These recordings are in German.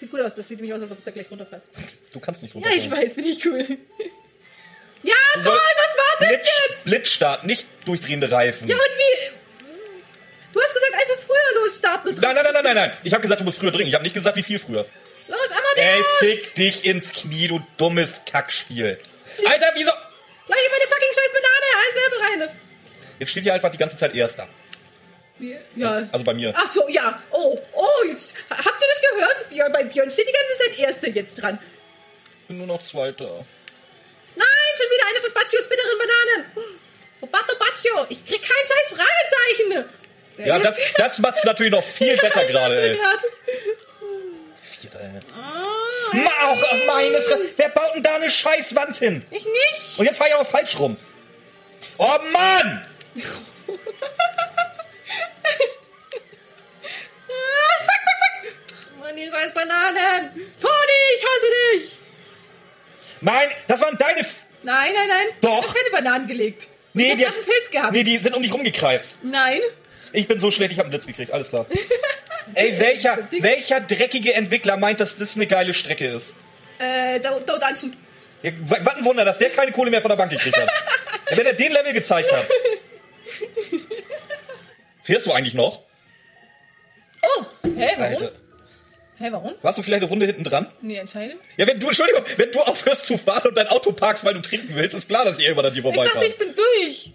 Sieht gut aus, das sieht nämlich aus, als ob der gleich runterfällt. Du kannst nicht Ja, runterfallen. ich weiß, finde ich cool. Ja, toll, Soll- was war das Blitz, jetzt? Blitzstart, nicht durchdrehende Reifen. Ja, und wie... Du hast gesagt, einfach früher losstarten Nein, nein, nein, nein, nein, nein. Ich habe gesagt, du musst früher drücken. Ich habe nicht gesagt, wie viel früher. Los, Ey, Amadeus! fick dich ins Knie, du dummes Kackspiel. Alter, wieso? Gleich in meine fucking scheiß Banane, alles selber rein. Jetzt steht hier einfach die ganze Zeit Erster. Ja. Also bei mir. Ach so, ja. Oh, oh, jetzt. Habt ihr das gehört? Björn, bei Björn steht die ganze Zeit Erster jetzt dran. Ich bin nur noch Zweiter. Nein, schon wieder eine von Baccios bitteren Bananen. Roberto Baccio, ich krieg kein scheiß Fragezeichen. Ja, das, das macht's natürlich noch viel besser gerade, ey. Vierter, ey. Ah, Ma, auch, meine Fresse. Wer baut denn da eine Scheißwand hin? ich nicht. Und jetzt fahr ich auch noch falsch rum. Oh Mann! Fuck, fuck, fuck. Mann, die scheiß Bananen. Toni, ich hasse dich. Nein, das waren deine... F Nein, nein, nein. Doch. Ich hab keine Bananen gelegt. nee, ich die, hab einen Pilz gehabt. nee, die sind um dich rumgekreist. Nein. Ich bin so schlecht, ich habe einen Blitz gekriegt, alles klar. Ey, welcher, welcher dreckige Entwickler meint, dass das eine geile Strecke ist? Äh, Do Dungeon. Ja, wa- was ein Wunder, dass der keine Kohle mehr von der Bank gekriegt hat. Wenn er den Level gezeigt hat. Fährst du eigentlich noch? Oh, hä, warum? Alter. Hä, warum? Warst du vielleicht eine Runde hinten dran? Nee, anscheinend. Ja, wenn du, Entschuldigung, wenn du aufhörst zu fahren und dein Auto parkst, weil du trinken willst, ist klar, dass ich irgendwann an dir Ich dachte, vorbeifahre. ich bin durch.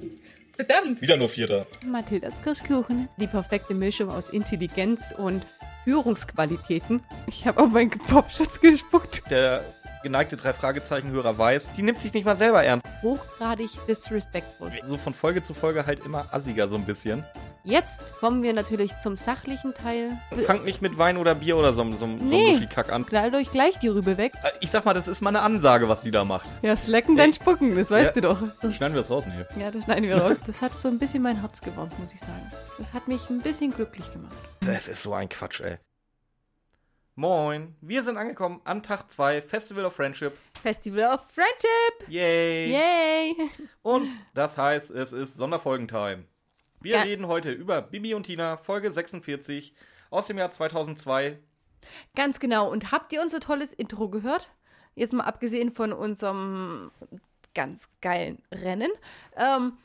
Verdammt. Wieder nur Vierter. Mathildas Kirschkuchen. Die perfekte Mischung aus Intelligenz und Führungsqualitäten. Ich habe auf meinen Popschutz gespuckt. Der geneigte drei Fragezeichen-Hörer weiß, die nimmt sich nicht mal selber ernst. Hochgradig disrespectful. So von Folge zu Folge halt immer assiger so ein bisschen. Jetzt kommen wir natürlich zum sachlichen Teil. Fangt nicht mit Wein oder Bier oder so, so, so Nee. einem Muschikack an. Knallt euch gleich die Rübe weg. Äh, Ich sag mal, das ist mal eine Ansage, was die da macht. Ja, slacken, dann spucken, das weißt Ja. du doch. Dann schneiden wir das raus, ne? Ja, das schneiden wir raus. Das hat so ein bisschen mein Herz gewärmt, muss ich sagen. Das hat mich ein bisschen glücklich gemacht. Das ist so ein Quatsch, ey. Moin, wir sind angekommen an Tag 2, Festival of Friendship. Festival of Friendship! Yay! Yay! Und das heißt, es ist Sonderfolgentime. Wir Ja. reden heute über Bibi und Tina, Folge 46 aus dem Jahr 2002. Ganz genau. Und habt ihr unser tolles Intro gehört? Jetzt mal abgesehen von unserem ganz geilen Rennen. Ähm,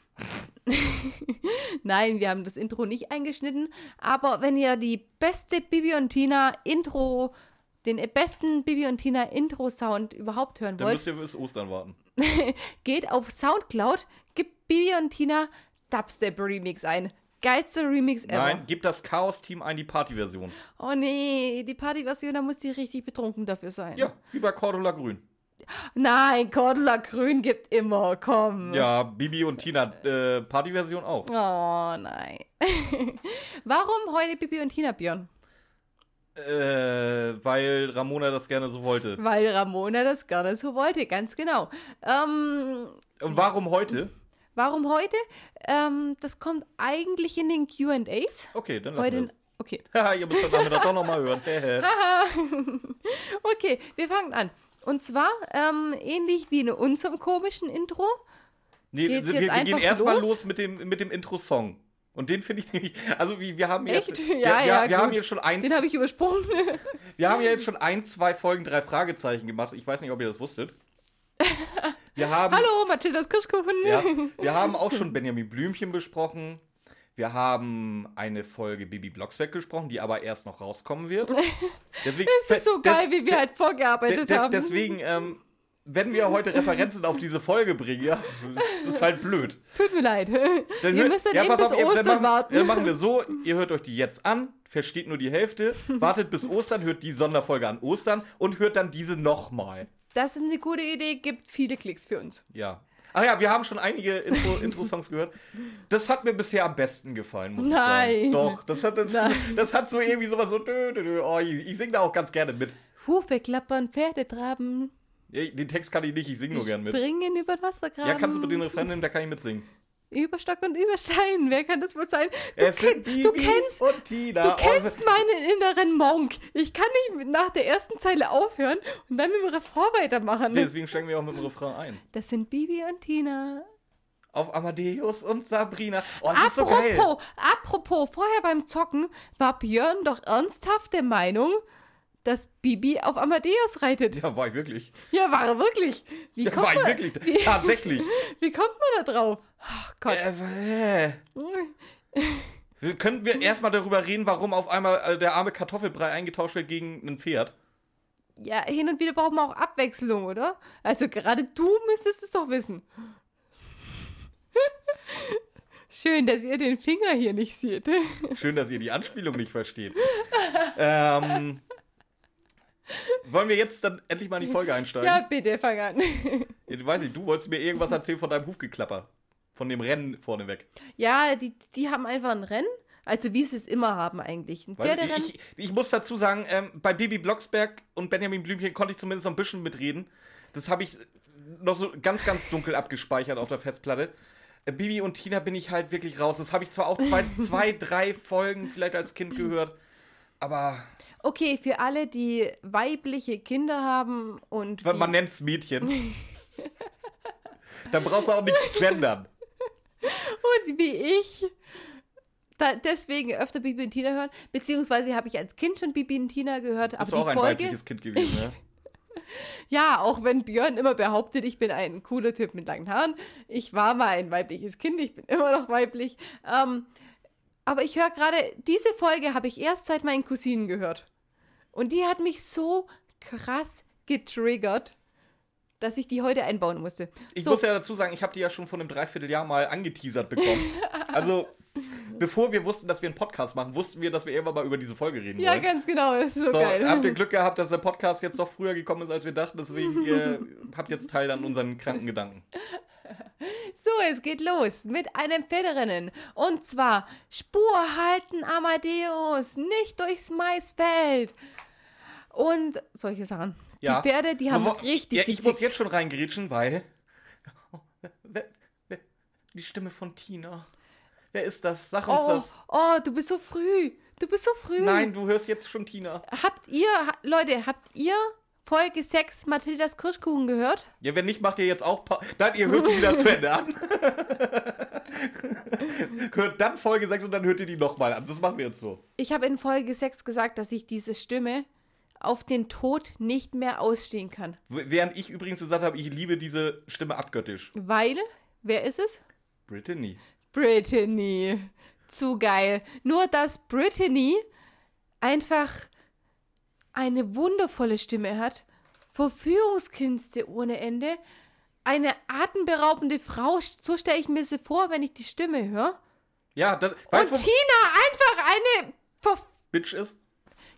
Nein, wir haben das Intro nicht eingeschnitten. Aber wenn ihr die beste Bibi und Tina Intro, den besten Bibi und Tina Intro-Sound überhaupt hören Dann wollt, müsst ihr bis Ostern warten. geht auf Soundcloud, gibt Bibi und Tina Dubstep Remix ein. Geilster Remix ever. Nein, gib das Chaos-Team ein, die Party-Version. Oh nee, die Partyversion, da muss die richtig betrunken dafür sein. Ja, wie bei Cordula Grün. Nein, Cordula Grün gibt immer, komm. Ja, Bibi und Tina äh, Party-Version auch. Oh nein. Warum heute Bibi und Tina, Björn? Äh, weil Ramona das gerne so wollte. Weil Ramona das gerne so wollte, ganz genau. Ähm, Und warum heute? warum heute? Ähm, das kommt eigentlich in den QAs. Okay, dann lassen Heute. wir es. Okay. Haha, ihr müsst Nachmittag doch nochmal hören. Okay, wir fangen an. Und zwar ähm, ähnlich wie in unserem komischen Intro. nee, Geht's wir, wir gehen erstmal los? los mit dem, mit dem Intro-Song. Und den finde ich nämlich, also wie, wir haben jetzt, Ja, wir, ja, wir haben gut. jetzt schon eins, Den habe ich übersprungen. wir haben ja jetzt schon ein, zwei Folgen, drei Fragezeichen gemacht. Ich weiß nicht, ob ihr das wusstet. Wir haben, Hallo, Mathildas Kirschkuchen. Ja, wir haben auch schon Benjamin Blümchen besprochen. Wir haben eine Folge Bibi Blocksberg gesprochen, die aber erst noch rauskommen wird. Deswegen, Das ist so geil, wie wir halt vorgearbeitet haben. Deswegen, ähm, wenn wir heute Referenzen auf diese Folge bringen, ja, das ist halt blöd. Tut mir leid. Dann ihr müsst dann ja, eben bis auf, Ostern machen, warten. Dann machen wir so, ihr hört euch die jetzt an, versteht nur die Hälfte, wartet bis Ostern, hört die Sonderfolge an Ostern und hört dann diese nochmal. Das ist eine gute Idee, gibt viele Klicks für uns. Ja. Ach ja, wir haben schon einige Intro- Intro-Songs gehört. Das hat mir bisher am besten gefallen, muss ich Nein. sagen. Doch, das hat, das, Nein. das hat so irgendwie sowas so. Dö, dö, dö. Oh, ich, ich singe da auch ganz gerne mit. Hufe klappern, Pferde traben, Den Text kann ich nicht, ich singe nur gern mit. springen über den Wassergraben. Ja, kannst du bitte den Refrain nehmen, da kann ich mitsingen. Über Stock und über Stein, wer kann das wohl sein? Du, Es sind kenn, du Bibi kennst, und Tina. du Oh, kennst das- meinen inneren Monk. Ich kann nicht nach der ersten Zeile aufhören und dann mit dem Refrain weitermachen. Deswegen steigen wir auch mit dem Refrain ein. Das sind Bibi und Tina. Auf Amadeus und Sabrina. Oh, das ist so geil. Apropos, apropos, vorher beim Zocken war Björn doch ernsthaft der Meinung, dass Bibi auf Amadeus reitet. Ja, war ich wirklich. Ja, war er wirklich. Wie Ja, kommt war ich man, wirklich. Wie, Tatsächlich. wie kommt man da drauf? Ach Gott. Äh, äh. Wir- Könnten wir erstmal darüber reden, warum auf einmal äh, der arme Kartoffelbrei eingetauscht wird gegen ein Pferd? Ja, hin und wieder braucht man auch Abwechslung, oder? Also gerade du müsstest es doch wissen. Schön, dass ihr den Finger hier nicht seht. Schön, dass ihr die Anspielung nicht versteht. ähm, wollen wir jetzt dann endlich mal in die Folge einsteigen? Ja, bitte, fang an. Du weißt nicht, du wolltest mir irgendwas erzählen von deinem Hufgeklapper. Von dem Rennen vorneweg. Ja, die, die haben einfach ein Rennen. Also wie sie es immer haben eigentlich. Ein Pferderennen. ich, ich muss dazu sagen, ähm, bei Bibi Blocksberg und Benjamin Blümchen konnte ich zumindest noch ein bisschen mitreden. Das habe ich noch so ganz, ganz dunkel abgespeichert auf der Festplatte. Äh, Bibi und Tina bin ich halt wirklich raus. Das habe ich zwar auch zwei, zwei, drei Folgen vielleicht als Kind gehört, aber Okay, für alle, die weibliche Kinder haben und man man nennt es Mädchen. Dann brauchst du auch nichts gendern. und wie ich da deswegen öfter Bibi und Tina hören, beziehungsweise habe ich als Kind schon Bibi und Tina gehört, Bist aber du auch ein Folge, weibliches Kind gewesen, ne? ja, auch wenn Björn immer behauptet, ich bin ein cooler Typ mit langen Haaren, ich war mal ein weibliches Kind, ich bin immer noch weiblich, ähm, aber ich höre gerade, diese Folge habe ich erst seit meinen Cousinen gehört und die hat mich so krass getriggert, dass ich die heute einbauen musste. Ich so, muss ja dazu sagen, ich habe die ja schon vor einem Dreivierteljahr mal angeteasert bekommen. Also, bevor wir wussten, dass wir einen Podcast machen, wussten wir, dass wir irgendwann mal über diese Folge reden ja, wollen. ganz genau, das ist so, So, geil. habt ihr Glück gehabt, dass der Podcast jetzt doch früher gekommen ist, als wir dachten. Deswegen, ihr habt jetzt Teil an unseren kranken Gedanken. So, es geht los mit einem Pferderennen. Und zwar Spur halten Amadeus, nicht durchs Maisfeld. Und solche Sachen. Ja. Die Pferde, die haben Wo- richtig Ja, ich gezickt. muss jetzt schon reingrätschen, weil. Oh, wer, wer, die Stimme von Tina. Wer ist das? Sag uns oh, das. oh, du bist so früh. Du bist so früh. Nein, du hörst jetzt schon Tina. Habt ihr, ha, Leute, habt ihr Folge 6 Mathildas Kirschkuchen gehört? Ja, wenn nicht, macht ihr jetzt auch. Pa dann, ihr hört die wieder zu Ende an. hört dann Folge 6 und dann hört ihr die nochmal an. Das machen wir jetzt so. Ich habe in Folge 6 gesagt, dass ich diese Stimme auf den Tod nicht mehr ausstehen kann. Während ich übrigens gesagt habe, ich liebe diese Stimme abgöttisch. Weil, wer ist es? Brittany. Brittany. Zu geil. Nur, dass Brittany einfach eine wundervolle Stimme hat, Verführungskünste ohne Ende, eine atemberaubende Frau, so stelle ich mir sie vor, wenn ich die Stimme höre. Ja, das. Weißt Und Tina einfach eine Ver Bitch ist?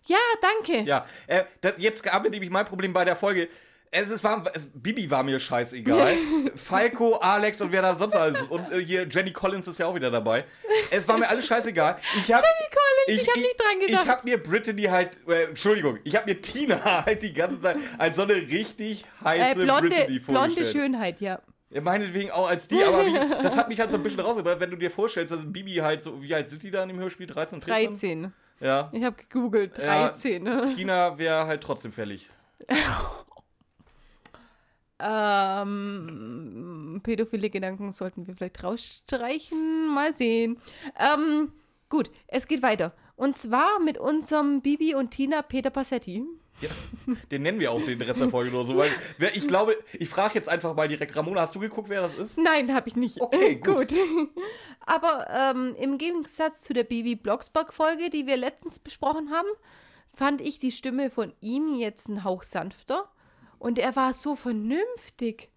Ja, danke. Ja, äh, das, jetzt haben wir nämlich mein Problem bei der Folge. Es ist war, es, Bibi war mir scheißegal. Falco, Alex und wer da sonst alles. Und äh, hier Jenny Collins ist ja auch wieder dabei. Es war mir alles scheißegal. Ich hab, Jenny Collins, ich hab nicht dran gedacht. Ich hab mir Brittany halt, äh, Entschuldigung, ich hab mir Tina halt die ganze Zeit als so eine richtig Äh, heiße blonde, Brittany blonde vorgestellt. Schönheit, ja. Ja, meinetwegen auch als die, aber wie, das hat mich halt so ein bisschen rausgebracht, wenn du dir vorstellst, dass Bibi halt so, wie alt sind die da in dem Hörspiel? 13, 14? 13. Ja. Ich habe gegoogelt. Ja, 13. ne? Tina wäre halt trotzdem fällig. Ähm, pädophile Gedanken sollten wir vielleicht rausstreichen. Mal sehen. Ähm, gut, es geht weiter. Und zwar mit unserem Bibi und Tina Peter Passetti. Ja, den nennen wir auch den Rest der Folge nur so, weil wer, ich glaube, ich frage jetzt einfach mal direkt, Ramona, hast du geguckt, wer das ist? Nein, habe ich nicht. Okay, gut. Aber ähm, im Gegensatz zu der Bibi Blocksberg-Folge, die wir letztens besprochen haben, fand ich die Stimme von ihm jetzt einen Hauch sanfter. Und er war so vernünftig.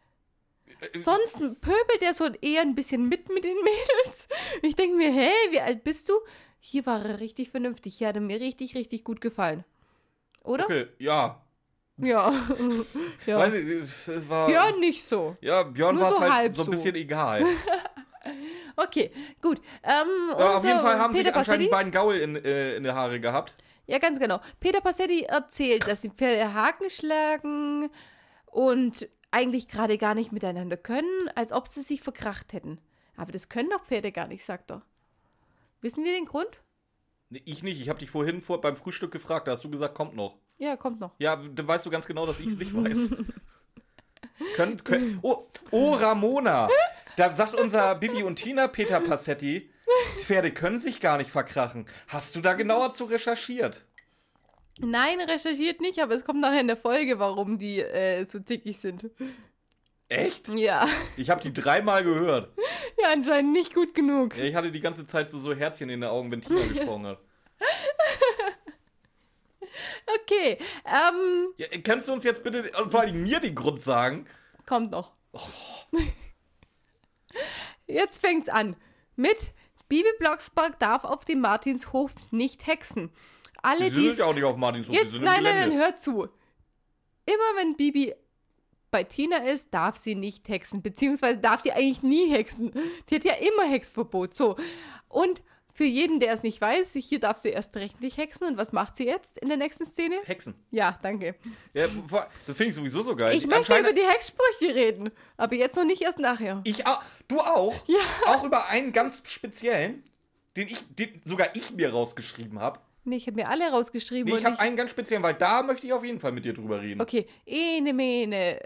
Sonst pöbelt er so eher ein bisschen mit mit den Mädels. Ich denke mir, hey, wie alt bist du? Hier war er richtig vernünftig. Hier hat er mir richtig, richtig gut gefallen. Oder? Okay, ja. Ja. ja. Weiß ich, es war. ja, nicht so. Ja, Björn war es so halt halb so ein so. bisschen egal. Okay, gut. Ähm, Ja, auf jeden Fall haben Peter sich anscheinend die beiden Gaul in, äh, in der Haare gehabt. Ja, ganz genau. Peter Passetti erzählt, dass die Pferde Haken schlagen und eigentlich gerade gar nicht miteinander können, als ob sie sich verkracht hätten. Aber das können doch Pferde gar nicht, sagt er. Wissen wir den Grund? Nee, Ich nicht, ich habe dich vorhin vor, beim Frühstück gefragt, da hast du gesagt, kommt noch. Ja, kommt noch. Ja, dann weißt du ganz genau, dass ich es nicht weiß. könnt, könnt, oh, oh, Ramona. Da sagt unser Bibi und Tina Peter Passetti, Pferde können sich gar nicht verkrachen. Hast du da genauer zu recherchiert? Nein, recherchiert nicht, aber es kommt nachher in der Folge, warum die äh, so zickig sind. Echt? Ja. Ich habe die dreimal gehört. Ja, anscheinend nicht gut genug. Ja, ich hatte die ganze Zeit so, so Herzchen in den Augen, wenn Tina gesprochen hat. Okay, ähm, Ja, kannst du uns jetzt bitte und vor allem mir den Grund sagen? kommt noch. Jetzt fängt's an mit Bibi Blocksberg darf auf dem Martinshof nicht hexen. Alle, Sie die sind ja auch nicht auf Martinshof, Jetzt, sind im nein, nein, Gelände. nein, hör zu. Immer wenn Bibi bei Tina ist, darf sie nicht hexen. Beziehungsweise darf die eigentlich nie hexen. Die hat ja immer Hexverbot. So. Und für jeden, der es nicht weiß, hier darf sie erst recht nicht hexen. Und was macht sie jetzt in der nächsten Szene? Hexen. Ja, danke. Ja, das finde ich sowieso so geil. Ich möchte Anscheinend- über die Hexsprüche reden. Aber jetzt noch nicht erst nachher. Ich auch. Du auch? Ja. Auch über einen ganz speziellen, den ich, den sogar ich mir rausgeschrieben habe. Nee, ich habe mir alle rausgeschrieben. Nee, ich habe einen ganz speziellen, weil da möchte ich auf jeden Fall mit dir drüber reden. Okay, ene Mene.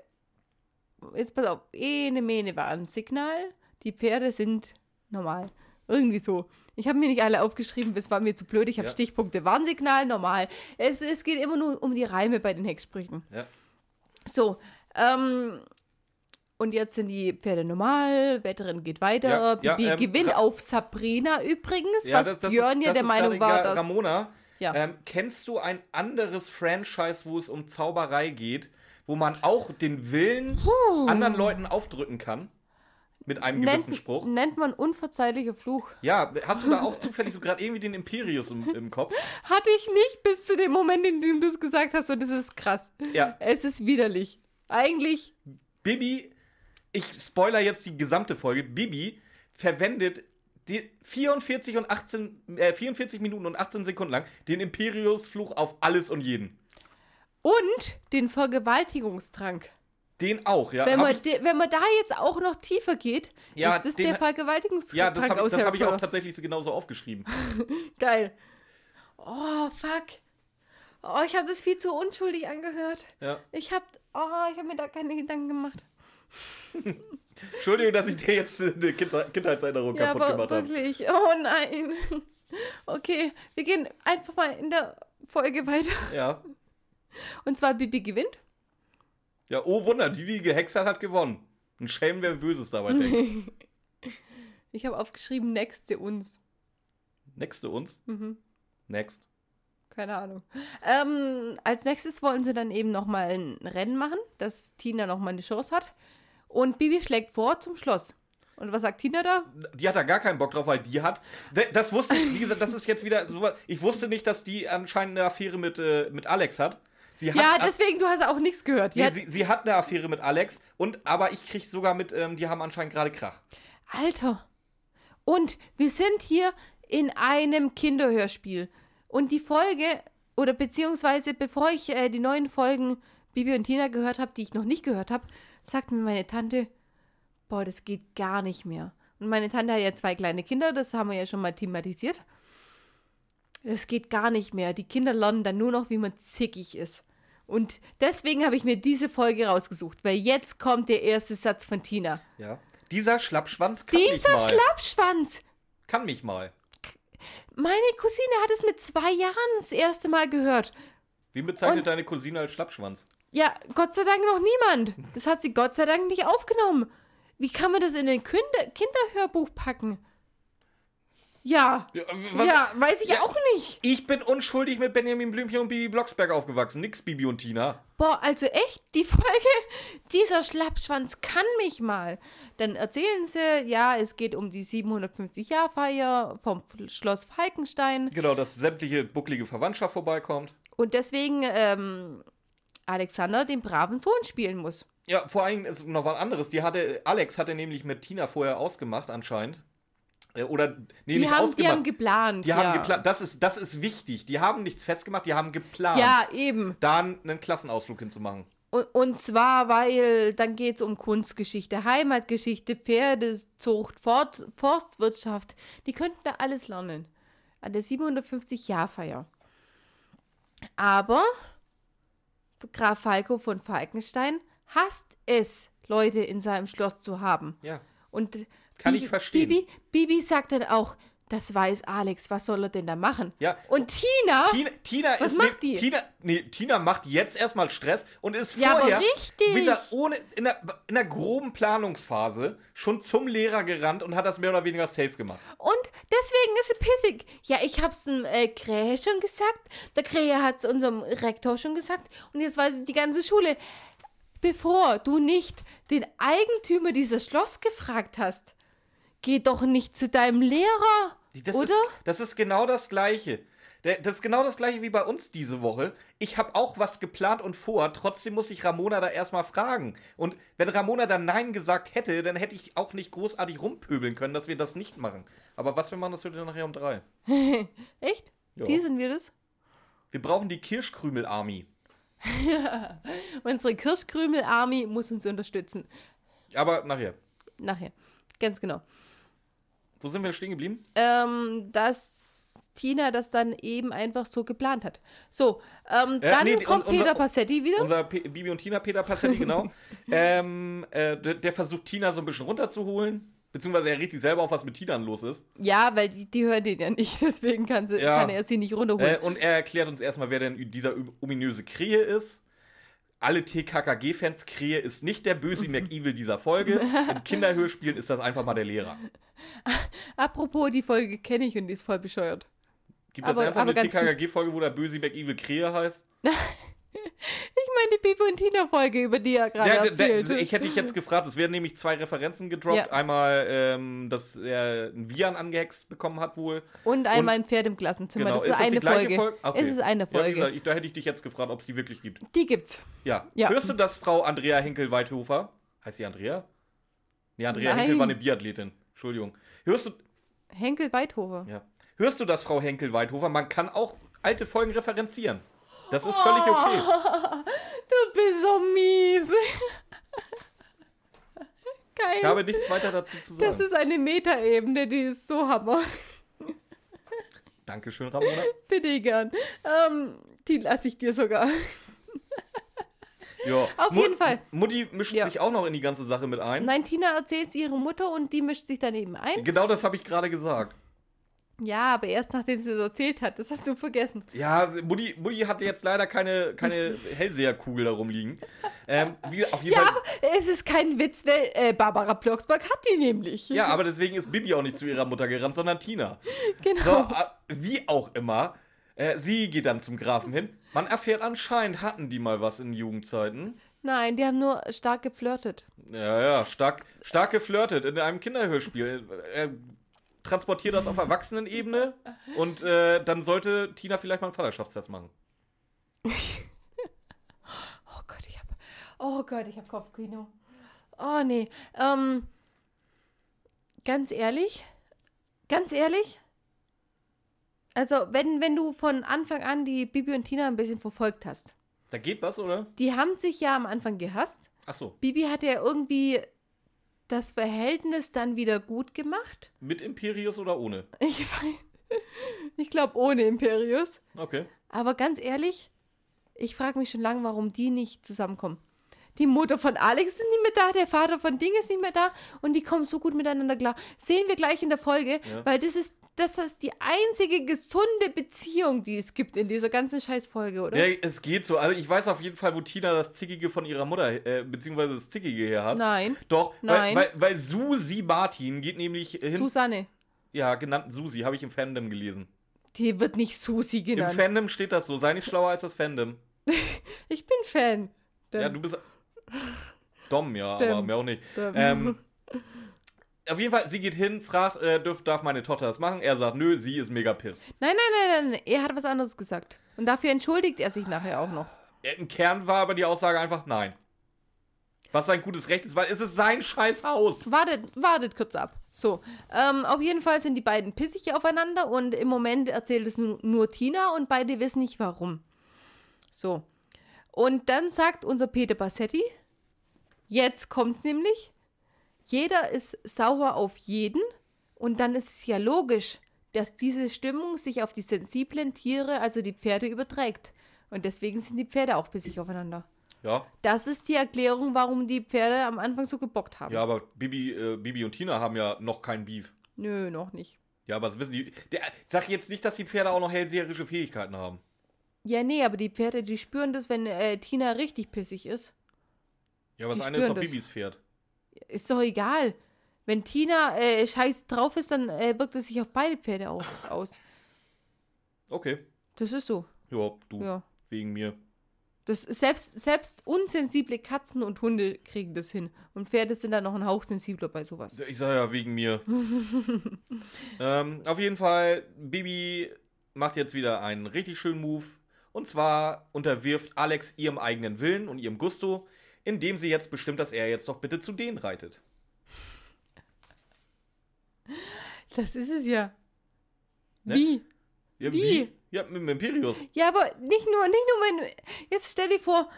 Jetzt pass auf. Ene Mene war ein Signal. Die Pferde sind normal. Irgendwie so. Ich habe mir nicht alle aufgeschrieben, es war mir zu blöd. Ich habe Ja. Stichpunkte. Warnsignal, normal. Es, es geht immer nur um die Reime bei den Hexsprüchen. Ja. So, ähm, und jetzt sind die Pferde normal, Wetterin geht weiter, Ja, ja, Bibi ähm, gewinnt auf Sabrina übrigens, Ja, was das, das Björn ist, ja der Meinung war, dass... Ramona, Ja. ähm, kennst du ein anderes Franchise, wo es um Zauberei geht, wo man auch den Willen anderen Leuten aufdrücken kann? Mit einem gewissen nennt, Spruch. nennt man unverzeihlicher Fluch. Ja, hast du da auch zufällig so gerade irgendwie den Imperius im, im Kopf? Hatte ich nicht bis zu dem Moment, in dem du es gesagt hast. Und das ist krass. Ja. Es ist widerlich. Eigentlich, Bibi, ich spoiler jetzt die gesamte Folge. Bibi verwendet die 44, und 18, äh, 44 Minuten und 18 Sekunden lang den Imperius-Fluch auf alles und jeden. und den Vergewaltigungstrank. Den auch, ja. Wenn man, de, wenn man da jetzt auch noch tiefer geht, Ja, ist das den- der Vergewaltigungstrank ja, das habe hab ich auch tatsächlich so genauso aufgeschrieben. Geil. Oh, fuck. Oh, ich habe das viel zu unschuldig angehört. Ja. Ich habe oh, ich hab mir da keine Gedanken gemacht. Entschuldigung, dass ich dir jetzt eine Kindheitserinnerung Ja, kaputt aber gemacht habe. wirklich. Oh nein. Okay, wir gehen einfach mal in der Folge weiter. Ja. Und zwar Bibi gewinnt. Ja, oh Wunder, die, die gehext hat, hat gewonnen. Ein Schelm, wer Böses dabei denkt. Ich habe aufgeschrieben, nächste uns. To uns. Mhm. Next. Keine Ahnung. Ähm, als nächstes wollen sie dann eben nochmal ein Rennen machen, dass Tina nochmal eine Chance hat. Und Bibi schlägt vor zum Schloss. Und was sagt Tina da? Die hat da gar keinen Bock drauf, weil die hat. Das wusste ich, wie gesagt, das ist jetzt wieder so. Ich wusste nicht, dass die anscheinend eine Affäre mit, äh, mit Alex hat. Sie hat Ja, deswegen, du hast auch nichts gehört. Nee, sie, sie hat eine Affäre mit Alex und aber ich krieg sogar mit, ähm, die haben anscheinend gerade Krach. Alter. Und wir sind hier in einem Kinderhörspiel. Und die Folge, oder beziehungsweise bevor ich äh, die neuen Folgen Bibi und Tina gehört habe, die ich noch nicht gehört habe, sagt mir meine Tante, boah, das geht gar nicht mehr. Und meine Tante hat ja zwei kleine Kinder, das haben wir ja schon mal thematisiert. Das geht gar nicht mehr. Die Kinder lernen dann nur noch, wie man zickig ist. Und deswegen habe ich mir diese Folge rausgesucht, weil jetzt kommt der erste Satz von Tina. Ja. Dieser Schlappschwanz kann mich Dieser mal. Schlappschwanz! kann mich mal. Meine Cousine hat es mit zwei Jahren das erste Mal gehört. Wie bezeichnet Und- deine Cousine als Schlappschwanz? Ja, Gott sei Dank noch niemand. Das hat sie Gott sei Dank nicht aufgenommen. Wie kann man das in ein Kinder Kinderhörbuch packen? Ja, Ja, was- ja, weiß ich Ja. auch nicht. Ich bin unschuldig mit Benjamin Blümchen und Bibi Blocksberg aufgewachsen. Nix Bibi und Tina. Boah, also echt, die Folge, dieser Schlappschwanz kann mich mal. Dann erzählen sie, ja, es geht um die 750-Jahr-Feier vom Schloss Falkenstein. Genau, dass sämtliche bucklige Verwandtschaft vorbeikommt. Und deswegen ähm, Alexander den braven Sohn spielen muss. Ja, vor allem ist noch was anderes. Die hatte, Alex hatte nämlich mit Tina vorher ausgemacht, anscheinend. Äh, Oder, nee, Die nicht haben, die ausgemacht. haben geplant. Die ja. haben geplant. Das ist, das ist wichtig. Die haben nichts festgemacht, die haben geplant. Ja, eben. Da einen Klassenausflug hinzumachen. Und, und zwar, weil dann geht es um Kunstgeschichte, Heimatgeschichte, Pferdezucht, Fort, Forstwirtschaft. Die könnten da alles lernen. An der 750-Jahr-Feier. Aber Graf Falco von Falkenstein hasst es, Leute in seinem Schloss zu haben. Ja. Und Kann Bibi, ich verstehen. Bibi, Bibi sagt dann auch, Das weiß Alex. Was soll er denn da machen? Ja. Und Tina? Tina, Tina Was ist macht ne, die? Tina, nee, Tina macht jetzt erstmal Stress und ist Ja, vorher wieder ohne in der, in der groben Planungsphase schon zum Lehrer gerannt und hat das mehr oder weniger safe gemacht. Und deswegen ist sie pissig. Ja, ich hab's dem äh, Krähe schon gesagt. Der Krähe hat's unserem Rektor schon gesagt. Und jetzt weiß die ganze Schule. Bevor du nicht den Eigentümer dieses Schloss gefragt hast, geh doch nicht zu deinem Lehrer. Das oder? Ist, das ist genau das Gleiche. Das ist genau das Gleiche wie bei uns diese Woche. Ich habe auch was geplant und vor, trotzdem muss ich Ramona da erstmal fragen. Und wenn Ramona dann Nein gesagt hätte, dann hätte ich auch nicht großartig rumpöbeln können, dass wir das nicht machen. Aber was wir machen, das wird dann nachher um drei. Echt? Ja. Die sind wir das? Wir brauchen die Kirschkrümel-Army. Unsere Kirschkrümel-Army muss uns unterstützen. Aber nachher. Nachher. Ganz genau. Wo sind wir stehen geblieben? ähm, dass Tina das dann eben einfach so geplant hat. So, ähm, Äh, dann nee, kommt un- Peter Passetti wieder. Unser P Bibi und Tina, Peter Passetti, genau. ähm, äh, der, der versucht Tina so ein bisschen runterzuholen. Beziehungsweise er riecht sich selber auf, was mit Tina los ist. ja, weil die, die hören den ja nicht, deswegen kann, sie, Ja. kann er sie nicht runterholen. Äh, und er erklärt uns erstmal, wer denn dieser ominöse Krähe ist. Alle TKKG-Fans, Krähe ist nicht der böse McEvil dieser Folge. In Kinderhörspielen ist das einfach mal der Lehrer. Apropos, die Folge kenne ich und die ist voll bescheuert. Gibt das Aber- ernsthaft aber eine. TKKG-Folge, wo der böse McEvil Krähe heißt? Ich meine die Bibi und Tina Folge, über die er gerade Ja, erzählt. ich hätte dich jetzt gefragt, es werden nämlich zwei Referenzen gedroppt. Ja. Einmal, ähm, dass er ein Vian angehext bekommen hat wohl. und einmal ein Pferd im Klassenzimmer. Genau, Das ist, ist das eine Folge. Folge? Okay. Es ist eine Ja, wie Folge. gesagt, ich, da hätte ich dich jetzt gefragt, ob es die wirklich gibt. die gibt's. Ja. Ja. Hörst du das, Frau Andrea Henkel-Weithofer? Heißt sie Andrea? Nee, Andrea Nein. Henkel war eine Biathletin. Entschuldigung. Hörst du, Henkel Weidhofer. ja. Hörst du das, Frau Henkel-Weithofer? Man kann auch alte Folgen referenzieren. Das ist völlig okay. Du bist so mies. Geil. Ich habe nichts weiter dazu zu sagen. das ist eine Metaebene, die ist so hammer. Dankeschön, Ramona. Bitte gern. Ähm, die lasse ich dir sogar. Ja. Auf jeden Fall. Mutti mischt Ja. sich auch noch in die ganze Sache mit ein. Nein, Tina erzählt es ihrer Mutter und die mischt sich daneben ein. Genau das habe ich gerade gesagt. Ja, aber erst nachdem sie es erzählt hat. Das hast du vergessen. Ja, Mutti, Mutti hatte jetzt leider keine, keine Hellseherkugel da rumliegen. Ähm, wie, auf jeden Ja, Fall. es ist kein Witz, weil äh, Barbara Blocksberg hat die nämlich. Ja, aber deswegen ist Bibi auch nicht zu ihrer Mutter gerannt, sondern Tina. genau. So, äh, wie auch immer, äh, sie geht dann zum Grafen hin. Man erfährt anscheinend, hatten die mal was in Jugendzeiten. Nein, die haben nur stark geflirtet. Ja, ja, stark, stark geflirtet in einem Kinderhörspiel. Er transportiert das auf Erwachsenenebene und äh, dann sollte Tina vielleicht mal einen Vaterschaftstest machen. Oh Gott, ich hab. Oh Gott, ich hab Kopfkino. Oh nee. Ähm. Ganz ehrlich. Ganz ehrlich. Also, wenn, wenn du von Anfang an die Bibi und Tina ein bisschen verfolgt hast. Da geht was, oder? Die haben sich ja am Anfang gehasst. Ach so, Bibi hat ja irgendwie das Verhältnis dann wieder gut gemacht. mit Imperius oder ohne? Ich. Ich glaube ohne Imperius. Okay. Aber ganz ehrlich, ich frage mich schon lange, warum die nicht zusammenkommen. Die Mutter von Alex ist nicht mehr da, der Vater von Ding ist nicht mehr da und die kommen so gut miteinander klar. Sehen wir gleich in der Folge, Ja. weil das ist, das ist die einzige gesunde Beziehung, die es gibt in dieser ganzen Scheißfolge, oder? Ja, es geht so. Also ich weiß auf jeden Fall, wo Tina das Zickige von ihrer Mutter, äh, beziehungsweise das Zickige her hat. Nein. Doch, Nein. Weil, weil, weil Susi Martin geht nämlich hin. Susanne. ja, genannt Susi, habe ich im Fandom gelesen. Die wird nicht Susi Im genannt. Fandom steht das so. Sei nicht schlauer als das Fandom. Ich bin Fan. Ja, du bist. Dom, ja, Dem. aber mehr auch nicht. Dem. Ähm, auf jeden Fall, sie geht hin, fragt, äh, dürf, darf meine Tochter das machen? Er sagt, nö, sie ist mega piss. Nein, nein, nein, nein, er hat was anderes gesagt. Und dafür entschuldigt er sich nachher auch noch. Im Kern war aber die Aussage einfach nein. Was sein gutes Recht ist, weil es ist sein scheiß Haus. Wartet, wartet kurz ab. So, ähm, auf jeden Fall sind die beiden pissig aufeinander und im Moment erzählt es nur, nur Tina und beide wissen nicht warum. So. Und dann sagt unser Peter Bassetti, jetzt kommt's nämlich, jeder ist sauer auf jeden und dann ist es ja logisch, dass diese Stimmung sich auf die sensiblen Tiere, also die Pferde, überträgt. Und deswegen sind die Pferde auch pissig aufeinander. Ja, Das ist die Erklärung, warum die Pferde am Anfang so gebockt haben. ja, aber Bibi, äh, Bibi und Tina haben ja noch kein Beef. Nö, noch nicht. Ja, aber das wissen die. Der, sag jetzt nicht, dass die Pferde auch noch hellseherische Fähigkeiten haben. Ja, nee, aber die Pferde, die spüren das, wenn äh, Tina richtig pissig ist. Ja, aber Die das eine ist doch. Bibis Pferd. Ist doch egal. Wenn Tina äh, scheiß drauf ist, dann äh, wirkt es sich auf beide Pferde auch aus. Okay. Das ist so. Ja, du. Ja. Wegen mir. Das selbst, selbst unsensible Katzen und Hunde kriegen das hin. Und Pferde sind dann noch ein Hauch sensibler bei sowas. Ich sag ja, wegen mir. ähm, auf jeden Fall, Bibi macht jetzt wieder einen richtig schönen Move. Und zwar unterwirft Alex ihrem eigenen Willen und ihrem Gusto, indem sie jetzt bestimmt, dass er jetzt doch bitte zu denen reitet. Das ist es ja. Ne? Wie? Ja, Wie? Ja, mit dem Imperius. Ja, aber nicht nur, nicht nur, wenn. Jetzt stell dir vor,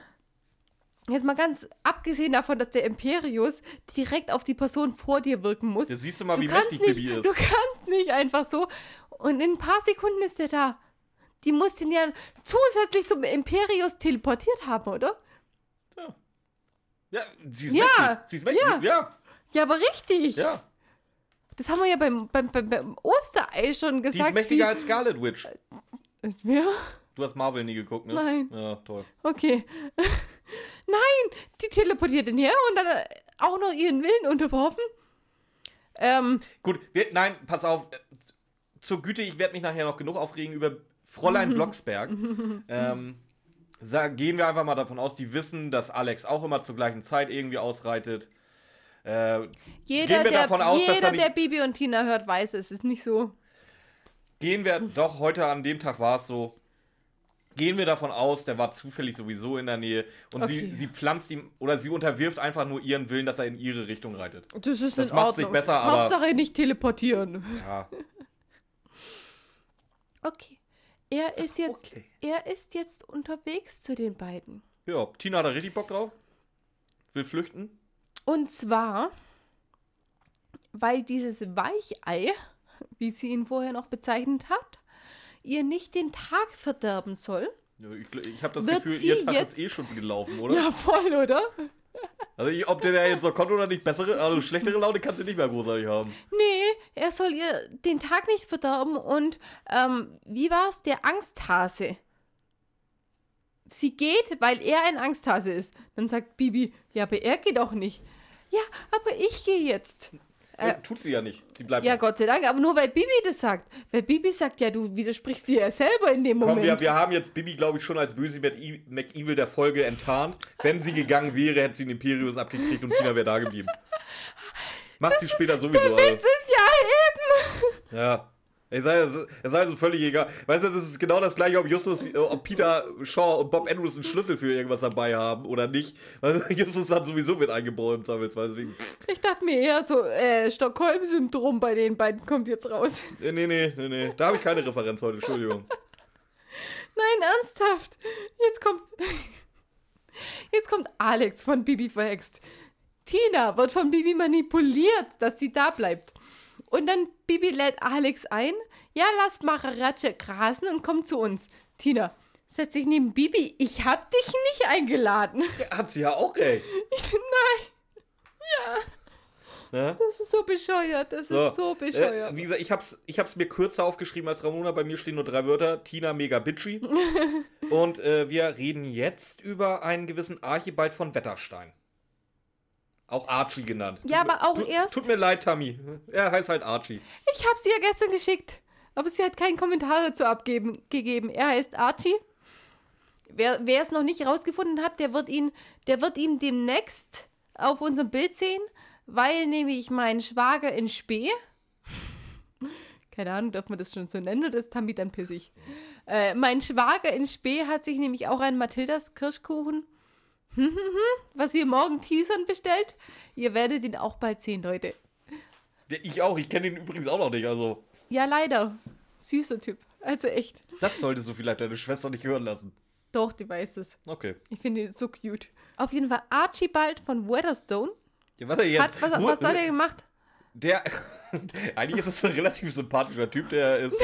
jetzt mal ganz abgesehen davon, dass der Imperius direkt auf die Person vor dir wirken muss. Da siehst du mal, du wie mächtig nicht, Bibi ist. Du kannst nicht einfach so. Und in ein paar Sekunden ist er da. Die muss den ja zusätzlich zum Imperius teleportiert haben, oder? Ja, sie ist Ja, mächtig. Sie ist mächtig. ja. Ja, Ja, aber richtig. ja. Das haben wir ja beim, beim, beim, beim Osterei schon gesagt. Die ist mächtiger wie- als Scarlet Witch. Ist wer? Du hast Marvel nie geguckt, ne? Nein. Ja, toll. Okay. Nein, die teleportiert ihn her und dann äh, auch noch ihren Willen unterworfen. Ähm, Gut, wir, nein, pass auf. äh, Zur Güte, ich werde mich nachher noch genug aufregen über Fräulein Blocksberg. ähm, gehen wir einfach mal davon aus, die wissen, dass Alex auch immer zur gleichen Zeit irgendwie ausreitet. Äh, jeder, der, aus, jeder er der Bibi und Tina hört, weiß, es ist nicht so. gehen wir, doch, heute an dem Tag war es so. Gehen wir davon aus, der war zufällig sowieso in der Nähe und Okay. sie, sie pflanzt ihm oder sie unterwirft einfach nur ihren Willen, dass er in ihre Richtung reitet. Das ist Das nicht Ordnung. besser, aber- Hauptsache nicht teleportieren. Ja, Okay. Er ist jetzt, Okay. er ist jetzt unterwegs zu den beiden. ja Tina hat da richtig Bock drauf. Will flüchten. Und zwar, weil dieses Weichei, wie sie ihn vorher noch bezeichnet hat, ihr nicht den Tag verderben soll. Ja, ich ich habe das Gefühl, ihr Tag jetzt- ist eh schon gelaufen, oder? Ja, voll, oder? Also ob der da jetzt noch konnte oder nicht, bessere, also schlechtere Laune kann sie nicht mehr großartig haben. Nee, er soll ihr den Tag nicht verderben und, ähm, wie war's? Der Angsthase. Sie geht, weil er ein Angsthase ist. Dann sagt Bibi, ja, aber er geht auch nicht. Ja, aber ich gehe jetzt. Ja, tut sie ja nicht. Sie bleibt. Ja, Gott sei Dank, aber nur weil Bibi das sagt. Weil Bibi sagt, ja, du widersprichst dir ja selber in dem Moment. Komm, wir, wir haben jetzt Bibi, glaube ich, schon als böse McE- McEvil der Folge enttarnt. Wenn sie gegangen wäre, hätte sie den Imperius abgekriegt und Tina wäre da geblieben. Macht sie später sowieso. Das Also. ist ja eben. Ja. Es sei, es sei also völlig egal. Weißt du, das ist genau das gleiche, ob Justus, äh, ob Peter Shaw und Bob Andrews einen Schlüssel für irgendwas dabei haben oder nicht. Weißt du, Justus hat sowieso mit im Zweifelsfall. Deswegen, Ich dachte mir eher so, äh, Stockholm-Syndrom bei den beiden kommt jetzt raus. nee, nee, nee, nee, nee. Da habe ich keine Referenz heute, Entschuldigung. Nein, ernsthaft. Jetzt kommt. Jetzt kommt Alex von Bibi verhext. Tina wird von Bibi manipuliert, dass sie da bleibt. Und dann Bibi lädt Alex ein. Ja, lass Macharatsche grasen und komm zu uns. Tina, setz dich neben Bibi. Ich hab dich nicht eingeladen. Hat sie ja auch recht. Nein, Ne? das ist so bescheuert. Das ist so bescheuert. Äh, wie gesagt, ich hab's, ich hab's mir kürzer aufgeschrieben als Ramona. Bei mir stehen nur drei Wörter. Tina mega bitchy. Und äh, wir reden jetzt über einen gewissen Archibald von Wetterstein. Auch Archie genannt. Ja, Tut mir- aber auch tut, erst- Tut mir leid, Tammy. Er heißt halt Archie. Ich habe sie ja gestern geschickt, aber sie hat keinen Kommentar dazu abgeben, gegeben. Er heißt Archie. Wer, wer es noch nicht rausgefunden hat, der wird ihn, der wird ihn demnächst auf unserem Bild sehen, weil nämlich mein Schwager in Spee, keine Ahnung, darf man das schon so nennen oder ist Tambi dann pissig? Äh, mein Schwager in Spee hat sich nämlich auch einen Mathildas Kirschkuchen, was wir morgen teasern, bestellt. Ihr werdet ihn auch bald sehen, Leute. Ich auch. Ich kenne ihn übrigens auch noch nicht. Also, Ja, leider. Süßer Typ. Also echt. das solltest du vielleicht deine Schwester nicht hören lassen. Doch, die weiß es. Okay. Ich finde ihn so cute. Auf jeden Fall Archibald von Weatherstone. Ja, was er jetzt? Hat, was, was hat er gemacht? Der. Eigentlich ist es ein relativ sympathischer Typ, der ist,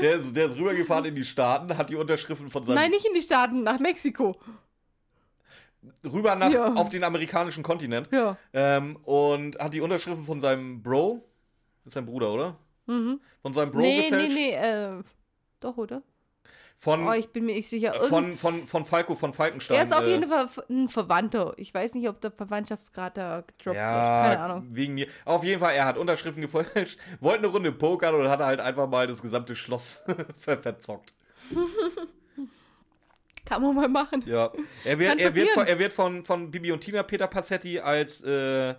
der ist. Der ist rübergefahren in die Staaten, hat die Unterschriften von seinem Nein, nicht in die Staaten, nach Mexiko. Rüber nach Ja. auf den amerikanischen Kontinent Ja. ähm, und hat die Unterschriften von seinem Bro, ist sein Bruder, oder? Von seinem Bro nee, nee, gefälscht? nee, äh, doch, oder? Von, Oh, ich bin mir nicht sicher. Irgend- von, von, von Falco von Falkenstein. er ist auf äh, jeden Fall ein Verwandter. Ich weiß nicht, ob der Verwandtschaftsgrad da gedroppt wird. Ja, Keine Ahnung. wegen mir. Auf jeden Fall, er hat Unterschriften gefälscht, wollte eine Runde pokern und hat halt einfach mal das gesamte Schloss ver verzockt. Kann man mal machen. Ja. Er wird, er wird, von, er wird von, von Bibi und Tina Peter Passetti als, äh,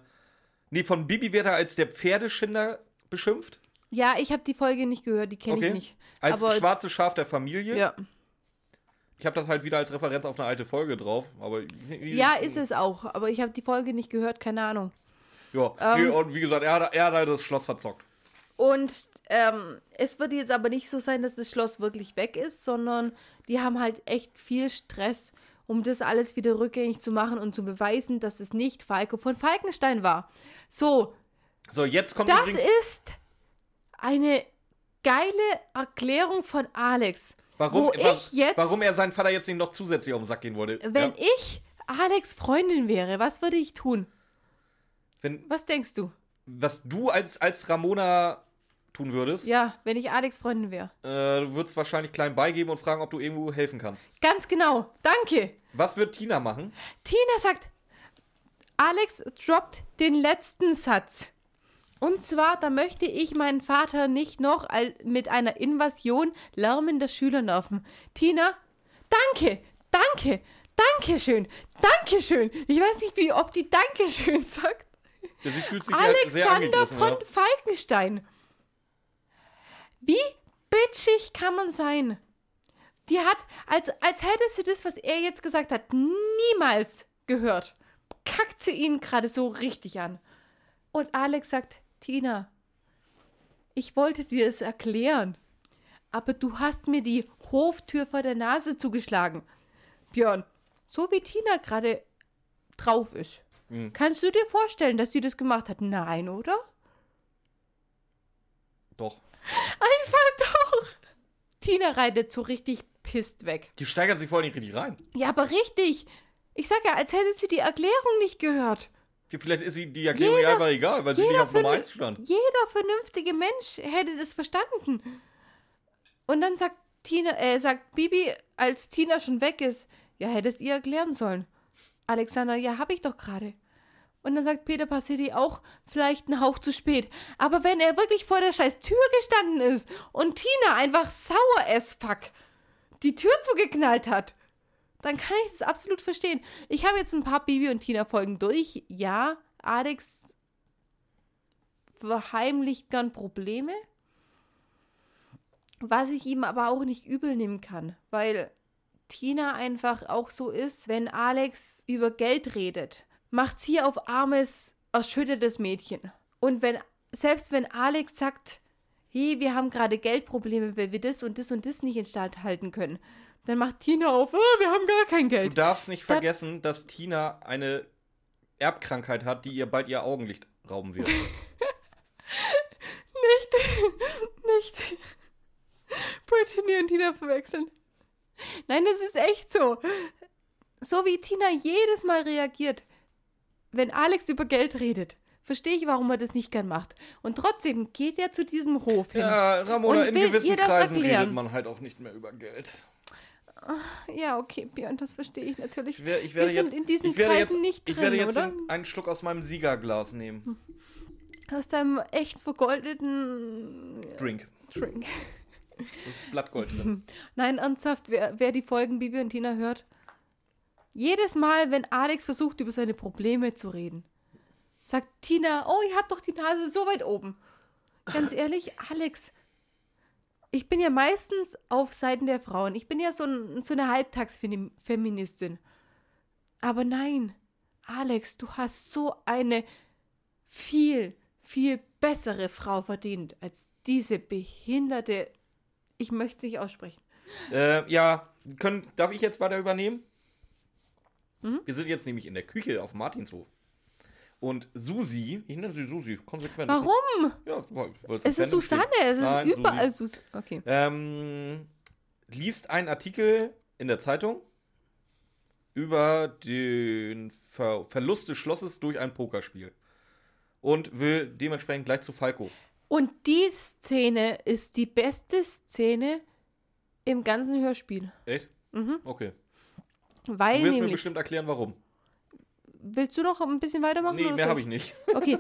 nee, von Bibi wird er als der Pferdeschinder beschimpft. Ja, ich habe die Folge nicht gehört, die kenne Okay. ich nicht. Als Aber schwarzes Schaf der Familie. ja. Ich habe das halt wieder als Referenz auf eine alte Folge drauf. Aber ja, ist es auch. Aber ich habe die Folge nicht gehört, keine Ahnung. Ja, Ähm, nee, und wie gesagt, er hat, er hat halt das Schloss verzockt. Und ähm, es wird jetzt aber nicht so sein, dass das Schloss wirklich weg ist, sondern die haben halt echt viel Stress, um das alles wieder rückgängig zu machen und zu beweisen, dass es nicht Falco von Falkenstein war. So, So, jetzt kommt das ist eine geile Erklärung von Alex. Warum, jetzt, warum er seinen Vater jetzt nicht noch zusätzlich auf den Sack gehen wollte. wenn ja, ich Alex Freundin wäre, was würde ich tun? wenn, Was denkst du? was du als, als Ramona tun würdest, Ja, wenn ich Alex Freundin wäre. äh, du würdest wahrscheinlich klein beigeben und fragen, ob du irgendwo helfen kannst. Ganz genau. Danke. Was wird Tina machen? Tina sagt, Alex droppt den letzten Satz. Und zwar, da möchte ich meinen Vater nicht noch mit einer Invasion lärmender Schüler nerven. Tina, danke, danke, danke schön, danke schön. Ich weiß nicht, wie oft die Dankeschön sagt. Ja, Alexander von Ja. Falkenstein. Wie bitchig kann man sein? Die hat, als, als hätte sie das, was er jetzt gesagt hat, niemals gehört. Kackt sie ihn gerade so richtig an. Und Alex sagt, Tina, ich wollte dir es erklären, aber du hast mir die Hoftür vor der Nase zugeschlagen. Björn, so wie Tina gerade drauf ist, kannst du dir vorstellen, dass sie das gemacht hat? Nein, oder? Doch. Einfach doch. Tina reitet so richtig pisst weg. Die steigert sich voll nicht richtig rein. Ja, aber richtig. Ich sag ja, als hätte sie die Erklärung nicht gehört. Vielleicht ist sie die Erklärung Jeder- ja einfach egal, weil sie nicht auf Nummer vernün- 1 stand. Jeder vernünftige Mensch hätte das verstanden. Und dann sagt Tina, äh, sagt Bibi, als Tina schon weg ist, ja, hättest ihr erklären sollen. Alexander, ja, hab ich doch gerade. Und dann sagt Peter Passetti auch, vielleicht ein Hauch zu spät. Aber wenn er wirklich vor der scheiß Tür gestanden ist und Tina einfach sauer as fuck die Tür zugeknallt hat, dann kann ich das absolut verstehen. Ich habe jetzt ein paar Bibi und Tina Folgen durch. Ja, Alex verheimlicht gern Probleme. Was ich ihm aber auch nicht übel nehmen kann, weil Tina einfach auch so ist, wenn Alex über Geld redet, macht sie auf armes, erschüttertes Mädchen. Und wenn, selbst wenn Alex sagt, hey, wir haben gerade Geldprobleme, weil wir das und das und das nicht instand halten können, dann macht Tina auf, "Ah, wir haben gar kein Du Geld. darfst nicht Das- vergessen, dass Tina eine Erbkrankheit hat, die ihr bald ihr Augenlicht rauben wird. nicht Brittany und Tina verwechseln. Nein, das ist echt so. So wie Tina jedes Mal reagiert, wenn Alex über Geld redet, verstehe ich, warum er das nicht gern macht. Und trotzdem geht er zu diesem Hof hin. ja, Ramona, Und in gewissen ihr das Kreisen erklären? redet man halt auch nicht mehr über Geld. Ja, okay, Björn, das verstehe ich natürlich. Ich, wär, ich werde Wir jetzt, sind in diesen ich Kreisen jetzt, nicht ich drin, werde jetzt oder? einen Schluck aus meinem Siegerglas nehmen. Aus deinem echt vergoldeten Drink. Drink. Das ist Blattgold drin. Nein, ernsthaft, wer, wer die Folgen Bibi und Tina hört, jedes Mal, wenn Alex versucht, über seine Probleme zu reden, sagt Tina, oh, ihr habt doch die Nase so weit oben. Ganz ehrlich, Alex, ich bin ja meistens auf Seiten der Frauen. Ich bin ja so, ein, so eine Halbtagsfeministin. Aber nein, Alex, du hast so eine viel, viel bessere Frau verdient als diese behinderte. Ich möchte es nicht aussprechen. Äh, ja, können, darf ich jetzt weiter übernehmen? Mhm. Wir sind jetzt nämlich in der Küche auf Martinshof. Und Susi, ich nenne sie Susi, konsequent. Warum? Ja, weil weil Es ist Susanne, steht. es ist Nein, überall Susi. Susanne. Okay. Ähm, liest einen Artikel in der Zeitung über den Ver Verlust des Schlosses durch ein Pokerspiel. Und will dementsprechend gleich zu Falco. Und die Szene ist die beste Szene im ganzen Hörspiel. Echt? Okay. Weil Du wirst mir nämlich. bestimmt erklären, warum. Willst du noch ein bisschen weitermachen? Nee, mehr habe ich nicht. Okay.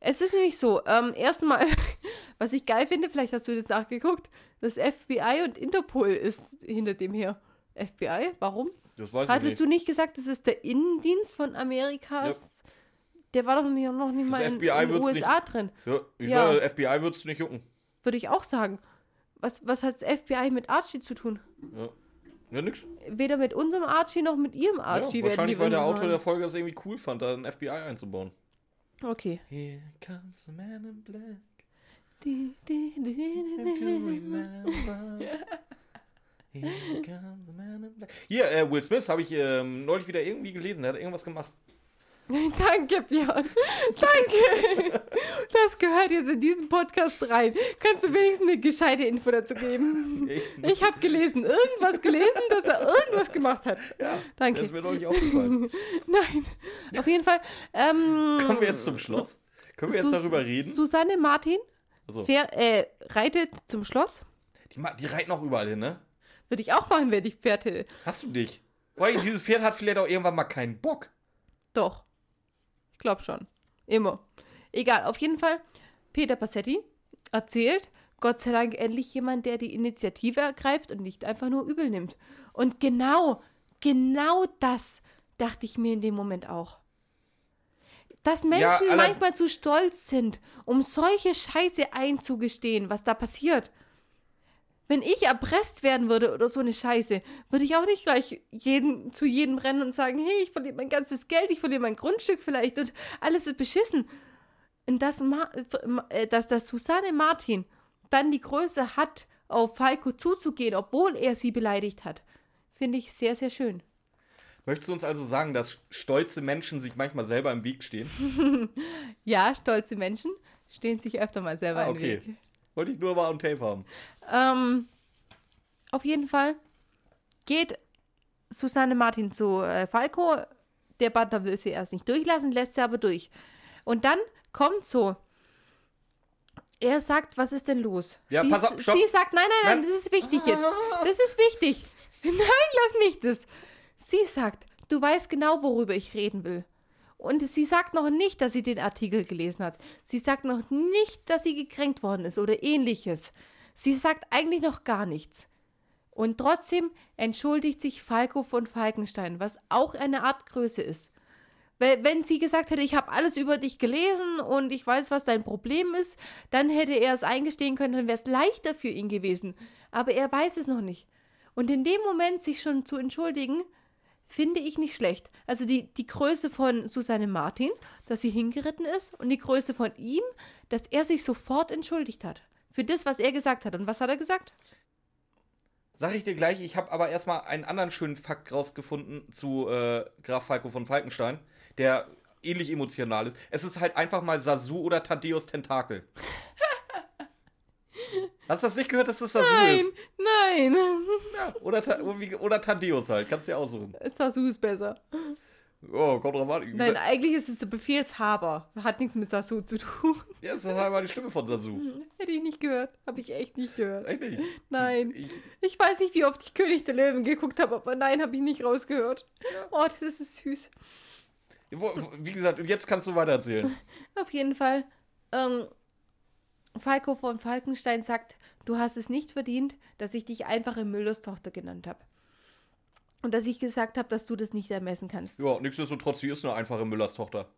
Es ist nämlich so, ähm, erstmal, was ich geil finde, vielleicht hast du das nachgeguckt, das FBI und Interpol ist hinter dem her. FBI? Warum? Das weiß ich Hattest nicht. du nicht gesagt, das ist der Innendienst von Amerikas? Der war doch nicht, noch nicht mal in, FBI in den USA drin. Ja, ich Ja. sage, FBI würdest du nicht jucken. Würde ich auch sagen. Was, was hat das FBI mit Archie zu tun? Ja, ja nix. Weder mit unserem Archie noch mit ihrem Ja, Archie wahrscheinlich, weil der Autor der Folge das irgendwie cool fand, da ein FBI einzubauen. Okay. Here comes the man in black. Die, die, die, die. Here comes the man in black. Hier, äh, Will Smith habe ich ähm, neulich wieder irgendwie gelesen. Der hat irgendwas gemacht. Danke, Björn. Danke. Das gehört jetzt in diesen Podcast rein. Kannst du wenigstens eine gescheite Info dazu geben? Ich, Ich habe gelesen, irgendwas gelesen, dass er irgendwas gemacht hat. ja, Danke. Das ist mir neulich aufgefallen. Nein, auf jeden Fall. Ähm, Kommen wir jetzt zum Schloss? Können wir jetzt Sus- darüber reden? Susanne Martin Also, fähr, äh, reitet zum Schloss. die, die reiten auch überall hin, ne? Würde ich auch machen, wenn ich Pferd hätte. Hast du dich? Vor allem, dieses Pferd hat vielleicht auch irgendwann mal keinen Bock. Doch. Ich glaube schon. Immer. Egal, auf jeden Fall. Peter Passetti erzählt, Gott sei Dank endlich jemand, der die Initiative ergreift und nicht einfach nur übel nimmt. Und genau, genau das dachte ich mir in dem Moment auch. Dass Menschen aller- manchmal zu stolz sind, um solche Scheiße einzugestehen, was da passiert. Wenn ich erpresst werden würde oder so eine Scheiße, würde ich auch nicht gleich jeden, zu jedem rennen und sagen, hey, ich verliere mein ganzes Geld, ich verliere mein Grundstück vielleicht und alles ist beschissen. Und dass, Ma äh, dass, dass Susanne Martin dann die Größe hat, auf Falco zuzugehen, obwohl er sie beleidigt hat, finde ich sehr, sehr schön. Möchtest du uns also sagen, dass stolze Menschen sich manchmal selber im Weg stehen? Ja, stolze Menschen stehen sich öfter mal selber Ah, im okay. Weg. Wollte ich nur mal on Tape haben. Ähm, auf jeden Fall geht Susanne Martin zu äh, Falco. Der Butler will sie erst nicht durchlassen, lässt sie aber durch. Und dann kommt so. Er sagt, was ist denn los? Ja, sie, pass auf, stopp. sie sagt, nein, nein, nein, Nein. das ist wichtig jetzt. Das ist wichtig. Nein, lass mich das. Sie sagt, du weißt genau, worüber ich reden will. Und sie sagt noch nicht, dass sie den Artikel gelesen hat. Sie sagt noch nicht, dass sie gekränkt worden ist oder ähnliches. Sie sagt eigentlich noch gar nichts. Und trotzdem entschuldigt sich Falco von Falkenstein, was auch eine Art Größe ist. Weil, wenn sie gesagt hätte, ich habe alles über dich gelesen und ich weiß, was dein Problem ist, dann hätte er es eingestehen können, dann wäre es leichter für ihn gewesen. Aber er weiß es noch nicht. Und in dem Moment sich schon zu entschuldigen, finde ich nicht schlecht. Also die, die Größe von Susanne Martin, dass sie hingeritten ist, und die Größe von ihm, dass er sich sofort entschuldigt hat. Für das, was er gesagt hat. Und was hat er gesagt? Sag ich dir gleich, ich habe aber erstmal einen anderen schönen Fakt rausgefunden zu äh, Graf Falco von Falkenstein, der ähnlich emotional ist. Es ist halt einfach mal Sasu oder Thaddeus Tentakel. Hast du das nicht gehört, dass das Sasu Nein, ist? nein. Ja, oder, oder Thaddeus halt, kannst du dir aussuchen. Sasu ist besser. Oh, kommt drauf an. Nein, eigentlich ist es der Befehlshaber. Hat nichts mit Sasu zu tun. Ja, das ist halt mal die Stimme von Sasu. Hätte ich nicht gehört. Habe ich echt nicht gehört. Echt nicht? Nein. Ich, Ich weiß nicht, wie oft ich König der Löwen geguckt habe, aber nein, habe ich nicht rausgehört. Oh, das ist süß. wie gesagt, jetzt kannst du weitererzählen. Auf jeden Fall, ähm, Falco von Falkenstein sagt, du hast es nicht verdient, dass ich dich einfache Müllers Tochter genannt habe. Und dass ich gesagt habe, dass du das nicht ermessen kannst. Ja, nichtsdestotrotz, sie ist eine einfache Müllers Tochter.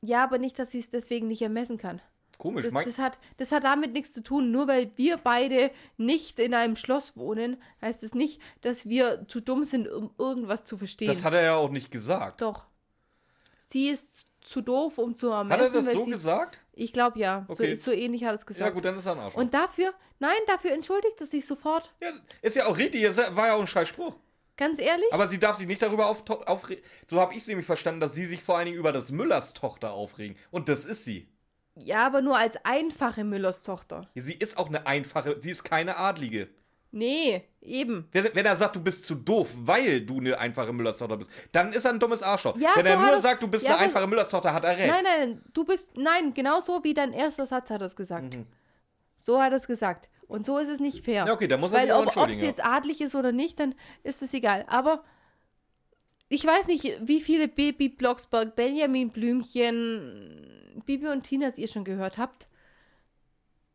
Ja, aber nicht, dass sie es deswegen nicht ermessen kann. Komisch, Das, mein, das, hat, das hat damit nichts zu tun. Nur weil wir beide nicht in einem Schloss wohnen, heißt es nicht, dass wir zu dumm sind, um irgendwas zu verstehen. das hat er ja auch nicht gesagt. Doch. Sie ist zu doof, um zu ermessen. Hat er das so sie, gesagt? Ich glaube ja. Okay. So, so ähnlich hat er es gesagt. Ja, gut, dann ist er ein Arschloch. Und dafür, nein, dafür entschuldigt er sich sofort. ja, ist ja auch richtig, das war ja auch ein scheiß Spruch. Ganz ehrlich? Aber sie darf sich nicht darüber auf, aufregen. So habe ich es nämlich verstanden, dass sie sich vor allen Dingen über das Müllers Tochter aufregen. Und das ist sie. ja, aber nur als einfache Müllers Tochter. Sie ist auch eine einfache, sie ist keine Adlige. Nee, eben. Wenn, wenn er sagt, du bist zu doof, weil du eine einfache Müllerstochter bist, dann ist er ein dummes Arschloch. Ja, wenn so er nur sagt, du bist ja, eine einfache Müllerstochter, hat er recht. Nein, nein, du bist. Nein, genau so wie dein erster Satz hat er es gesagt. So hat er es gesagt. Und so ist es nicht fair. Ja, okay, dann muss er Weil sich auch ob es jetzt adlig ist oder nicht, dann ist es egal. Aber ich weiß nicht, wie viele Baby Blocksberg, Benjamin Blümchen, Bibi und Tinas ihr schon gehört habt.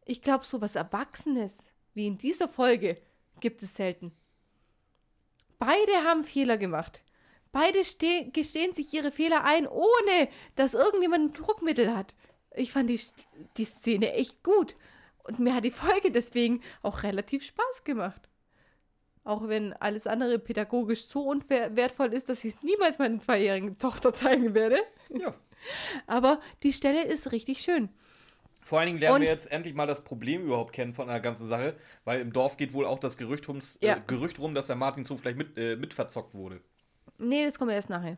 Ich glaube, so was Erwachsenes wie in dieser Folge gibt es selten. Beide haben Fehler gemacht. Beide ste gestehen sich ihre Fehler ein, ohne dass irgendjemand ein Druckmittel hat. Ich fand die, die Szene echt gut. Und mir hat die Folge deswegen auch relativ Spaß gemacht. Auch wenn alles andere pädagogisch so unwertvoll ist, dass ich es niemals meiner zweijährigen Tochter zeigen werde. Ja. Aber die Stelle ist richtig schön. Vor allen Dingen lernen Und- wir jetzt endlich mal das Problem überhaupt kennen von der ganzen Sache, weil im Dorf geht wohl auch das Gerücht, ums, Ja. äh, Gerücht rum, dass der Martinshof vielleicht mit, äh, mit verzockt wurde. Nee, das kommt erst nachher.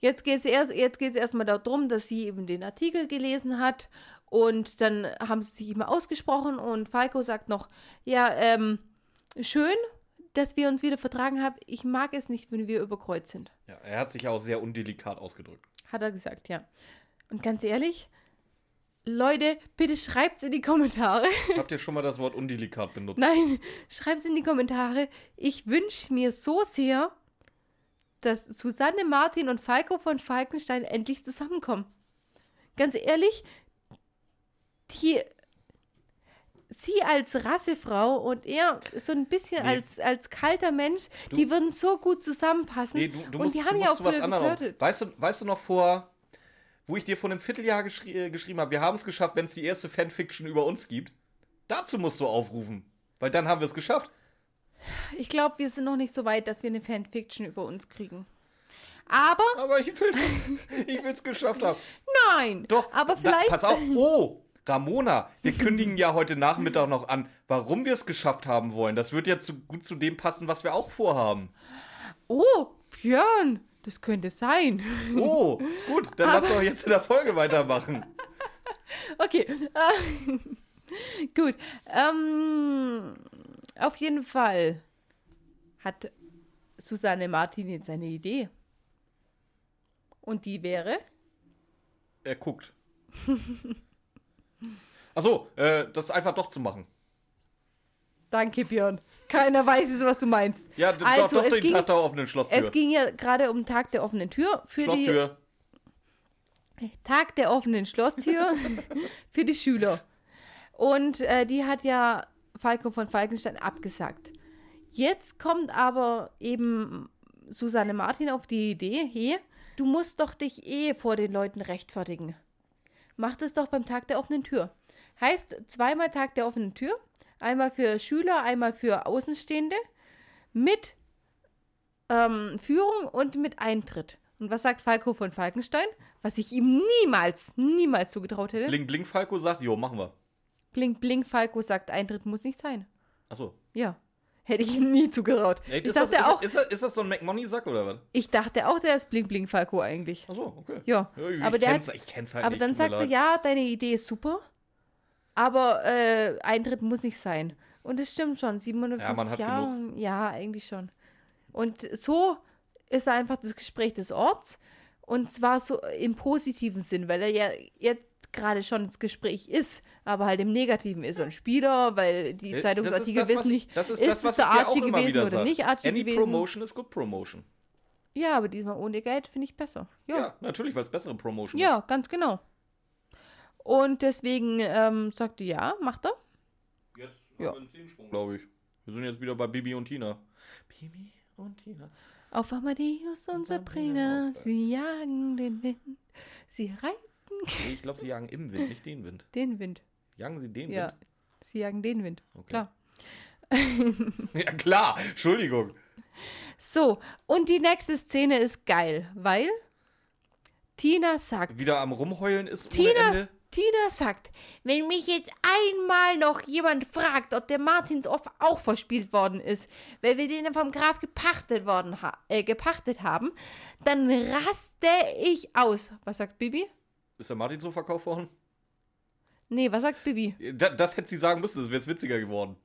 Jetzt geht es erst, jetzt geht's erstmal darum, dass sie eben den Artikel gelesen hat und dann haben sie sich immer ausgesprochen und Falco sagt noch, ja, ähm, schön, dass wir uns wieder vertragen haben. Ich mag es nicht, wenn wir über Kreuz sind. Ja, er hat sich ja auch sehr undelikat ausgedrückt. Hat er gesagt, ja. Und ganz ehrlich, Leute, bitte schreibt's in die Kommentare. Habt ihr schon mal das Wort undelikat benutzt? Nein, schreibt's in die Kommentare. Ich wünsche mir so sehr, dass Susanne Martin und Falco von Falkenstein endlich zusammenkommen. Ganz ehrlich, die sie als Rassefrau und er so ein bisschen Nee. als, als kalter Mensch, die würden so gut zusammenpassen. Nee, du, du und musst, die haben du ja auch was geflirtet. Weißt du, weißt du noch vor, wo ich dir vor einem Vierteljahr geschri äh, geschrieben habe, wir haben es geschafft, wenn es die erste Fanfiction über uns gibt? Dazu musst du aufrufen. Weil dann haben wir es geschafft. Ich glaube, wir sind noch nicht so weit, dass wir eine Fanfiction über uns kriegen. Aber Aber ich will ich es geschafft haben. nein. Doch. Aber Na, vielleicht. pass auf. Oh, Ramona, wir kündigen ja heute Nachmittag noch an, warum wir es geschafft haben wollen. Das wird ja zu, gut zu dem passen, was wir auch vorhaben. Oh, Björn, das könnte sein. Oh, gut, dann lass doch jetzt in der Folge weitermachen. Okay. äh, Gut. Ähm, auf jeden Fall hat Susanne Martin jetzt eine Idee. Und die wäre. Er guckt. Achso, äh, das einfach doch zu machen. Danke, Björn. Keiner weiß jetzt, was du meinst. Ja, d- Also, doch, doch es den ging- Tag der offenen Schlosstür. Es ging ja gerade um Tag der offenen Tür für Schlosstür. die Tag der offenen Schlosstür für die Schüler. Und äh, die hat ja Falco von Falkenstein abgesagt. Jetzt kommt aber eben Susanne Martin auf die Idee, hey, du musst doch dich eh vor den Leuten rechtfertigen. Mach das doch beim Tag der offenen Tür. Heißt zweimal Tag der offenen Tür, einmal für Schüler, einmal für Außenstehende, mit ähm, Führung und mit Eintritt. Und was sagt Falco von Falkenstein? Was ich ihm niemals, niemals zugetraut hätte. Blink Blink Falco sagt, jo, machen wir. Blink, blink, Falco sagt, Eintritt muss nicht sein. Achso. Ja. Hätte ich ihm nie zugetraut. Ey, ich, ist, das, dachte ist, auch, ist, das, ist das so ein McMoney-Sack oder was? ich dachte auch, der ist Blink, blink, Falco eigentlich. Achso, okay. Ja. ich, aber ich der kenn's, hat, ich kenn's halt aber nicht. dann sagt er, ja, deine Idee ist super, aber äh, Eintritt muss nicht sein. Und es stimmt schon, 750 Ja, man hat Jahre. Ja, eigentlich schon. Und so ist einfach das Gespräch des Orts. Und zwar so im positiven Sinn, weil er ja jetzt gerade schon das Gespräch ist, aber halt im Negativen ist er ein Spieler, weil die Äh, Zeitungsartikel das, wissen ich- nicht, das ist, ist, das, der Archie gewesen oder sag. nicht Archie Any gewesen. Promotion is good Promotion. Ja, aber diesmal ohne Geld finde ich besser. Ja, Ja, natürlich, weil es bessere Promotion ja, ganz genau. Und deswegen ähm, sagte ja, macht er. Jetzt Ja. haben wir einen Zehensprung, glaube ich. Wir sind jetzt wieder bei Bibi und Tina. Bibi und Tina. Auf Amadeus und Sabrina sie jagen den Wind. Sie reiten Nee, ich glaube, sie jagen im Wind, nicht den Wind. den Wind. Jagen sie den Ja, Wind? sie jagen den Wind. Okay. Klar. Ja, klar. Entschuldigung. So, und die nächste Szene ist geil, weil Tina sagt, Wieder am Rumheulen ist ohne Tina, sagt, wenn mich jetzt einmal noch jemand fragt, ob der Martinshof auch verspielt worden ist, weil wir den vom Graf gepachtet, worden ha äh, gepachtet haben, dann raste ich aus. Was sagt Bibi? Ist der Martin so verkauft worden? Nee, was sagt Bibi? Da, das hätte sie sagen müssen, das wäre witziger geworden.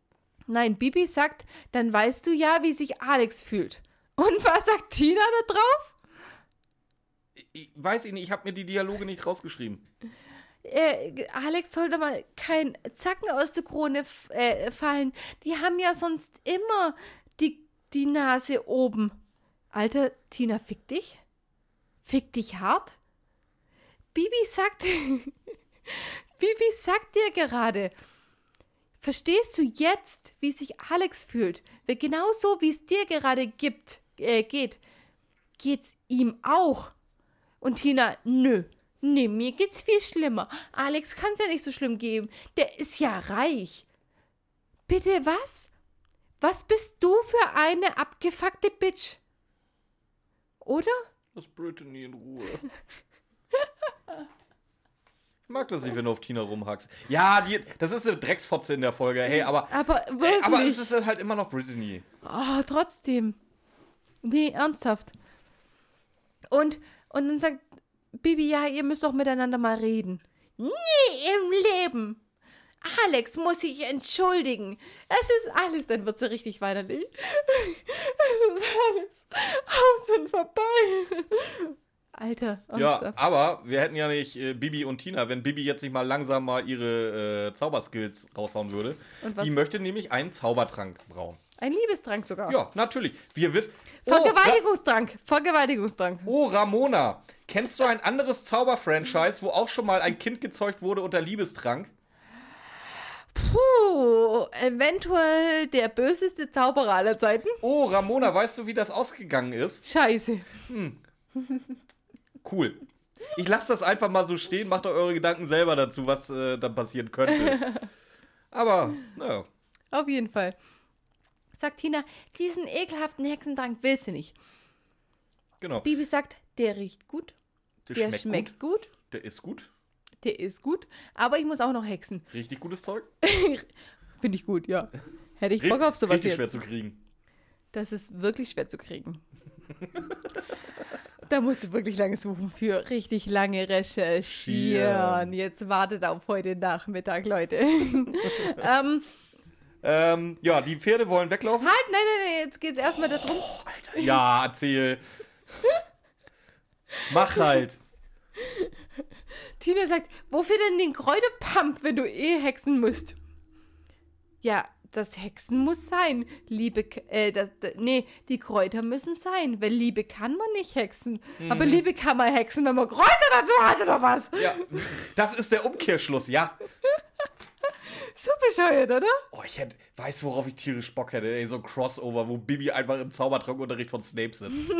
Nein, Bibi sagt, dann weißt du ja, wie sich Alex fühlt. Und was sagt Tina da drauf? Ich weiß ich nicht, ich habe mir die Dialoge nicht rausgeschrieben. Äh, Alex sollte mal kein Zacken aus der Krone äh, fallen. Die haben ja sonst immer die, die Nase oben. Alter, Tina, fick dich? Fick dich hart? Bibi sagt. Bibi sagt dir gerade. Verstehst du jetzt, wie sich Alex fühlt? Weil Genauso wie es dir gerade gibt, äh, geht, geht's ihm auch. Und Tina, nö. Nee, mir geht's viel schlimmer. Alex kann's ja nicht so schlimm geben. Der ist ja reich. Bitte was? Was bist du für eine abgefuckte Bitch? Oder? Lass Brittany in Ruhe. Ich mag das nicht, wenn du auf Tina rumhackst. Ja, die, das ist eine Drecksfotze in der Folge, hey, aber, Aber wirklich. aber es ist halt immer noch Brittany. Oh, trotzdem. Nee, ernsthaft. Und, und dann sagt Bibi, ja, ihr müsst doch miteinander mal reden. Nie im Leben. Alex muss sich entschuldigen. Es ist alles, dann wird sie richtig weinerlich. Es ist alles aus und vorbei. Alter, Ja, aber wir hätten ja nicht äh, Bibi und Tina, wenn Bibi jetzt nicht mal langsam mal ihre äh, Zauberskills raushauen würde. Und was- Die möchte nämlich einen Zaubertrank brauen. Ein Liebestrank sogar. Ja, natürlich. Wir wissen. Oh, Vergewaltigungstrank. Vergewaltigungstrank. Ra oh, Ramona. Kennst du ein anderes Zauberfranchise, wo auch schon mal ein Kind gezeugt wurde unter Liebestrank? Puh, eventuell der böseste Zauberer aller Zeiten. Oh, Ramona, weißt du, wie das ausgegangen ist? Scheiße. Cool. Ich lasse das einfach mal so stehen, macht euch eure Gedanken selber dazu, was äh, dann passieren könnte. Aber, naja. Auf jeden Fall. Sagt Tina, diesen ekelhaften Hexentrank will sie nicht. Genau. Bibi sagt, der riecht gut, der schmeckt, gut. Der ist gut. der ist gut, aber ich muss auch noch hexen. Richtig gutes Zeug. Finde ich gut, ja. Hätte ich Bock auf sowas Richtig schwer jetzt. zu kriegen. Das ist wirklich schwer zu kriegen. da musst du wirklich lange suchen für richtig lange recherchieren. Jetzt wartet auf heute Nachmittag, Leute. ähm, Ähm, ja, die Pferde wollen weglaufen. halt, nein, nein, nein, jetzt geht's erstmal darum. Ja, erzähl. Mach halt. Tina sagt, wofür denn den Kräuterpump, wenn du eh hexen musst? Ja, das Hexen muss sein. Liebe, äh, das, nee, die Kräuter müssen sein, weil Liebe kann man nicht hexen. Aber Liebe kann man hexen, wenn man Kräuter dazu hat oder was? Ja, das ist der Umkehrschluss, ja. So bescheuert, oder? Oh, ich hätte, weiß, worauf ich tierisch Bock hätte. Ey, so ein Crossover, wo Bibi einfach im Zaubertrankunterricht von Snape sitzt.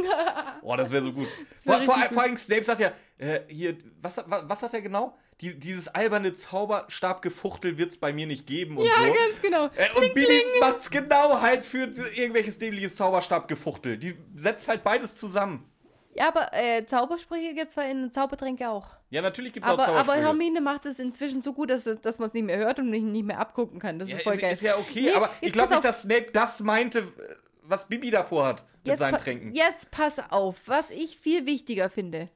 Oh, das wäre so gut. wär vor, vor, vor allem Snape sagt ja, äh, hier, was, was, was sagt er genau? Die, dieses alberne Zauberstabgefuchtel wird es bei mir nicht geben und Ja, so. ganz genau. Äh, und Bibi macht's genau halt für irgendwelches dämliches Zauberstabgefuchtel. Die setzt halt beides zusammen. Ja, aber äh, Zaubersprüche gibt es zwar in Zaubertränke auch. Ja, natürlich gibt es auch Aber, aber Zaubersprüche. Hermine macht es inzwischen so gut, dass, dass man es nicht mehr hört und nicht, mehr abgucken kann. Das ja, ist voll ist, geil. ist ja okay, Nee, aber ich glaube nicht, dass Snape das meinte, was Bibi davor hat mit jetzt, seinen Tränken. jetzt pass auf, was ich viel wichtiger finde.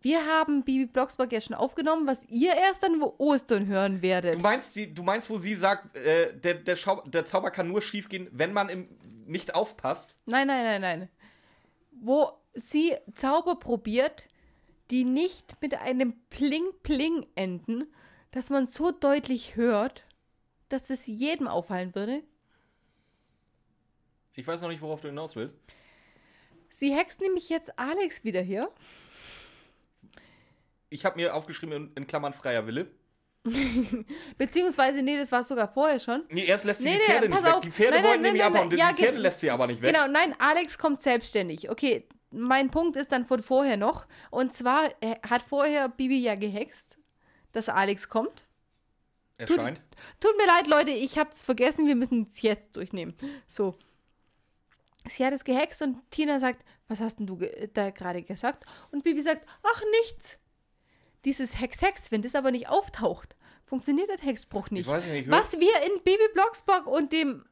Wir haben Bibi Blocksberg ja schon aufgenommen, was ihr erst an Ostern hören werdet. Du meinst, die, du meinst, wo sie sagt, äh, der, der, Schau der Zauber kann nur schiefgehen, wenn man im, nicht aufpasst? Nein, nein, nein, nein. Wo sie Zauber probiert, die nicht mit einem Pling-Pling enden, dass man so deutlich hört, dass es jedem auffallen würde. Ich weiß noch nicht, worauf du hinaus willst. Sie hext nämlich jetzt Alex wieder hier. Ich habe mir aufgeschrieben, in, in Klammern freier Wille. Beziehungsweise, nee, das war sogar vorher schon. Nee, erst lässt sie Nee, die nee, Pferde pass nicht weg. auf. Die Pferde Nein, wollten nein, nämlich nein, abhauen. nein, Die ja, Pferde lässt sie aber nicht weg. Genau, nein, Alex kommt selbstständig. Okay, mein Punkt ist dann von vorher noch. Und zwar hat vorher Bibi ja gehext, dass Alex kommt. Erscheint. Tut mir leid, Leute, ich hab's vergessen, wir müssen es jetzt durchnehmen. So. Sie hat es gehext und Tina sagt, was hast denn du ge da gerade gesagt? Und Bibi sagt, ach, nichts. Dieses Hex-Hex, wenn das aber nicht auftaucht, funktioniert der Hexbruch nicht. Ich weiß nicht, was wir in Baby Blocksberg und dem,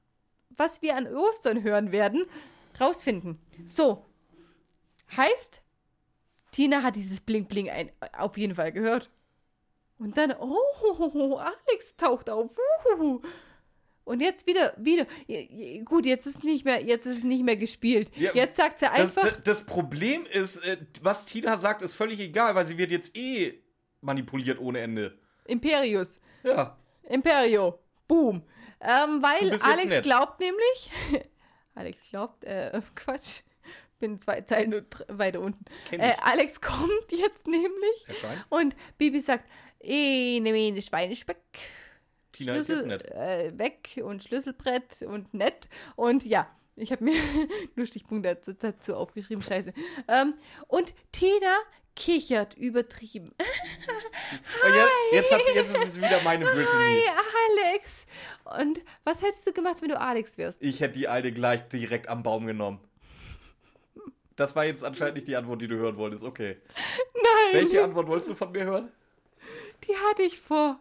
was wir an Ostern hören werden, rausfinden. So. Heißt, Tina hat dieses Bling-Bling ein, auf jeden Fall gehört. Und dann, oh, Alex taucht auf. Uhuhu. Und jetzt wieder, wieder. Gut, jetzt ist nicht mehr, jetzt ist nicht mehr gespielt. Ja, jetzt sagt sie einfach. das, das Problem ist, äh, was Tina sagt, ist völlig egal, weil sie wird jetzt eh manipuliert ohne Ende. Imperius. Ja. Imperio. Boom. Ähm, weil Alex nett. glaubt nämlich. Alex glaubt, äh, Quatsch. Bin zwei Zeilen weiter unten. Äh, ich. Alex kommt jetzt nämlich. Und Bibi sagt, eh, nehme ich Schweinespeck. Tina ist jetzt Schlüssel nett. äh, weg und Schlüsselbrett und nett. Und ja, ich habe mir nur Stichpunkte dazu, dazu aufgeschrieben, scheiße. Ähm, und Tina kichert übertrieben. Und jetzt, jetzt, sie, jetzt ist es wieder meine Brittany. Hi, Alex. Und was hättest du gemacht, wenn du Alex wärst? Ich hätte die alte gleich direkt am Baum genommen. Das war jetzt anscheinend nicht die Antwort, die du hören wolltest. Okay. Nein, Welche Antwort wolltest du von mir hören? die hatte ich vor,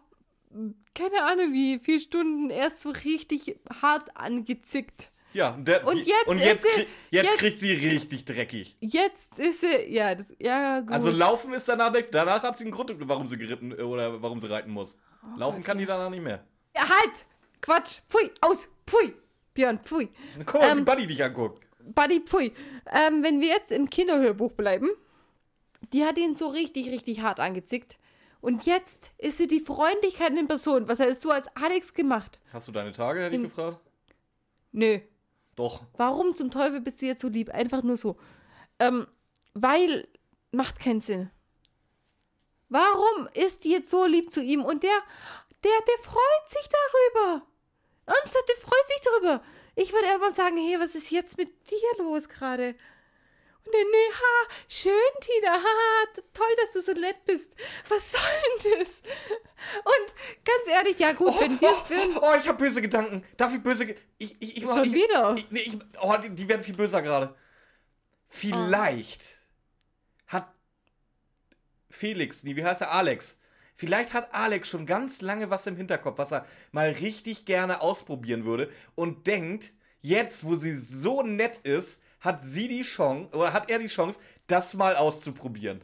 keine Ahnung wie, vier Stunden erst so richtig hart angezickt. Ja, und, der, Und jetzt und jetzt, sie- jetzt, jetzt- kriegt sie richtig dreckig. Jetzt ist sie, ja, das, ja, gut. Also laufen ist danach nicht. Danach hat sie einen Grund, warum sie geritten äh, oder warum sie reiten muss. Oh, Laufen kann die danach nicht mehr. ja, halt! Quatsch! Pfui! Aus! Pfui! Björn, pfui! Guck mal, wie Ähm, Buddy dich anguckt. Buddy, pfui. Ähm, wenn wir jetzt im Kinderhörbuch bleiben, die hat ihn so richtig, richtig hart angezickt. Und jetzt ist sie die Freundlichkeit in Person. Was hättest du als Alex gemacht? Hast du deine Tage, hätte ich gefragt? Nö. Doch. Warum zum Teufel bist du jetzt so lieb? Einfach nur so. Ähm, weil macht keinen Sinn. Warum ist die jetzt so lieb zu ihm? Und der, der, der freut sich darüber. Ernsthaft, der freut sich darüber. Ich würde erstmal sagen, hey, was ist jetzt mit dir los gerade? Und dann, nee, ha, schön, Tina, ha, toll, dass du so nett bist. Was soll denn das? Und ganz ehrlich, ja gut, wenn wir es würden. Oh, ich habe böse Gedanken. Darf ich böse... Ich, ich, ich, Schon ich, wieder? Ich, nee, ich, oh, die, die werden viel böser gerade. Vielleicht hat Felix, nee, wie heißt er? Alex. Vielleicht hat Alex schon ganz lange was im Hinterkopf, was er mal richtig gerne ausprobieren würde und denkt, jetzt, wo sie so nett ist, hat sie die Chance, oder hat er die Chance, das mal auszuprobieren.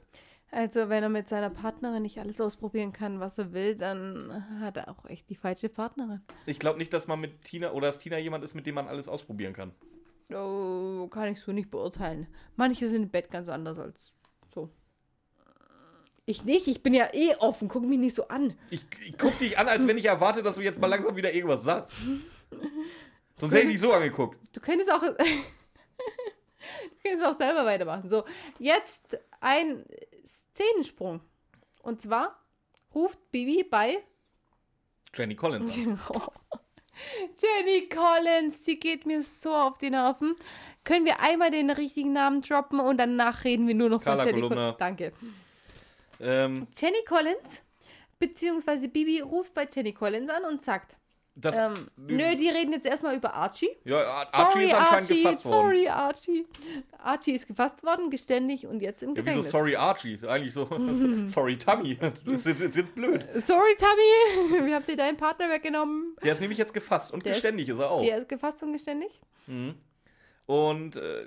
Also, wenn er mit seiner Partnerin nicht alles ausprobieren kann, was er will, dann hat er auch echt die falsche Partnerin. Ich glaube nicht, dass man mit Tina oder dass Tina jemand ist, mit dem man alles ausprobieren kann. Oh, kann ich so nicht beurteilen. Manche sind im Bett ganz anders als. Ich nicht, ich bin ja eh offen, guck mich nicht so an. Ich, ich guck dich an, als wenn ich erwarte, dass du jetzt mal langsam wieder irgendwas sagst. Sonst hätte ich dich so angeguckt. Du könntest auch. du könntest auch selber weitermachen. So, jetzt ein Szenensprung. Und zwar ruft Bibi bei Jenny Collins an. Jenny Collins, die geht mir so auf die Nerven. Können wir einmal den richtigen Namen droppen und danach reden wir nur noch Carla von Jenny. Collins. Danke. Ähm, Jenny Collins, beziehungsweise Bibi ruft bei Jenny Collins an und sagt, das, ähm, nö, die reden jetzt erstmal über Archie. ja, Ar- Archie Sorry, ist anscheinend Archie, gefasst worden. sorry, Archie. Archie ist gefasst worden, geständig und jetzt im Ja, wieso Gefängnis. sorry Archie? Eigentlich so, sorry Tammy. Das ist jetzt, ist jetzt blöd. Sorry, Tammy, wir haben dir deinen Partner weggenommen. Der ist nämlich jetzt gefasst und Der ist- geständig ist er auch. Der ist gefasst und geständig. Und äh,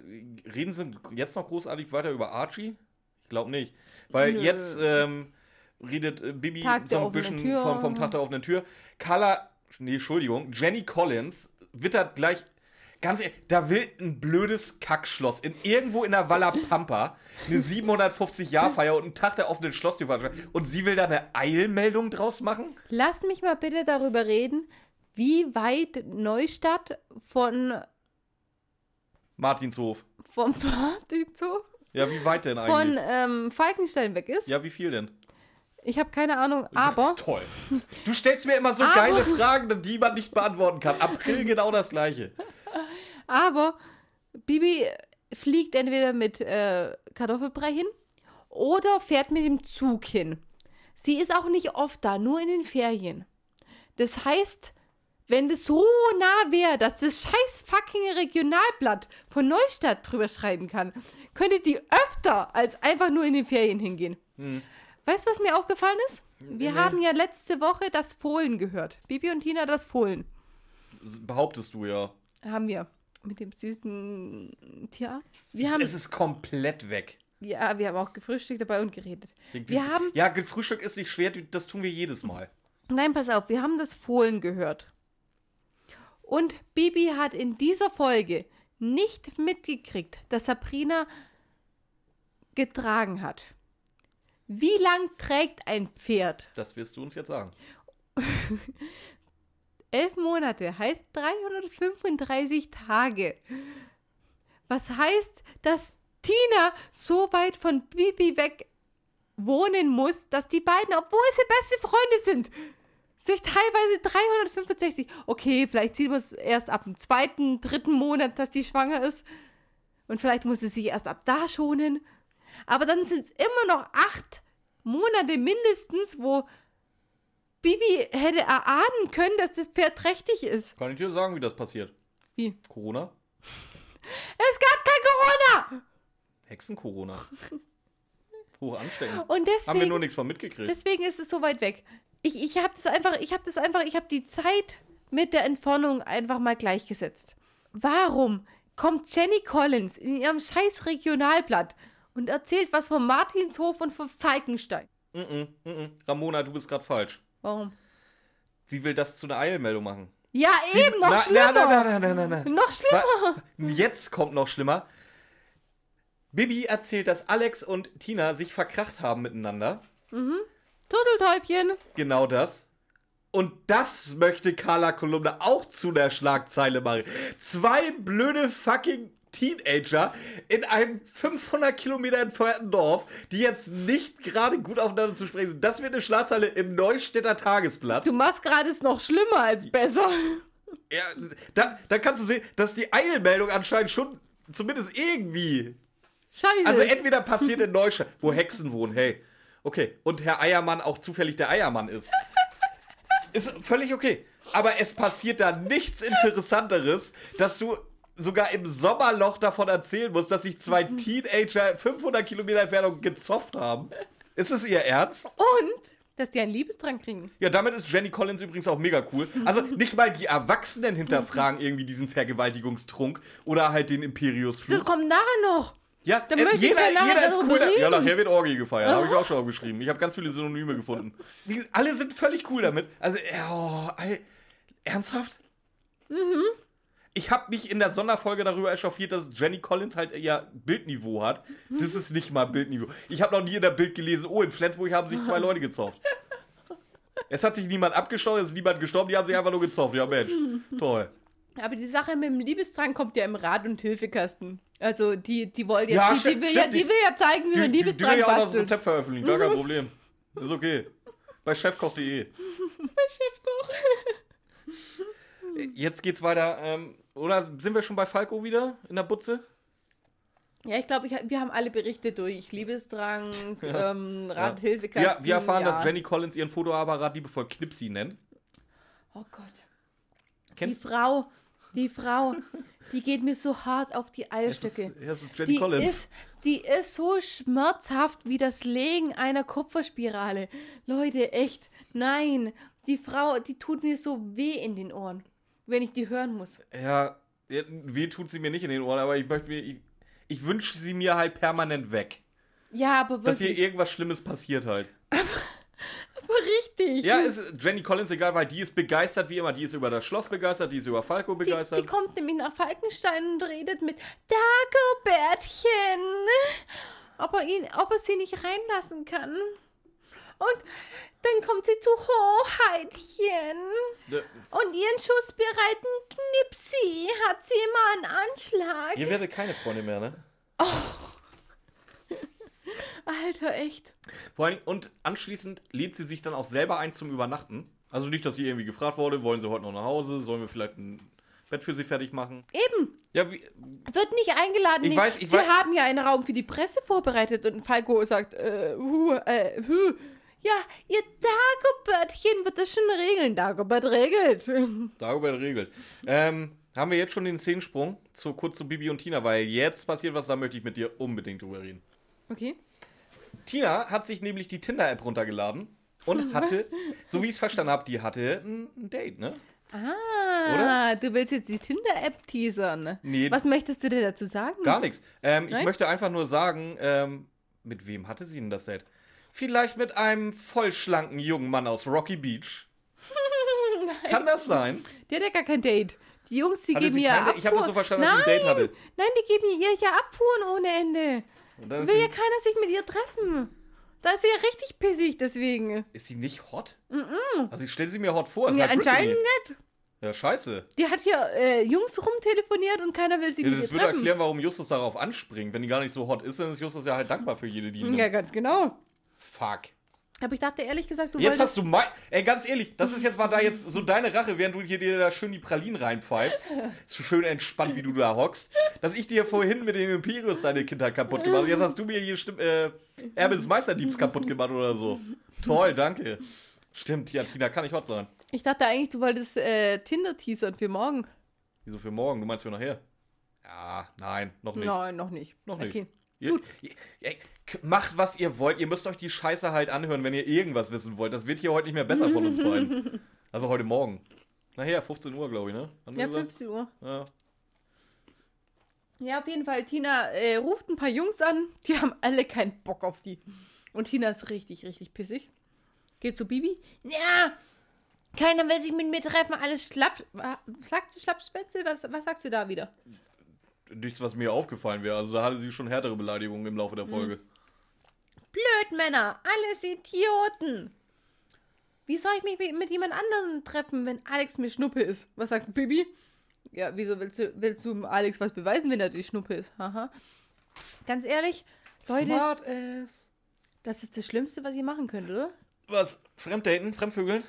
reden sie jetzt noch großartig weiter über Archie? Ich glaube nicht. Weil Nö. jetzt ähm, redet äh, Bibi Tag so ein bisschen Tür. vom, vom Tag der offenen Tür. Carla, nee, Entschuldigung, Jenny Collins wittert gleich. Ganz ehrlich, da will ein blödes Kackschloss in irgendwo in der Walla Pampa eine 750-Jahr-Feier und einen Tag der offenen Schlosstür veranstalten. Und sie will da eine Eilmeldung draus machen? Lass mich mal bitte darüber reden, wie weit Neustadt von Martinshof. vom Partyzoo Ja, wie weit denn eigentlich? von ähm, Falkenstein weg ist. ja, wie viel denn? Ich habe keine Ahnung, aber Toll. Du stellst mir immer so Aber- geile Fragen, die man nicht beantworten kann. April genau das gleiche. aber Bibi fliegt entweder mit äh, Kartoffelbrei hin oder fährt mit dem Zug hin. Sie ist auch nicht oft da, nur in den Ferien. Das heißt, wenn das so nah wäre, dass das scheiß fucking Regionalblatt von Neustadt drüber schreiben kann, könnte die öfter als einfach nur in den Ferien hingehen. Weißt du, was mir aufgefallen ist? Wir Nee. haben ja letzte Woche das Fohlen gehört. Bibi und Tina das Fohlen. Das behauptest du ja. Haben wir. Mit dem süßen Tierarzt. Wir haben, es ist komplett weg. ja, wir haben auch gefrühstückt dabei und geredet. Wir haben, Ja, Frühstück ist nicht schwer, das tun wir jedes Mal. nein, pass auf, wir haben das Fohlen gehört. Und Bibi hat in dieser Folge nicht mitgekriegt, dass Sabrina getragen hat. Wie lang trägt ein Pferd? Das wirst du uns jetzt sagen. Elf Monate heißt 335 Tage. Was heißt, dass Tina so weit von Bibi weg wohnen muss, dass die beiden, obwohl sie beste Freunde sind, sich teilweise 365. Okay, vielleicht sieht man es erst ab dem zweiten, dritten Monat, dass die schwanger ist. Und vielleicht muss sie sich erst ab da schonen. Aber dann sind es immer noch acht Monate mindestens, wo Bibi hätte erahnen können, dass das Pferd trächtig ist. Kann ich dir sagen, wie das passiert? Wie? Corona? Es gab kein Corona! Hexen-Corona. Hoch ansteckend. Und deswegen. Haben wir nur nichts von mitgekriegt. Deswegen ist es so weit weg. Ich, ich habe das einfach, ich habe das einfach, ich habe die Zeit mit der Entfernung einfach mal gleichgesetzt. Warum kommt Jenny Collins in ihrem scheiß Regionalblatt und erzählt was von Martinshof und von Falkenstein? Mm -mm, mm. Ramona, du bist gerade falsch. Warum? Sie will das zu einer Eilmeldung machen. Ja, Sie, eben, noch na, schlimmer. Na, na, na, na, na, na. Noch schlimmer. Jetzt kommt noch schlimmer. Bibi erzählt, dass Alex und Tina sich verkracht haben miteinander. Turteltäubchen. Genau das. Und das möchte Carla Kolumna auch zu der Schlagzeile machen. Zwei blöde fucking Teenager in einem 500 Kilometer entfernten Dorf, die jetzt nicht gerade gut aufeinander zu sprechen sind. Das wird eine Schlagzeile im Neustädter Tagesblatt. Du machst gerade es noch schlimmer als besser. Ja, da, da kannst du sehen, dass die Eilmeldung anscheinend schon zumindest irgendwie. Scheiße. Also entweder passiert in Neustadt, wo Hexen wohnen, hey. Okay. Und Herr Eiermann auch zufällig der Eiermann ist. Ist völlig okay. Aber es passiert da nichts Interessanteres, dass du sogar im Sommerloch davon erzählen musst, dass sich zwei Teenager 500 Kilometer Entfernung gezofft haben. Ist es ihr Ernst? und, dass die einen Liebesdrang kriegen. Ja, damit ist Jenny Collins übrigens auch mega cool. Also nicht mal die Erwachsenen hinterfragen irgendwie diesen Vergewaltigungstrunk oder halt den Das Imperiusfluch. kommt nachher noch. Ja, Dann äh, möchte ich jeder, nachher jeder ist cool. da- Ja, reden. nachher wird Orgie gefeiert. Habe ich auch schon aufgeschrieben. Ich habe ganz viele Synonyme gefunden. Alle sind völlig cool damit. Also, äh, oh, all, ernsthaft? Mhm. Ich habe mich in der Sonderfolge darüber echauffiert, dass Jenny Collins halt eher Bildniveau hat. Das ist nicht mal Bildniveau. Ich habe noch nie in der Bild gelesen, oh, in Flensburg haben sich zwei Leute gezofft. Es hat sich niemand abgeschaut, es ist niemand gestorben, die haben sich einfach nur gezofft. Ja, Mensch, toll. Aber die Sache mit dem Liebesdrang kommt ja im Rat- und Hilfekasten. Also die, die wollen Ja, ja, die, die, will ja, die will ja zeigen, wie man die, die will ja auch das bastelt. Rezept veröffentlichen, gar kein Problem. Ist okay. Bei chefkoch.de. Jetzt geht's weiter. Ähm, oder sind wir schon bei Falco wieder in der Butze? Ja, ich glaube, wir haben alle Berichte durch. Liebesdrang, ähm, Rat- Ja. und Hilfekasten. Ja, wir erfahren, ja. dass Jenny Collins ihren Fotoapparat liebevoll Knipsi nennt. Oh Gott. Kennst die Frau, die Frau, die geht mir so hart auf die ist, Eierstöcke. das ist Jenny Die Collins. ist, die ist so schmerzhaft wie das Legen einer Kupferspirale. Leute, echt, nein. Die Frau, die tut mir so weh in den Ohren, wenn ich die hören muss. ja, weh tut sie mir nicht in den Ohren, aber ich möchte mir. Ich, ich wünsche sie mir halt permanent weg. Ja, aber Dass ihr wirklich. irgendwas Schlimmes passiert halt. aber richtig. Ja, ist Jenny Collins egal, weil die ist begeistert wie immer. Die ist über das Schloss begeistert, die ist über Falco die, begeistert. die kommt nämlich nach Falkenstein und redet mit Dagobertchen, ob er, ihn, ob er sie nicht reinlassen kann. Und dann kommt sie zu Hoheitchen. Ja. Und ihren schussbereiten Knipsi hat sie immer einen Anschlag. Ihr werdet keine Freunde mehr, ne? Alter, echt. Vor allem, und anschließend lädt sie sich dann auch selber ein zum Übernachten. Also nicht, dass sie irgendwie gefragt wurde, wollen sie heute noch nach Hause, sollen wir vielleicht ein Bett für sie fertig machen. Eben. Ja, wie, Wird nicht eingeladen. Ich Nee, weiß, ich sie weiß- haben ja einen Raum für die Presse vorbereitet und Falco sagt, äh, hu, äh, hu. Ja, ihr Dagobertchen wird das schon regeln. Dagobert regelt. darüber regelt. Ähm, haben wir jetzt schon den Szenensprung zu, kurz zu Bibi und Tina, weil jetzt passiert was, da möchte ich mit dir unbedingt drüber reden. Okay. Tina hat sich nämlich die Tinder-App runtergeladen und hatte, so wie ich es verstanden habe, die hatte ein, Date, ne? Ah, du willst jetzt die Tinder-App teasern. Nee. Was möchtest du dir dazu sagen? Gar nichts. Ähm, ich möchte einfach nur sagen, ähm, mit wem hatte sie denn das Date? Vielleicht mit einem vollschlanken jungen Mann aus Rocky Beach. Kann das sein? Die hat ja gar kein Date. Die Jungs, die Hatte geben ihr kein Abfuhr. Date? Ich habe das so verstanden, nein, dass sie ein Date hatte. Nein, die geben ihr ja Abfuhren ohne Ende. Will ja keiner sich mit ihr treffen. Da ist sie ja richtig pissig deswegen. ist sie nicht hot? Also ich stelle sie mir hot vor. ist Ja, halt anscheinend nicht. Ja, scheiße. Die hat hier äh, Jungs rumtelefoniert und keiner will sie Ja, mit ihr das würde treffen. erklären, warum Justus darauf anspringt. Wenn die gar nicht so hot ist, dann ist Justus ja halt dankbar für jede, die Ja, nimmt. ganz genau. Fuck. Aber ich dachte ehrlich gesagt, du Jetzt hast du mein. Ey, ganz ehrlich, das ist jetzt mal da jetzt so deine Rache, während du hier dir da schön die Pralinen reinpfeifst. So schön entspannt, wie du da hockst. Dass ich dir vorhin mit dem Imperius deine Kindheit kaputt gemacht habe. Jetzt hast du mir hier Stimm, äh, Erbe des Meisterdiebs kaputt gemacht oder so. Toll, danke. Stimmt, ja, Tina kann nicht hot sein. Ich dachte eigentlich, du wolltest äh, Tinder teasern für morgen. Wieso für morgen? Du meinst für nachher? Ja, nein, noch nicht. Nein, noch nicht. Noch nicht. Okay. K- macht, was ihr wollt. Ihr müsst euch die Scheiße halt anhören, wenn ihr irgendwas wissen wollt. Das wird hier heute nicht mehr besser von uns beiden. Also heute Morgen. Nachher, 15 Uhr, glaube ich, ne? Haben Ja, gesagt? 15 Uhr. Ja. Ja, auf jeden Fall. Tina äh, ruft ein paar Jungs an. Die haben alle keinen Bock auf die. Und Tina ist richtig, richtig pissig. Geht zu Bibi. Ja, keiner will sich mit mir treffen. Alles schlapp. Sagt sie Schlappspätzle? Was, was sagt sie da wieder? Nichts, was mir aufgefallen wäre. Also da hatte sie schon härtere Beleidigungen im Laufe der Folge. Blöd, Männer. Alles Idioten. Wie soll ich mich mit, jemand anderem treffen, wenn Alex mir Schnuppe ist? Was sagt Bibi? Ja, wieso willst du, willst du Alex was beweisen, wenn er die Schnuppe ist? Haha. Ganz ehrlich, Leute, Smart ass. das ist das Schlimmste, was ihr machen könnt, oder? Was? Fremddaten? Fremdvögeln?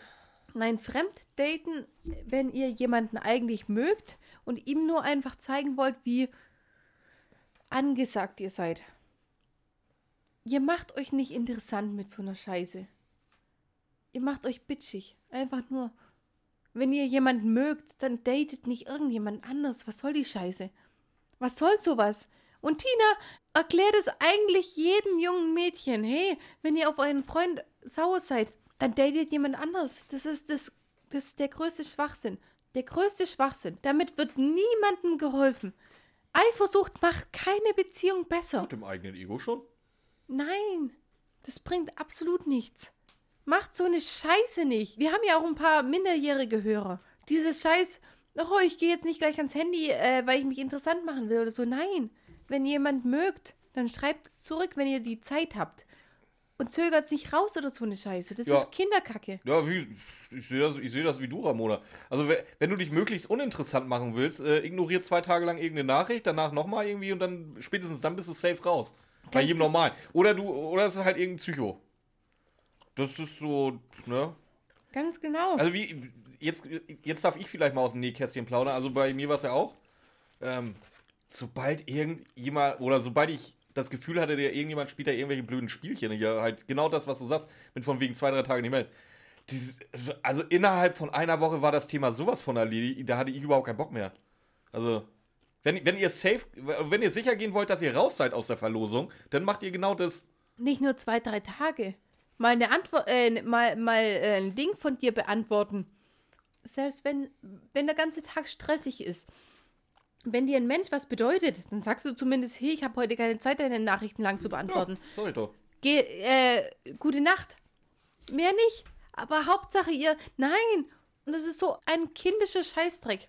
Nein, Fremddaten, wenn ihr jemanden eigentlich mögt und ihm nur einfach zeigen wollt, wie angesagt ihr seid. Ihr macht euch nicht interessant mit so einer Scheiße. Ihr macht euch bitchig. Einfach nur. Wenn ihr jemanden mögt, dann datet nicht irgendjemand anders. Was soll die Scheiße? Was soll sowas? Und Tina erklärt es eigentlich jedem jungen Mädchen. Hey, wenn ihr auf euren Freund sauer seid, dann datet jemand anders. Das ist, das, das ist der größte Schwachsinn. Der größte Schwachsinn. Damit wird niemandem geholfen. Eifersucht macht keine Beziehung besser. Mit dem eigenen Ego schon? Nein, das bringt absolut nichts. Macht so eine Scheiße nicht. Wir haben ja auch ein paar minderjährige Hörer. Dieses Scheiß, oh, ich gehe jetzt nicht gleich ans Handy, äh, weil ich mich interessant machen will oder so. Nein, wenn jemand mögt, dann schreibt es zurück, wenn ihr die Zeit habt. Und zögert nicht raus oder so eine Scheiße. Das Ja. ist Kinderkacke. Ja, wie, ich sehe das, ich seh das wie du, Ramona. Also, we- wenn du dich möglichst uninteressant machen willst, äh, ignorier zwei Tage lang irgendeine Nachricht, danach nochmal irgendwie und dann spätestens dann bist du safe raus. Bei Ganz jedem ge- normalen. Oder du, oder es ist halt irgendein Psycho. Das ist so, ne? Ganz genau. Also wie, jetzt, jetzt darf ich vielleicht mal aus dem Nähkästchen plaudern. Also bei mir war es ja auch. Ähm, sobald irgendjemand, oder sobald ich das Gefühl hatte, der irgendjemand spielt da irgendwelche blöden Spielchen, hier halt genau das, was du sagst, mit von wegen zwei, drei Tage nicht mehr. Dieses, also innerhalb von einer Woche war das Thema sowas von erledigt, da hatte ich überhaupt keinen Bock mehr. Also, wenn, wenn ihr safe, wenn ihr sicher gehen wollt, dass ihr raus seid aus der Verlosung, dann macht ihr genau das. Nicht nur zwei, drei Tage. Mal eine Antwort, äh, mal, mal äh, ein Ding von dir beantworten. Selbst wenn, wenn der ganze Tag stressig ist. Wenn dir ein Mensch was bedeutet, dann sagst du zumindest, hey, ich habe heute keine Zeit, deine Nachrichten lang zu beantworten. Sag ich doch. Geh, äh, gute Nacht. Mehr nicht. Aber Hauptsache ihr, nein. Und das ist so ein kindischer Scheißdreck.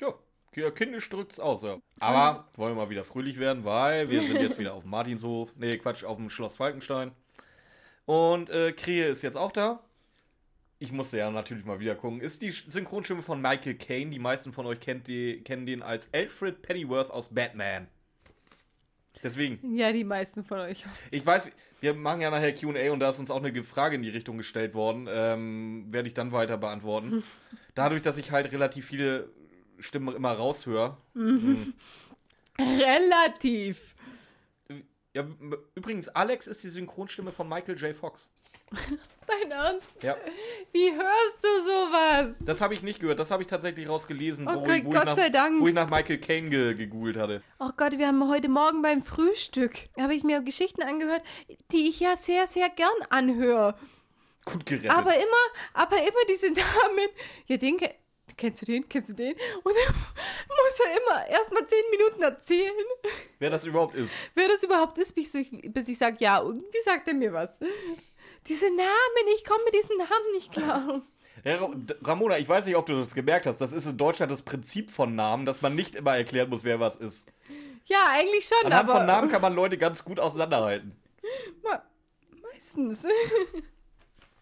Ja, ja, kindisch drückt's aus, ja. Aber wollen wir mal wieder fröhlich werden, weil wir sind jetzt wieder auf dem Martinshof. Nee, Quatsch, auf dem Schloss Falkenstein. Und äh, Krähe ist jetzt auch da. Ich musste ja natürlich mal wieder gucken. Ist die Synchronstimme von Michael Caine. Die meisten von euch kennt die, kennen den als Alfred Pennyworth aus Batman. Deswegen, Ja, die meisten von euch. ich weiß, wir machen ja nachher QA und da ist uns auch eine Frage in die Richtung gestellt worden. Ähm, werde ich dann weiter beantworten. Dadurch, dass ich halt relativ viele Stimmen immer raushöre, Relativ. Ja, übrigens, Alex ist die Synchronstimme von Michael J. Fox. Dein Ernst? Ja, Wie hörst du sowas? das habe ich nicht gehört. Das habe ich tatsächlich rausgelesen, wo, Okay, ich, wo, Gott ich nach, sei Dank. wo ich nach Michael Caine ge gegoogelt hatte. Oh Gott, wir haben heute Morgen beim Frühstück, habe ich mir Geschichten angehört, die ich ja sehr, sehr gern anhöre. Gut gerettet. Aber immer, aber immer diese Namen. Ja, den ke- kennst du den? Kennst du den? Und dann muss er immer erstmal zehn Minuten erzählen, Wer das überhaupt ist. wer das überhaupt ist, bis ich, bis ich sage, ja, irgendwie sagt er mir was. Diese Namen, ich komme mit diesen Namen nicht klar. Ramona, ich weiß nicht, ob du das gemerkt hast. Das ist in Deutschland das Prinzip von Namen, dass man nicht immer erklären muss, wer was ist. Ja, eigentlich schon, Anhand aber von Namen kann man Leute ganz gut auseinanderhalten. me- meistens.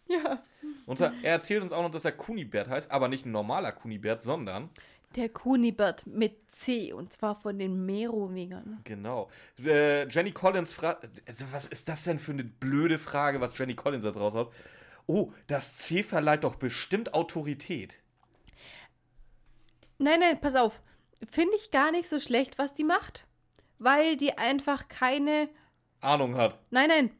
ja. Und er er erzählt uns auch noch, dass er Kunibert heißt, aber nicht ein normaler Kunibert, sondern Der Kunibert mit C und zwar von den Merowingern. Genau. Äh, Jenny Collins fragt, also was ist das denn für eine blöde Frage, was Jenny Collins jetzt raushaut? Oh, das C verleiht doch bestimmt Autorität. Nein, nein, pass auf. Finde ich gar nicht so schlecht, was die macht, weil die einfach keine Ahnung hat. Nein, nein.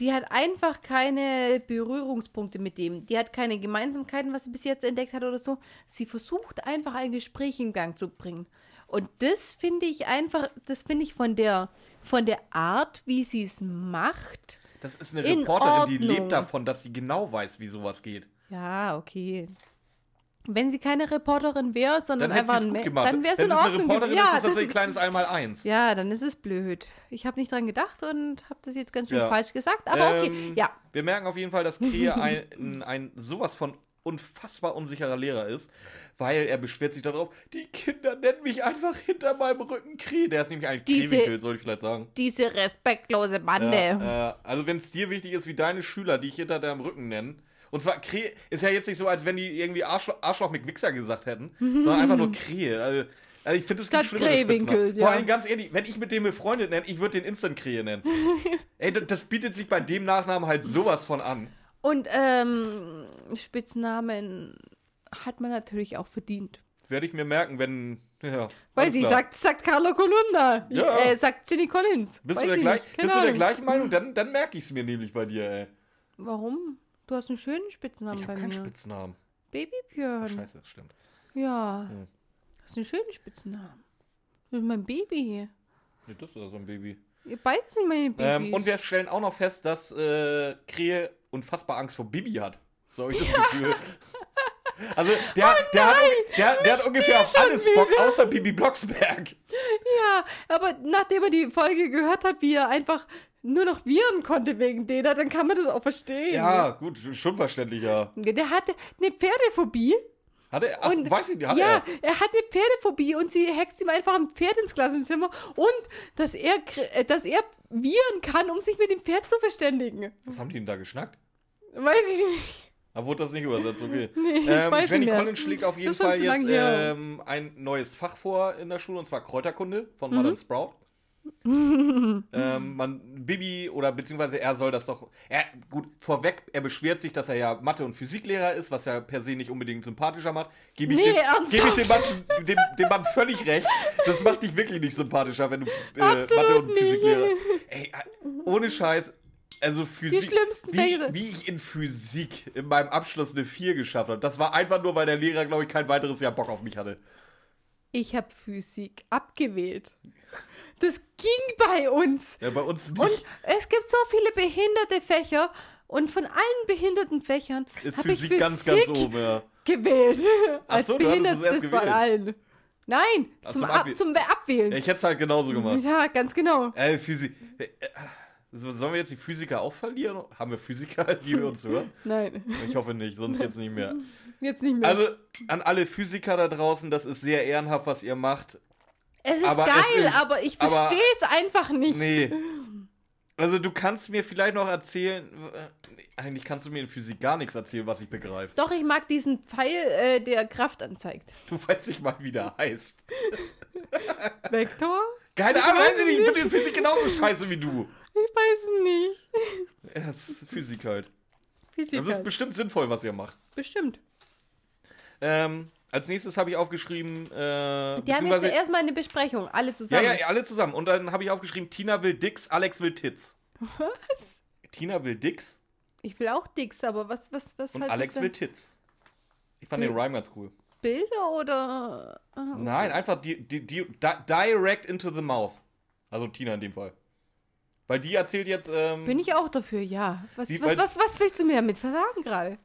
Die hat einfach keine Berührungspunkte mit dem. Die hat keine Gemeinsamkeiten, was sie bis jetzt entdeckt hat oder so. Sie versucht einfach ein Gespräch in Gang zu bringen. Und das finde ich einfach, das finde ich von der, von der Art, wie sie es macht. Das ist eine In Reporterin, die lebt davon, dass sie genau weiß, wie sowas geht. Ja, okay. Wenn sie keine Reporterin wäre, sondern Dann einfach ein gut gemacht. dann wäre es in es eine Ordnung. Reporterin gewesen. ist, das das- ein kleines Einmaleins. ja, dann ist es blöd. Ich habe nicht dran gedacht und habe das jetzt ganz schön Ja. falsch gesagt. Aber okay, Ähm, ja. Wir merken auf jeden Fall, dass Krähe ein, ein sowas von unfassbar unsicherer Lehrer ist, weil er beschwert sich darauf, die Kinder nennen mich einfach hinter meinem Rücken Krähe. Der ist nämlich eigentlich Diese- Krähwinkel, soll ich vielleicht sagen. Diese respektlose Bande. Ja, äh, also wenn es dir wichtig ist, wie deine Schüler dich hinter deinem Rücken nennen, und zwar Krähe ist ja jetzt nicht so, als wenn die irgendwie Arschloch, Arschloch mit Wichser gesagt hätten, sondern einfach nur Krähe. Also, also ich finde, es gibt schlimmere Spitznamen. ja. Vor allem ganz ehrlich, wenn ich mit dem befreundet nenne, ich würde den Instant Krähe nennen. Ey, das, bietet sich bei dem Nachnamen halt sowas von an. Und ähm, Spitznamen hat man natürlich auch verdient. Werde ich mir merken, wenn. Ja, sie klar. sagt, sagt Carlo Colunda. Ja. Äh, sagt Jenny Collins. Bist, Weiß du der, ich gleich, bist du der gleichen Meinung? Dann, dann merke ich es mir nämlich bei dir, ey. Warum? Du hast einen schönen Spitznamen Ich bei habe keinen mir. Spitznamen. Baby Björn. Scheiße, das stimmt. Ja. Hm. Du hast einen schönen Spitznamen. Du bist mein Baby. Nee, das ist so ein Baby. Ihr beide sind meine Babys. Ähm, und wir stellen auch noch fest, dass äh, Krähe unfassbar Angst vor Bibi hat. So habe ich das Gefühl. Also, der, der, hat, der, der hat ungefähr auf alles Bock, wieder. außer Bibi Blocksberg. ja, aber nachdem er die Folge gehört hat, wie er einfach nur noch viren konnte wegen denen, dann kann man das auch verstehen. Ja, gut, schon verständlich, ja. Der hatte eine Pferdephobie. Hat er, ach, Und- weiß ich nicht, hat ja, er. er hat eine Pferdephobie und sie hext ihm einfach ein Pferd ins Klassenzimmer und dass er, äh, dass er viren kann, um sich mit dem Pferd zu verständigen. Was haben die denn da geschnackt? Weiß ich nicht. Da wurde das nicht übersetzt, okay. Nee, ich ähm, weiß Jenny nicht mehr. Collins schlägt auf jeden Fall jetzt ähm, ein neues Fach vor in der Schule, und zwar Kräuterkunde Mhm. von Madame Sprout. ähm, man, Bibi, oder beziehungsweise er soll das doch. Er, gut, vorweg, er beschwert sich, dass er ja Mathe- und Physiklehrer ist, was ja per se nicht unbedingt sympathischer macht. Gebe ich, Nee, dem, geb ich dem, Mann, dem, dem Mann völlig recht. Das macht dich wirklich nicht sympathischer, wenn du äh, Mathe- und nicht. Physiklehrer. Ey, ohne Scheiß. Also Physik, schlimmsten wie, wie ich in Physik in meinem Abschluss eine 4 geschafft habe. Das war einfach nur, weil der Lehrer, glaube ich, kein weiteres Jahr Bock auf mich hatte. Ich habe Physik abgewählt. Das ging bei uns. Ja, bei uns nicht. Und es gibt so viele behinderte Fächer und von allen behinderten Fächern ist habe ich Physik ganz, ganz oben, ja. gewählt. Als so, du hattest es erst behindertstes von allen. Nein, Ach, zum, zum Ab zum Abwählen. Ich hätte es halt genauso gemacht. Ja, ganz genau. Äh, Physik. Äh, äh, so, sollen wir jetzt die Physiker auch verlieren? Haben wir Physiker, die wir uns hören? Nein, Ich hoffe nicht, sonst jetzt nicht mehr. jetzt nicht mehr. Also, an alle Physiker da draußen, das ist sehr ehrenhaft, was ihr macht. Es ist aber es geil, ist- aber ich verstehe es einfach nicht. Nee. Also, du kannst mir vielleicht noch erzählen. äh, Eigentlich kannst du mir in Physik gar nichts erzählen, was ich begreife. Doch, ich mag diesen Pfeil, äh, der Kraft anzeigt. Du weißt nicht mal, wie der heißt. Vektor? Keine Ahnung, weiß ich nicht. Ich bin in Physik genauso scheiße wie du. Ich weiß es nicht. Ja, das ist Physik halt. Physik Das ist halt. bestimmt sinnvoll, was ihr macht. bestimmt. Ähm, als nächstes habe ich aufgeschrieben, äh, Die haben jetzt erstmal eine Besprechung, alle ja, zusammen. ja, alle zusammen. Und dann habe ich aufgeschrieben, Tina will Dicks, Alex will Tits. Was? Tina will Dicks Ich will auch Dicks, aber was, was, was und heißt Alex will? Tits. Ich fand den Will- Rhyme ganz cool. Bilder oder. Ah, Nein, einfach die, die, die, di- direct into the mouth. Also Tina in dem Fall. Weil die erzählt jetzt ähm, Bin ich auch dafür, ja. Was, Die- was, was, was willst du mir damit versagen gerade?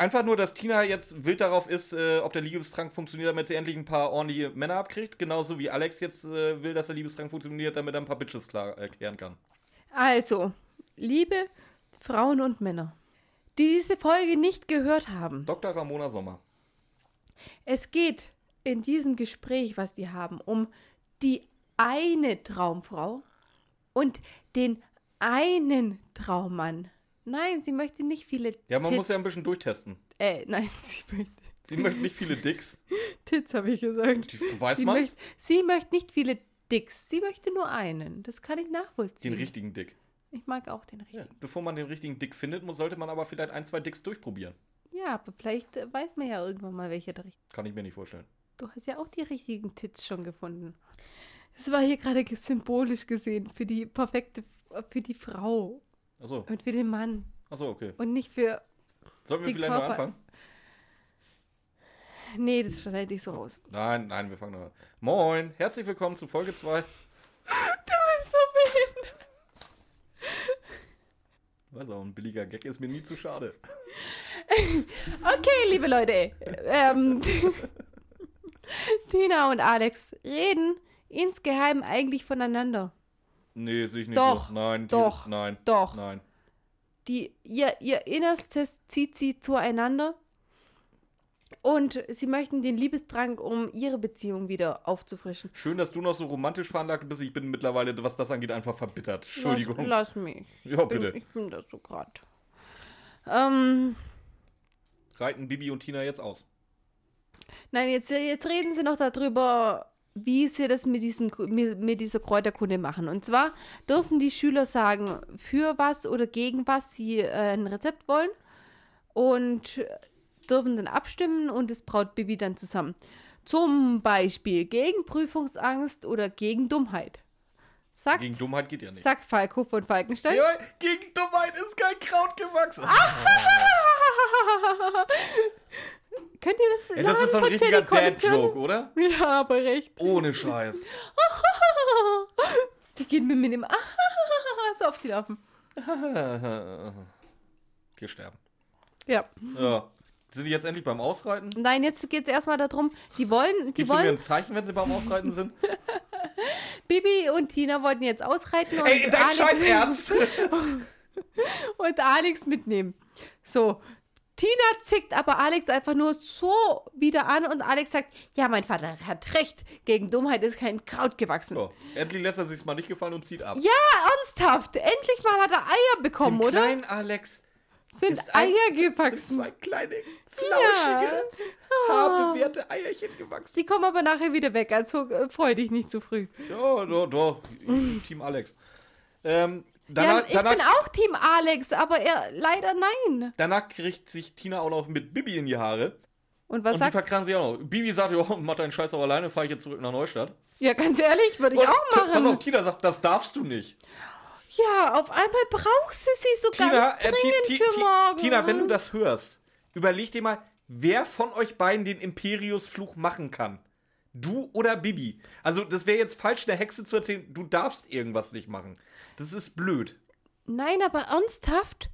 Einfach nur, dass Tina jetzt wild darauf ist, äh, ob der Liebestrank funktioniert, damit sie endlich ein paar ordentliche Männer abkriegt. Genauso wie Alex jetzt äh, will, dass der Liebestrank funktioniert, damit er ein paar Bitches klar erklären kann. Also, liebe Frauen und Männer, die diese Folge nicht gehört haben. Dr. Ramona Sommer. Es geht in diesem Gespräch, was die haben, um die eine Traumfrau und den einen Traummann. Nein, sie möchte nicht viele Ja, man Tits. muss ja ein bisschen durchtesten. Äh, nein, sie möchte. Sie möchte nicht viele Dicks. Tits, habe ich gesagt. Du weißt Sie, man's? möcht, sie möchte nicht viele Dicks. Sie möchte nur einen. Das kann ich nachvollziehen. Den richtigen Dick. Ich mag auch den Ja. richtigen. Bevor man den richtigen Dick findet, muss, sollte man aber vielleicht ein, zwei Dicks durchprobieren. Ja, aber vielleicht weiß man ja irgendwann mal, welcher der richtige. Kann ich mir nicht vorstellen. Du hast ja auch die richtigen Tits schon gefunden. Das war hier gerade ge- symbolisch gesehen für die perfekte, für die Frau Achso, und für den Mann achso, okay. und nicht für. Sollen wir vielleicht mal Körper- anfangen? Nee, das schneide ich so raus. Nein, nein, wir fangen noch an. Moin, herzlich willkommen zu Folge 2. Du bist so behindert. Weiß auch, ein billiger Gag ist mir nie zu schade. Okay, liebe Leute. Ähm, Tina und Alex reden insgeheim eigentlich voneinander. Nee, sehe ich nicht Doch, so. Nein, die- doch, nein, doch. nein. Die, ihr, ihr Innerstes zieht sie zueinander. Und sie möchten den Liebestrank, um ihre Beziehung wieder aufzufrischen. Schön, dass du noch so romantisch veranlagt bist. Ich bin mittlerweile, was das angeht, einfach verbittert. Entschuldigung. Lass, lass mich. ja, Bin, bitte. ich bin das so gerade. Ähm, Reiten Bibi und Tina jetzt aus. nein, jetzt, jetzt reden sie noch darüber, wie sie das mit, diesem, mit, dieser Kräuterkunde machen. Und zwar dürfen die Schüler sagen, für was oder gegen was sie äh, ein Rezept wollen. Und dürfen dann abstimmen und das braut Bibi dann zusammen. Zum Beispiel gegen Prüfungsangst oder gegen Dummheit. Sagt, Gegen Dummheit geht ja nicht. sagt Falco von Falkenstein. Ja, gegen Dummheit ist kein Kraut gewachsen. Könnt ihr das Ey, das ist so ein richtiger? Dad-Joke, oder? Ja, aber recht. Ohne Scheiß. Die gehen mir mit dem so auf die Laufen. Wir sterben. Ja. Ja. Sind die jetzt endlich beim Ausreiten? Nein, jetzt geht es erstmal darum, die wollen, die Gibst du mir wollen, ein Zeichen, wenn sie beim Ausreiten sind? Bibi und Tina wollten jetzt ausreiten und, Ey, dein scheiß Alex, Ernst! und Alex mitnehmen. So. Tina zickt aber Alex einfach nur so wieder an und Alex sagt, ja, mein Vater hat recht, gegen Dummheit ist kein Kraut gewachsen. So, endlich lässt er sich's mal nicht gefallen und zieht ab. Ja, ernsthaft, endlich mal hat er Eier bekommen, Dem oder? kleinen Alex Sind ein- Eier sind- Sind gewachsen. zwei kleine, flauschige, haarbewehrte Eierchen gewachsen. Sie kommen aber nachher wieder weg, also äh, freu dich nicht zu früh. Ja, doch, doch. Team Alex. Ähm, Ja, danach, ich danach, bin auch Team Alex, aber er leider nein. danach kriegt sich Tina auch noch mit Bibi in die Haare. Und was und die sagt verkragen sich auch noch. Bibi sagt, ja, mach deinen Scheiß auch alleine, fahr ich jetzt zurück nach Neustadt. Ja, ganz ehrlich, würde ich Und auch T- Pass auf, machen. Tina sagt, das darfst du nicht. Ja, auf einmal brauchst du sie so Tina, ganz äh, Ti- dringend Ti- für morgen. Tina, wenn du das hörst, überleg dir mal, wer von euch beiden den Imperius-Fluch machen kann. Du oder Bibi. Also, das wäre jetzt falsch, der Hexe zu erzählen, du darfst irgendwas nicht machen. Das ist blöd. Nein, aber ernsthaft?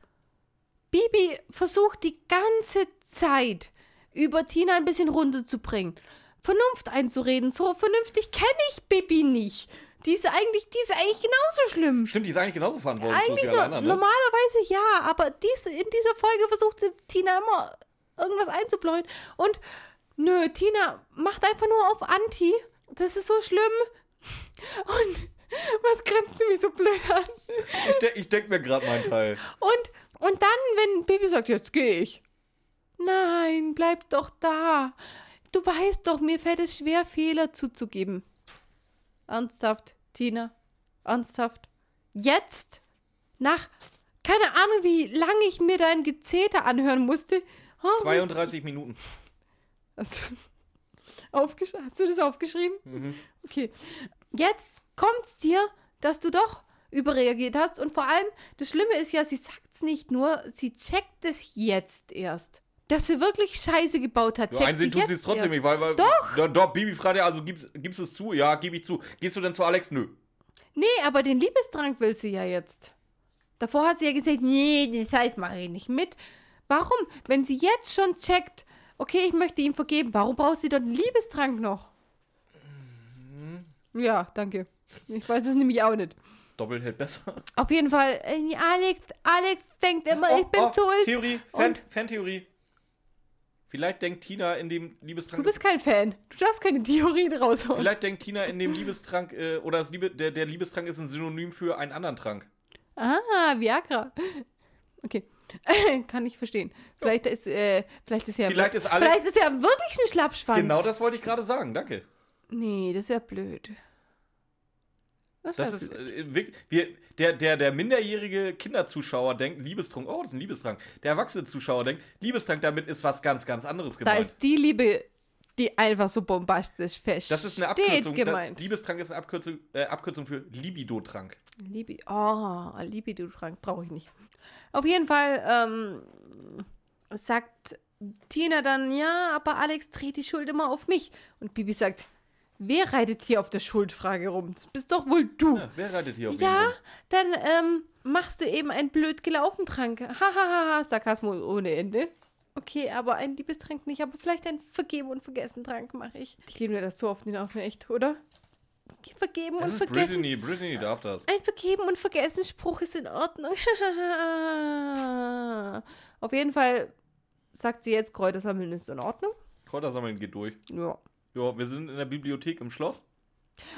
Bibi versucht die ganze Zeit, über Tina ein bisschen runterzubringen. Vernunft einzureden. So vernünftig kenne ich Bibi nicht. Die ist eigentlich, die ist eigentlich genauso schlimm. Stimmt, die ist eigentlich genauso verantwortungslos Eigentlich wie nur, alle anderen, ne? normalerweise ja, aber dies, in dieser Folge versucht sie Tina immer irgendwas einzubläuen. Und nö, Tina macht einfach nur auf Anti. Das ist so schlimm. Und was grinst du mich so blöd an? Ich, de ich denke mir gerade meinen Teil. Und, und dann, wenn Baby sagt, jetzt gehe ich. Nein, bleib doch da. Du weißt doch, mir fällt es schwer, Fehler zuzugeben. Ernsthaft, Tina? Ernsthaft? Jetzt? Nach, keine Ahnung, wie lange ich mir dein Gezeter anhören musste. Oh, 32 Minuten. Hast du, hast du das aufgeschrieben? Okay. Jetzt kommt's dir, dass du doch überreagiert hast. Und vor allem, das Schlimme ist ja, sie sagt's nicht nur, sie checkt es jetzt erst. Dass sie wirklich Scheiße gebaut hat. Checkt einsehen sie tut sie es trotzdem erst. nicht, weil, weil. Doch. Ja, doch, Bibi fragt ja, also gibst, gibst du es zu? Ja, gebe ich zu. Gehst du denn zu Alex? Nö. Nee, aber den Liebestrank will sie ja jetzt. Davor hat sie ja gesagt, nee, den Scheiß mache ich nicht mit. Warum? Wenn sie jetzt schon checkt, okay, ich möchte ihm vergeben, warum braucht sie dort einen Liebestrank noch? Ja, danke. Ich weiß es nämlich auch nicht. Doppelt hält besser. Auf jeden Fall, äh, Alex, Alex denkt immer, ich bin oh, schuld. Theorie, Fan, Fan-Theorie. Vielleicht denkt Tina in dem Du Liebestrank. bist kein Fan. Du darfst keine Theorien raushauen. Vielleicht denkt Tina in dem Liebestrank, äh, oder das Liebe, der, der Liebestrank ist ein Synonym für einen anderen Trank. Ah, Viagra. Okay. Kann ich verstehen. Vielleicht ist, äh, vielleicht ist ja. Vielleicht ist Alex- vielleicht ist ja wirklich ein Schlappschwanz. Genau das wollte ich gerade sagen, danke. Nee, das ist ja blöd. Das wär ist äh, wirklich, wir, der, der, der minderjährige Kinderzuschauer denkt, Liebestrank, oh, das ist ein Liebestrank. Der erwachsene Zuschauer denkt, Liebestrank, damit ist was ganz, ganz anderes Da gemeint. ist die Liebe, die einfach so bombastisch fest. das ist eine Abkürzung. Da, gemeint. Liebestrank ist eine Abkürzung, äh, Abkürzung für Libidotrank. Libi oh, Libido-Trank brauche ich nicht. Auf jeden Fall ähm, sagt Tina dann, ja, aber Alex dreht die Schuld immer auf mich. Und Bibi sagt, wer reitet hier auf der Schuldfrage rum? Das bist doch wohl du. Ja, wer reitet hier auf Ja, rum? dann ähm, machst du eben einen blöd gelaufenen Trank. Hahaha, Sarkasmus ohne Ende. Okay, aber ein Liebestrank nicht, aber vielleicht ein Vergeben und Vergessen Trank mache ich. Ich liebe mir das so oft nicht auch echt, oder? Vergeben Das und Vergessen. Brittany, Brittany darf das. Ein Vergeben und Vergessen Spruch ist in Ordnung. Auf jeden Fall sagt sie jetzt, Kräutersammeln ist in Ordnung. Kräutersammeln geht durch. Ja. Ja, wir sind in der Bibliothek im Schloss.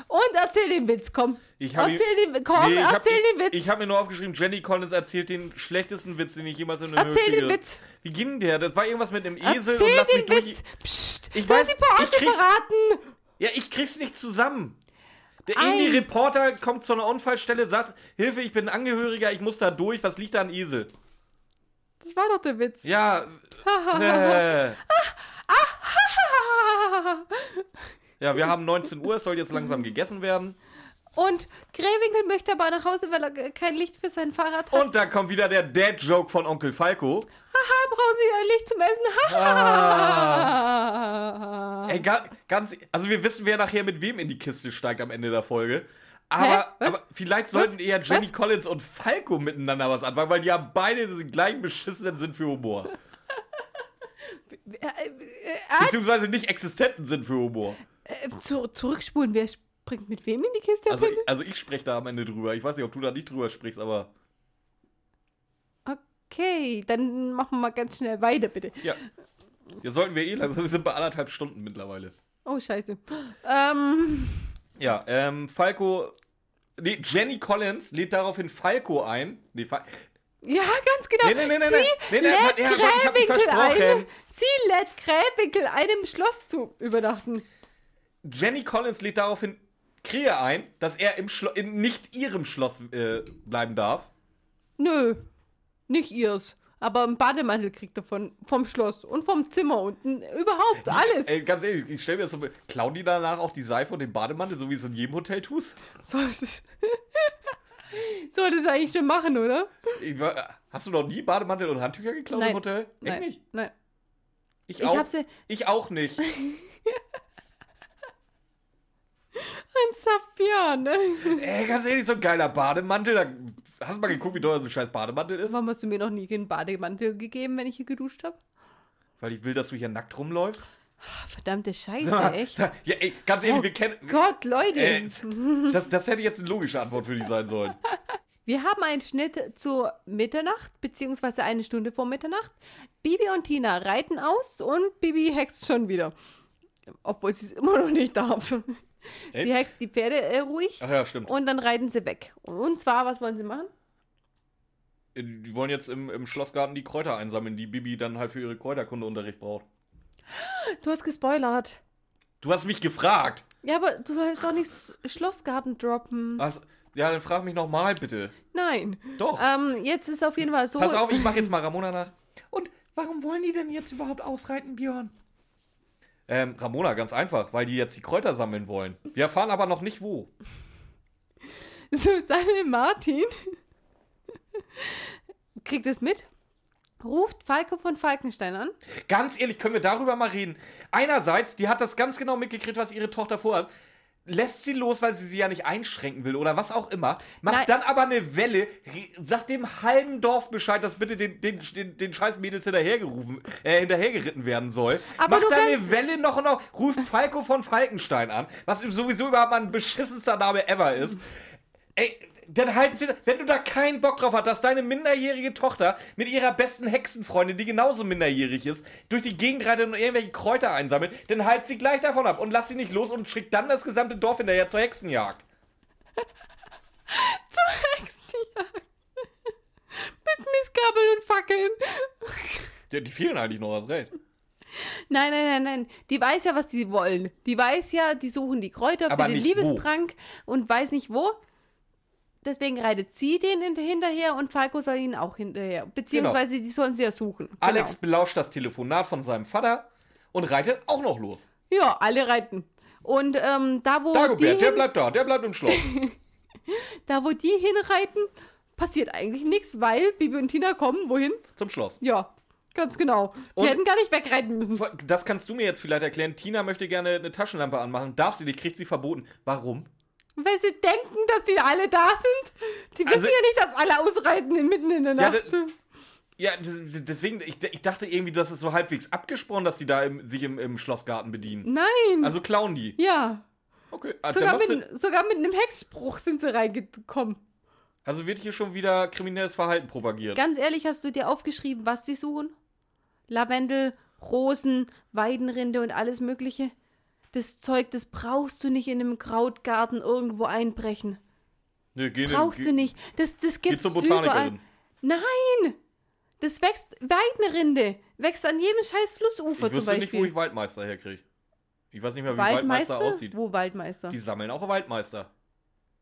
Und erzähl den Witz, komm. Ich erzähl den, komm, Nee, ich hab- erzähl den Witz. Ich, ich habe mir nur aufgeschrieben, Jenny Collins erzählt den schlechtesten Witz, den ich jemals in einem erzähl den Hörspiel- Witz. Wie ging der? Das war irgendwas mit einem Esel Erzähl und lass mich den durch. Witz. Psst, Ich du weiß, hast die Pointe ich verraten. Ja, ich krieg's nicht zusammen. Der Ein- irgendwie Reporter kommt zu einer Unfallstelle, sagt, Hilfe, ich bin ein Angehöriger, ich muss da durch, was liegt da an Esel? Das war doch der Witz. Ja, äh, ja, wir haben 19 Uhr, es soll jetzt langsam gegessen werden. Und Grewinkel möchte aber nach Hause, weil er kein Licht für sein Fahrrad hat. Und da kommt wieder der Dad-Joke von Onkel Falco. Haha, brauchen Sie ein Licht zum Essen? Haha. Ey, ga, ganz, also wir wissen, wer nachher mit wem in die Kiste steigt am Ende der Folge. Aber, Was? aber vielleicht sollten eher Jenny Was? Collins und Falco miteinander was anfangen, weil die haben beide den gleichen beschissenen Sinn für Humor. Äh, äh, Beziehungsweise nicht existenten Sinn für Humor. äh, zu, zurückspulen, wer springt mit wem in die Kiste? Also, also ich spreche da am Ende drüber. Ich weiß nicht, ob du da nicht drüber sprichst, aber okay, dann machen wir mal ganz schnell weiter, bitte. ja. Ja, sollten wir eh langsam. Wir sind bei anderthalb Stunden mittlerweile. Oh, scheiße. Ähm, Ja, ähm, Falco. Nee, Jenny Collins lädt daraufhin Falco ein. Nee, Fa ja, ganz genau. Nee, nee, nee, nee, Sie nee. Nee, nee, lädt ja, Gott, ich hab mich Krähwinkel versprochen. ein, Sie lädt Krähwinkel ein, im Schloss zu übernachten. Jenny Collins lädt daraufhin Krähe ein, dass er im Schlo in nicht ihrem Schloss äh, bleiben darf. Nö, nicht ihrs. Aber einen Bademantel kriegt er von, vom Schloss und vom Zimmer unten. Überhaupt alles. Ey, ganz ehrlich, ich stelle mir das so. Klauen die danach auch die Seife und den Bademantel, so wie es in jedem Hotel tust? Sollte es sollte es eigentlich schon machen, oder? War- hast du noch nie Bademantel und Handtücher geklaut Nein. im Hotel? Echt Nein. nicht? Nein. Ich, Ich auch. sie- Ich auch nicht. Ein Safian, ne? Ey, ganz ehrlich, so ein geiler Bademantel. Da, hast du mal geguckt, wie teuer so ein scheiß Bademantel ist? Warum hast du mir noch nie einen Bademantel gegeben, wenn ich hier geduscht habe? Weil ich will, dass du hier nackt rumläufst. Verdammte Scheiße, mal, echt. sag- Ja, ey, ganz ehrlich, Oh wir kennen. Gott, Leute. Äh, das, das hätte jetzt eine logische Antwort für dich sein sollen. Wir haben einen Schnitt zur Mitternacht, beziehungsweise eine Stunde vor Mitternacht. Bibi und Tina reiten aus und Bibi hext schon wieder. Obwohl sie es immer noch nicht darf. Echt? Sie hext die Pferde äh, ruhig Ach ja, stimmt. und dann reiten sie weg. Und zwar, was wollen sie machen? Die wollen jetzt im, im Schlossgarten die Kräuter einsammeln, die Bibi dann halt für ihre Kräuterkundeunterricht braucht. Du hast gespoilert. Du hast mich gefragt. Ja, aber du sollst doch nicht Schlossgarten droppen. Was? Ja, dann frag mich nochmal bitte. Nein. Doch. Ähm, jetzt ist auf jeden Fall so. Pass auf, ich mach jetzt mal Ramona nach. Und warum wollen die denn jetzt überhaupt ausreiten, Björn? Ähm, Ramona, ganz einfach, weil die jetzt die Kräuter sammeln wollen. Wir erfahren aber noch nicht wo. Susanne Martin kriegt es mit, ruft Falco von Falkenstein an. Ganz ehrlich, können wir darüber mal reden. Einerseits, die hat das ganz genau mitgekriegt, was ihre Tochter vorhat. Lässt sie los, weil sie sie ja nicht einschränken will oder was auch immer. Macht Nein. dann aber eine Welle, sagt dem halben Dorf Bescheid, dass bitte den, den, den, den scheiß Mädels hinterhergerufen, äh, hinterhergeritten werden soll. Aber Macht dann eine Welle noch und noch, ruft Falco von Falkenstein an, was sowieso überhaupt mal ein beschissenster Name ever ist. Ey, Dann halten sie, wenn du da keinen Bock drauf hast, dass deine minderjährige Tochter mit ihrer besten Hexenfreundin, die genauso minderjährig ist, durch die Gegend reitet und irgendwelche Kräuter einsammelt, dann halt sie gleich davon ab und lass sie nicht los und schickt dann das gesamte Dorf hinterher zur Hexenjagd. Zur Hexenjagd. Mit Mistgabeln und Fackeln. Ja, die fehlen eigentlich noch, hast recht. Nein, nein, nein, nein. Die weiß ja, was die wollen. Die weiß ja, die suchen die Kräuter Aber für den nicht wo. Liebestrank und weiß nicht wo. Deswegen reitet sie den hinter- hinterher und Falco soll ihn auch hinterher. Beziehungsweise die sollen sie ja suchen. Alex Genau. belauscht das Telefonat von seinem Vater und reitet auch noch los. Ja, alle reiten. Und ähm, da, wo die Dagobert, der hin, bleibt da, der bleibt im Schloss. da, wo die hinreiten, passiert eigentlich nichts, weil Bibi und Tina kommen. Wohin? Zum Schloss. Ja, ganz genau. Die Und- hätten gar nicht wegreiten müssen. Das kannst du mir jetzt vielleicht erklären. Tina möchte gerne eine Taschenlampe anmachen. Darf sie nicht, kriegt sie verboten. Warum? Weil sie denken, dass die alle da sind. Die wissen Also- ja nicht, dass alle ausreiten mitten in der Ja, Nacht. d- Ja, des- deswegen, ich, ich dachte irgendwie, das ist so halbwegs abgesprochen, dass die da im, sich im, im Schlossgarten bedienen. Nein. Also klauen die. ja. Okay. Ah, Sogar mit, sogar mit einem Hexspruch sind sie reingekommen. Also wird hier schon wieder kriminelles Verhalten propagiert. Ganz ehrlich, hast du dir aufgeschrieben, was sie suchen? Lavendel, Rosen, Weidenrinde und alles Mögliche? Das Zeug, das brauchst du nicht in einem Krautgarten irgendwo einbrechen. Nee, geh, Brauchst geh, du nicht. Das, das Geh gibt's zur überall. Botanikerin. Nein! Das wächst, Weidenrinde wächst an jedem scheiß Flussufer Ich zum wüsste nicht, wo Beispiel. ich Waldmeister herkriege. Ich weiß nicht mehr, wie Waldmeister, Waldmeister? aussieht. Wo Waldmeister? Die sammeln auch Waldmeister.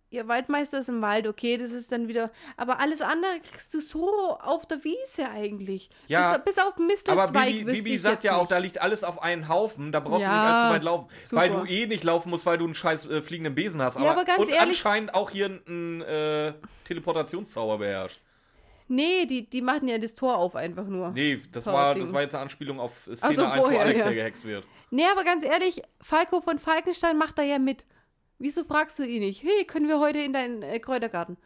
Ja, Waldmeister ist im Wald, okay, das ist dann wieder. Aber alles andere kriegst du so auf der Wiese eigentlich. Ja, bis, bis auf Aber Mistelzweig Bibi, wüsste Bibi ich sagt ja auch, nicht. da liegt alles auf einen Haufen. Da brauchst du Ja, nicht allzu weit laufen. super. Weil du eh nicht laufen musst, weil du einen scheiß äh, fliegenden Besen hast. Ja, aber ganz und ehrlich- anscheinend auch hier einen äh, Teleportationszauber beherrscht. Nee, die, die machen ja das Tor auf einfach nur. Nee, das war, das war jetzt eine Anspielung auf Szene so, 1, wo vorher, Alex ja. hergehext wird. Nee, aber ganz ehrlich, Falco von Falkenstein macht da ja mit. Wieso fragst du ihn nicht? Hey, können wir heute in deinen äh, Kräutergarten?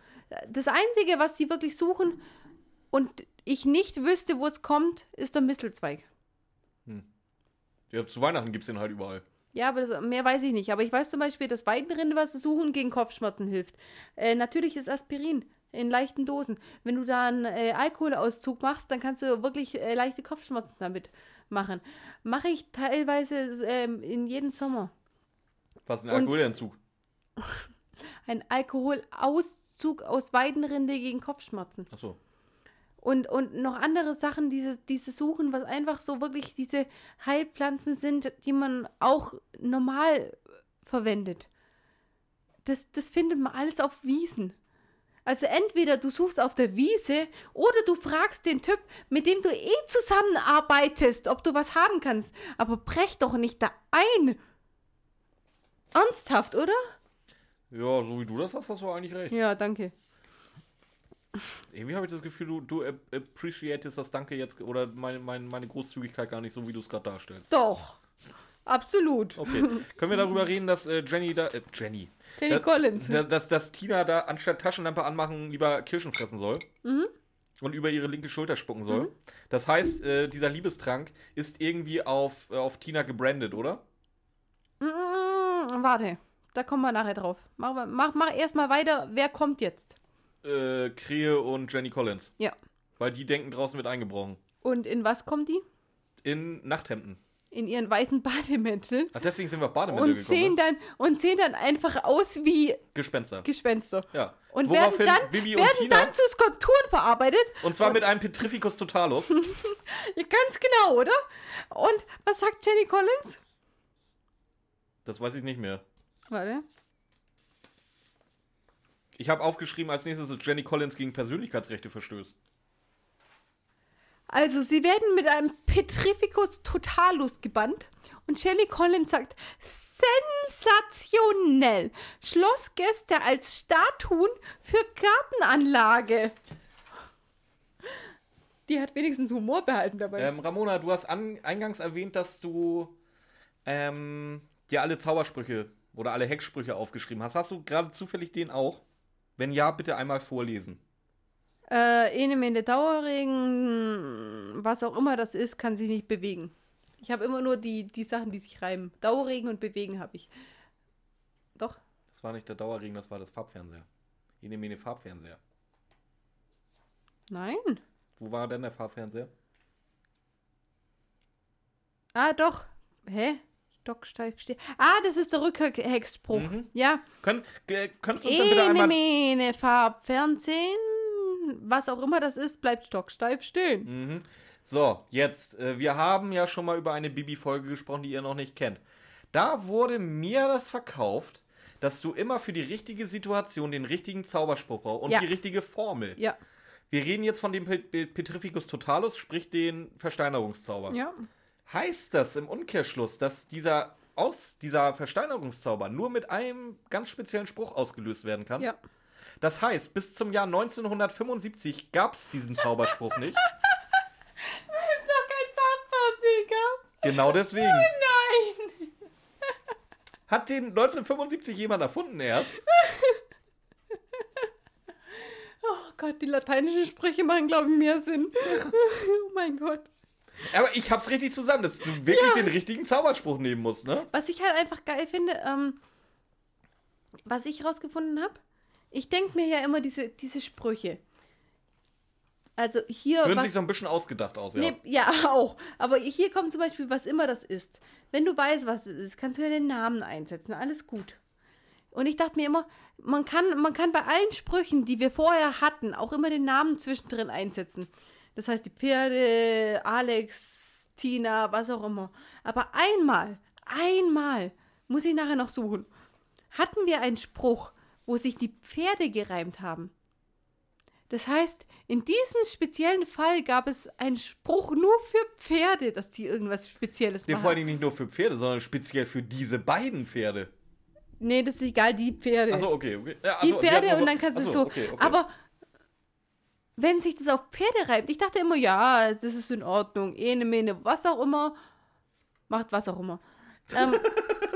Das Einzige, was die wirklich suchen und ich nicht wüsste, wo es kommt, ist der Mistelzweig. Ja, zu Weihnachten gibt es den halt überall. Ja, aber das, mehr weiß ich nicht. Aber ich weiß zum Beispiel, dass Weidenrinde, was sie suchen, gegen Kopfschmerzen hilft. Äh, natürlich ist Aspirin in leichten Dosen. Wenn du da einen äh, Alkoholauszug machst, dann kannst du wirklich äh, leichte Kopfschmerzen damit machen. Mache ich teilweise ähm, in jedem Sommer. Was ein Alkoholentzug. Ein Alkoholauszug aus Weidenrinde gegen Kopfschmerzen. Achso. Und, und noch andere Sachen, diese, diese suchen, was einfach so wirklich diese Heilpflanzen sind, die man auch normal verwendet. Das, das findet man alles auf Wiesen. Also entweder du suchst auf der Wiese oder du fragst den Typ, mit dem du eh zusammenarbeitest, ob du was haben kannst. Aber brech doch nicht da ein. Ernsthaft, oder? Ja, so wie du das hast, hast du eigentlich recht. Ja, danke. Irgendwie habe ich das Gefühl, du, du app- appreciatest das Danke jetzt oder meine, meine, meine Großzügigkeit gar nicht so, wie du es gerade darstellst. Doch. Absolut. Okay. Können wir darüber reden, dass äh, Jenny da. Äh, Jenny. Teddy Ja, Collins. Ja, dass, dass Tina da anstatt Taschenlampe anmachen lieber Kirschen fressen soll. Mhm. Und über ihre linke Schulter spucken soll. Das heißt, äh, dieser Liebestrank ist irgendwie auf, äh, auf Tina gebrandet, oder? Mm, warte, da kommen wir nachher drauf. Mach, mach, mach erstmal weiter. Wer kommt jetzt? Äh, Krähe und Jenny Collins. Ja. Weil die denken, draußen wird eingebrochen. Und in was kommt die? In Nachthemden. In ihren weißen Bademänteln. Ach, deswegen sind wir auf Bademäntel Und gekommen. sehen, Ne? dann, und sehen dann einfach aus wie Gespenster. Gespenster. Ja. Und werden Woraufhin dann, Bibi und werden Tina. dann zu Skulpturen verarbeitet. und zwar mit einem Petrificus Totalus. Ja, ganz genau, oder? Und was sagt Jenny Collins? das weiß ich nicht mehr. Warte. Ich habe aufgeschrieben, als nächstes ist Jenny Collins gegen Persönlichkeitsrechte verstößt. Also, sie werden mit einem Petrificus totalus gebannt. Und Jenny Collins sagt, sensationell. Schlossgäste als Statuen für Gartenanlage. Die hat wenigstens Humor behalten dabei. Ähm, Ramona, du hast an, eingangs erwähnt, dass du ähm, dir alle Zaubersprüche oder alle Hecksprüche aufgeschrieben hast. Hast du gerade zufällig den auch? Wenn ja, bitte einmal vorlesen. Äh, Enemende Dauerregen, was auch immer das ist, kann sich nicht bewegen. Ich habe immer nur die, die Sachen, die sich reimen. Dauerregen und bewegen habe ich. Doch? Das war nicht der Dauerregen, das war das Farbfernseher. Ene Mene Farbfernseher. Nein. Wo war denn der Farbfernseher? Ah, doch. Hä? Stocksteif steht. Ah, das ist der Rückhexspruch. Ja. Könnt, könntest du uns dann bitte einmal. mene, Farbfernsehen. Was auch immer das ist, bleibt stocksteif stehen. Mhm. So, jetzt, äh, wir haben ja schon mal über eine Bibi-Folge gesprochen, die ihr noch nicht kennt. Da wurde mir das verkauft, dass du immer für die richtige Situation den richtigen Zauberspruch brauchst und Ja. die richtige Formel. Ja. Wir reden jetzt von dem Pe Pe Petrificus Totalus, sprich den Versteinerungszauber. Ja. Heißt das im Umkehrschluss, dass dieser aus dieser Versteinerungszauber nur mit einem ganz speziellen Spruch ausgelöst werden kann? Ja. Das heißt, bis zum Jahr 1975 gab es diesen Zauberspruch nicht. Ist noch kein Farbfernsehen gab? Genau deswegen. Nein. Hat den 1975 jemand erfunden erst? Oh Gott, die lateinischen Sprüche machen, glaube ich, mehr Sinn. oh mein Gott. Aber ich hab's richtig zusammen, dass du wirklich den richtigen Zauberspruch nehmen musst, ne? Was ich halt einfach geil finde, ähm, was ich rausgefunden habe, ich denke mir ja immer diese, diese Sprüche. Also hier. Hören was- sich so ein bisschen ausgedacht aus, ja. Nee, ja, auch. Aber hier kommt zum Beispiel, was immer das ist. Wenn du weißt, was es ist, kannst du ja den Namen einsetzen. Alles gut. Und ich dachte mir immer, man kann, man kann bei allen Sprüchen, die wir vorher hatten, auch immer den Namen zwischendrin einsetzen. Das heißt, die Pferde, Alex, Tina, was auch immer. Aber einmal, einmal, muss ich nachher noch suchen, hatten wir einen Spruch, wo sich die Pferde gereimt haben. Das heißt, in diesem speziellen Fall gab es einen Spruch nur für Pferde, dass die irgendwas Spezielles Nee, machen. vor Dingen nicht nur für Pferde, sondern speziell für diese beiden Pferde. Nee, das ist egal, die Pferde. Achso, okay. okay. Ja, die achso, Pferde hatten und so- dann kannst du so. Okay, okay. Aber wenn sich das auf Pferde reibt, ich dachte immer, ja, das ist in Ordnung. Ene, mene, was auch immer. Macht was auch immer. ähm,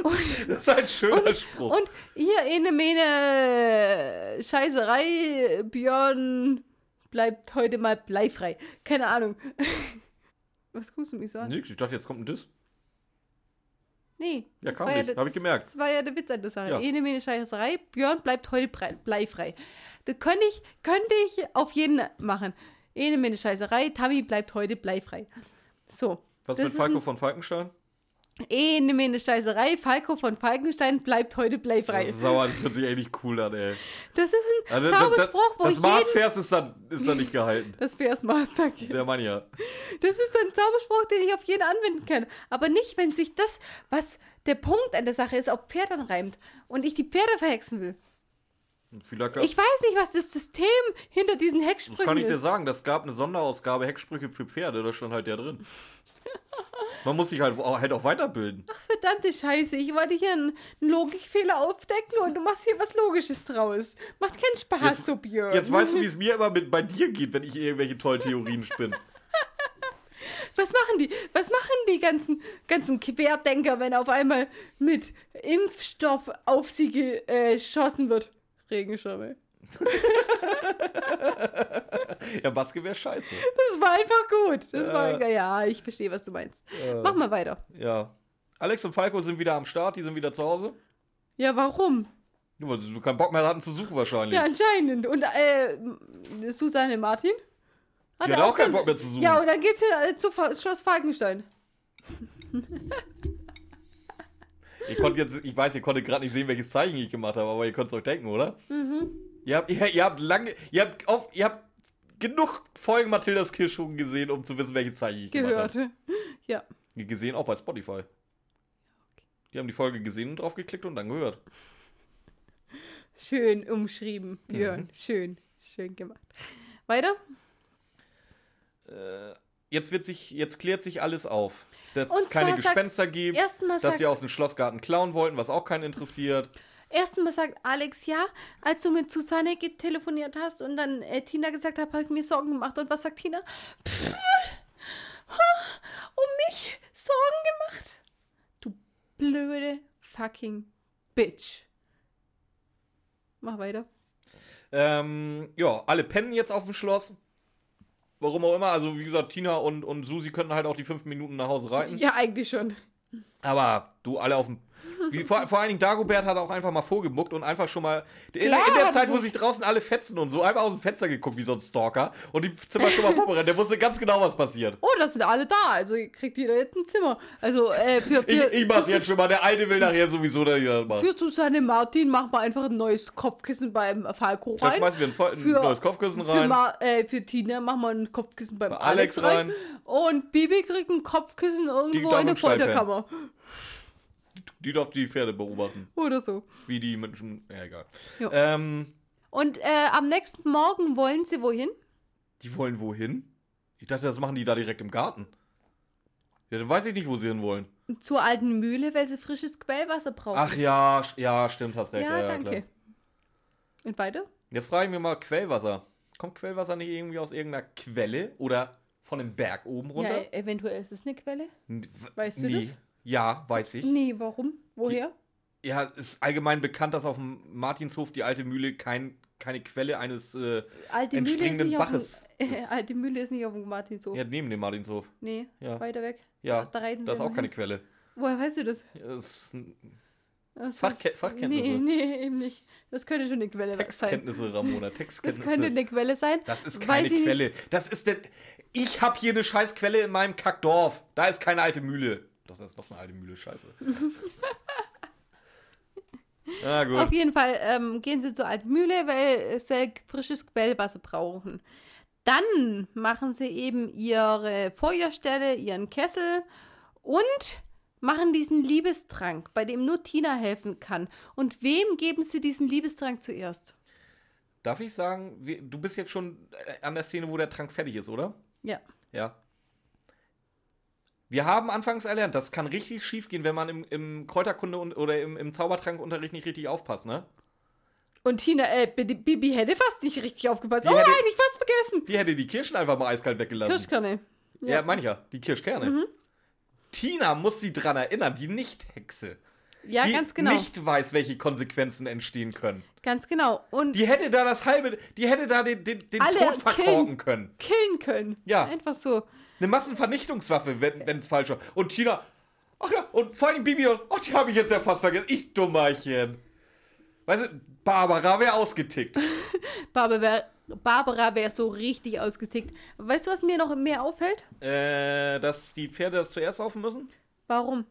das ist ein schöner Spruch. und hier, ene, mene, Scheißerei, Björn bleibt heute mal bleifrei. Keine Ahnung. Was guckst du mich so an? Nix, ich dachte, jetzt kommt ein Diss. Nee. Ja, kam nicht. der- Hab ich gemerkt. Das war ja der Witz an der Sache. Ja. Ene, mene, Scheißerei, Björn bleibt heute bleifrei. Das könnte ich, könnte ich auf jeden machen. Ene, mene, Scheißerei, Tammy bleibt heute bleifrei. So. Was mit Falco ein- von Falkenstein? Ene, mene, Scheißerei, Falco von Falkenstein bleibt heute bleifrei. Das ist sauer, das hört sich echt nicht cool an, ey. Das ist ein Also, das- Zauberspruch, wo das ich jeden... Maßvers ist dann, ist dann nicht gehalten. Das wär's Master. Der Mann ja. Das ist ein Zauberspruch, den ich auf jeden anwenden kann. Aber nicht, wenn sich das, was der Punkt an der Sache ist, auf Pferd anreimt und ich die Pferde verhexen will. Vielleicht Ich weiß nicht, was das System hinter diesen das Hexsprüchen kann ich dir ist. sagen, das gab eine Sonderausgabe Hecksprüche für Pferde, da stand halt der drin. Man muss sich halt, auch- halt auch weiterbilden. Verdammte Scheiße, ich wollte hier einen einen Logikfehler aufdecken und du machst hier was Logisches draus. Macht keinen Spaß, Jetzt- so Björn. Jetzt weißt du, wie es mir immer mit, bei dir geht, wenn ich irgendwelche tollen Theorien spinne. Was machen die? Was machen die ganzen, ganzen Querdenker, wenn auf einmal mit Impfstoff auf sie geschossen wird? Regenschirme. Ja, Maske wäre scheiße. Das war einfach gut. Das war, Äh. ja, ich verstehe, was du meinst. Mach mal weiter. Ja. Alex und Falco sind wieder am Start, die sind wieder zu Hause. Ja, warum? Nur weil sie keinen Bock mehr hatten zu suchen wahrscheinlich. Ja, anscheinend. Und äh, Susanne Martin? Die hat auch keinen Bock mehr zu suchen. Ja, und dann geht's ja äh, zu Schloss Falkenstein. Ihr konnt jetzt, ich weiß, ihr konntet gerade nicht sehen, welches Zeichen ich gemacht habe, aber ihr könnt es euch denken, oder? Mhm. Ihr habt, ihr, ihr habt lange, ihr habt auf, ihr habt genug Folgen Mathildas Kirschschuhen gesehen, um zu wissen, welches Zeichen ich gemacht Gehört. Ja. habe. Gesehen auch bei Spotify. Die haben die Folge gesehen und drauf geklickt und dann gehört. Schön umschrieben, Mhm. Björn. Schön. Schön gemacht. Weiter? Jetzt wird sich, jetzt klärt sich alles auf. Dass es keine zwar sagt- Gespenster gibt, erstmal dass sagt- sie aus dem Schlossgarten klauen wollten, was auch keinen interessiert. Erstens sagt Alex, ja, als du mit Susanne telefoniert hast und dann äh, Tina gesagt hat, habe ich mir Sorgen gemacht. Und was sagt Tina? Pff, um mich Sorgen gemacht? Du blöde fucking Bitch. Mach weiter. Ähm, ja, alle pennen jetzt auf dem Schloss. Warum auch immer. Also, wie gesagt, Tina und, und Susi könnten halt auch die fünf Minuten nach Hause reiten. Ja, eigentlich schon. Aber du, alle auf dem, Wie, vor, vor allen Dingen Dagobert hat auch einfach mal vorgemuckt und einfach schon mal. In, Klar, in der Zeit, wo sich draußen alle fetzen und so, einfach aus dem Fenster geguckt wie so ein Stalker und die Zimmer schon mal vorbereitet. Der wusste ganz genau, was passiert. Oh, das sind alle da. Also kriegt jeder jetzt ein Zimmer. Also äh, für, für, Ich, ich mach's für, jetzt schon mal. Der eine will nachher sowieso da wieder machen. für Susanne Martin machen wir einfach ein neues Kopfkissen beim Falco Da rein. schmeißen wir ein, voll- ein Für- neues Kopfkissen Für, rein. Ma äh, für Tina machen wir ein Kopfkissen beim Bei Alex, Alex rein. Und Bibi kriegt ein Kopfkissen irgendwo in der. Folterkammer. Die darf die Pferde beobachten. Oder so. Wie die Menschen. Ja, egal. Ähm, Und äh, am nächsten Morgen wollen sie wohin? die wollen wohin? Ich dachte, das machen die da direkt im Garten. Ja, dann weiß ich nicht, wo sie hin wollen. Zur alten Mühle, weil sie frisches Quellwasser brauchen. Ach ja, ja, stimmt, hast recht. ja, Ja, ja, danke. klar. Und weiter? Jetzt frage ich mich mal, Quellwasser. Kommt Quellwasser nicht irgendwie aus irgendeiner Quelle oder von einem Berg oben Ja, runter? eventuell ist es eine Quelle. Weißt du nee. das? Ja, weiß ich. Nee, warum? Woher? Ja, ist allgemein bekannt, dass auf dem Martinshof die alte Mühle kein, keine Quelle eines äh, Alte Mühle entspringenden auf Baches dem, ist. Alte Mühle ist nicht auf dem Martinshof. Ja, neben dem Martinshof. Nee, Ja. weiter weg. Ja, Da reiten das ist auch keine. Quelle. Woher weißt du das? Ja, Das das Fachke- ist- Fachkenntnisse. Nee, nee, eben nicht. Das könnte schon eine Quelle sein. Textkenntnisse, Ramona. Das Textkenntnisse. könnte eine Quelle sein. Das ist keine ich nicht. Quelle. Das ist der. Ich hab hier eine scheiß Quelle in meinem Kackdorf. Da ist keine alte Mühle. Doch, das ist noch eine alte Mühle, scheiße. ah, Auf gut. jeden Fall ähm, gehen sie zur alten Mühle, weil sie frisches Quellwasser brauchen. Dann machen sie eben ihre Feuerstelle, ihren Kessel und machen diesen Liebestrank, bei dem nur Tina helfen kann. Und wem geben sie diesen Liebestrank zuerst? Darf ich sagen, du bist jetzt schon äh, an der Szene, wo der Trank fertig ist, oder? Ja. Ja. Wir haben anfangs erlernt, das kann richtig schief gehen, wenn man im, im Kräuterkunde und, oder im, im Zaubertrankunterricht nicht richtig aufpasst, ne? Und Tina, äh, Bi- Bibi hätte fast nicht richtig aufgepasst. Die oh hätte- nein, ich fast vergessen. Die hätte die Kirschen einfach mal eiskalt weggelassen. Kirschkerne. Ja, meine ich ja. Die Kirschkerne. Tina muss sie dran erinnern, die Nicht-Hexe. Ja, die ganz genau. nicht weiß, welche Konsequenzen entstehen können. Ganz genau. Und Die hätte da das halbe, die hätte da den, den, den Tod verkorken killen. können. killen können. Ja. Einfach so. Eine Massenvernichtungswaffe, wenn es falsch war. Und Tina, ach ja, und vor allem Bibi, ach, die habe ich jetzt ja fast vergessen. Ich Dummerchen. Weißt du, Barbara wäre ausgetickt. Barbara wäre Barbara wär so richtig ausgetickt. Weißt du, was mir noch mehr auffällt? äh, dass die Pferde das zuerst saufen müssen? Warum?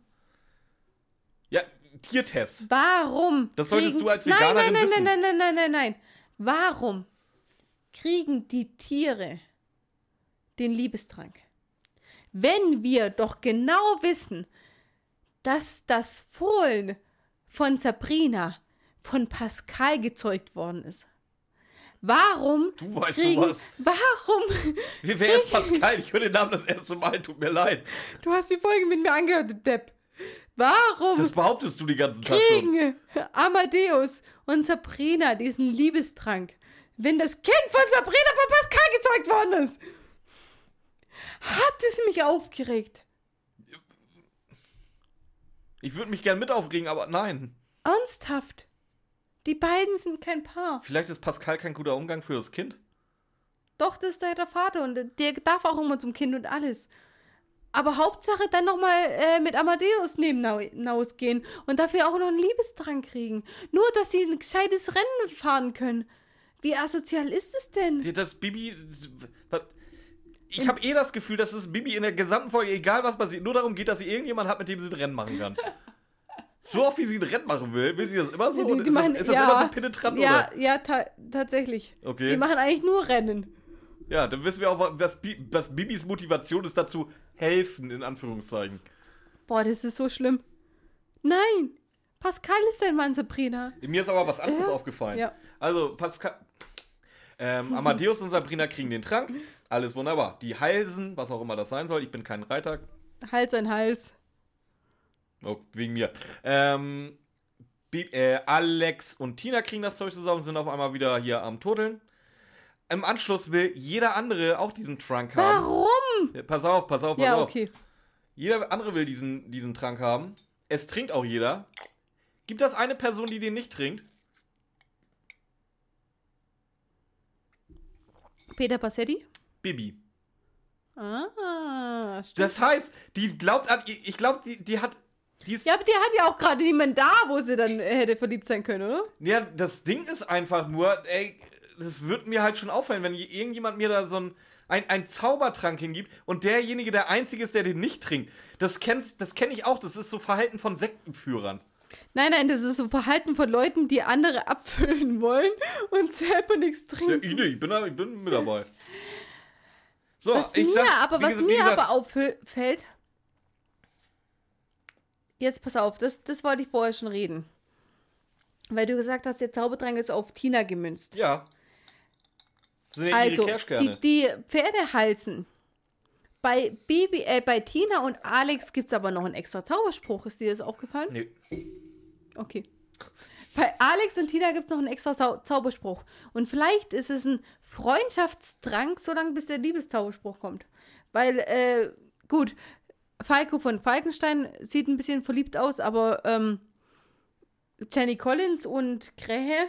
Ja, Tiertest. Warum? Das solltest kriegen- du als nein, Veganerin nein, nein, wissen. Nein, nein, nein, nein, nein. Warum kriegen die Tiere den Liebestrank? Wenn wir doch genau wissen, dass das Fohlen von Sabrina von Pascal gezeugt worden ist. Warum Du weißt kriegen, sowas. Warum? Wer wer ist Pascal? Ich höre den Namen das erste Mal, tut mir leid. Du hast die Folge mit mir angehört, Depp. Warum Das behauptest du die ganzen Tag schon. Amadeus und Sabrina diesen Liebestrank, wenn das Kind von Sabrina von Pascal gezeugt worden ist? Hat es mich aufgeregt. Ich würde mich gern mit aufregen, aber nein. Ernsthaft. Die beiden sind kein Paar. Vielleicht ist Pascal kein guter Umgang für das Kind. Doch, das ist der Vater und der darf auch immer zum Kind und alles. Aber Hauptsache dann nochmal äh, mit Amadeus nebenaus gehen und dafür auch noch einen Liebestrank kriegen. Nur, dass sie ein gescheites Rennen fahren können. Wie asozial ist es denn? Das Bibi. Ich habe eh das Gefühl, dass es Bibi in der gesamten Folge, egal was passiert, nur darum geht, dass sie irgendjemanden hat, mit dem sie ein Rennen machen kann. So oft wie sie ein Rennen machen will, will sie das immer so? Die- die ist, machen- das, ist das ja, immer so penetrant, Ja, oder? ja, ta tatsächlich. Okay. Die machen eigentlich nur Rennen. Ja, dann wissen wir auch, was, was Bibis Motivation ist, dazu helfen, in Anführungszeichen. Boah, das ist so schlimm. Nein, Pascal ist ein Mann, Sabrina. Mir ist aber was anderes Ja. aufgefallen. Ja. Also, Pascal. Ähm, Amadeus und Sabrina kriegen den Trank. Alles wunderbar. Die Halsen, was auch immer das sein soll. Ich bin kein Reiter. Hals an Hals. Oh, wegen mir. Ähm, äh, Alex und Tina kriegen das Zeug zusammen, sind auf einmal wieder hier am Turteln. Im Anschluss will jeder andere auch diesen Trank haben. Warum? Ja, pass auf, pass auf, pass Ja, auf. okay. Jeder andere will diesen, diesen Trank haben. Es trinkt auch jeder. Gibt das eine Person, die den nicht trinkt? Peter Passetti? Bibi. Ah, stimmt. Das heißt, die glaubt an. Ich glaube, die, die hat. Die ist, Ja, aber die hat ja auch gerade niemand da, wo sie dann äh, hätte verliebt sein können, oder? Ja, das Ding ist einfach nur, ey, das wird mir halt schon auffallen, wenn irgendjemand mir da so ein, ein, ein Zaubertrank hingibt und derjenige der Einzige ist, der den nicht trinkt. Das, kennst, das kenne ich auch, das ist so Verhalten von Sektenführern. Nein, nein, das ist so Verhalten von Leuten, die andere abfüllen wollen und selber nichts Ja, trinken. ich, ich, bin, ich bin mit dabei. So, was mir sag, aber, was gesagt- mir gesagt, aber auffällt, jetzt pass auf, das, das wollte ich vorher schon reden. Weil du gesagt hast, der Zaubertrank ist auf Tina gemünzt. Ja. Also, die, die Pferdehalsen. Bei Baby, äh, bei Tina und Alex gibt es aber noch einen extra Zauberspruch. Ist dir das aufgefallen? Nee. Okay. Bei Alex und Tina gibt es noch einen extra Zau Zauberspruch. Und vielleicht ist es ein Freundschaftstrank, solange bis der Liebeszauberspruch kommt. Weil, äh, gut, Falco von Falkenstein sieht ein bisschen verliebt aus, aber ähm, Jenny Collins und Krähe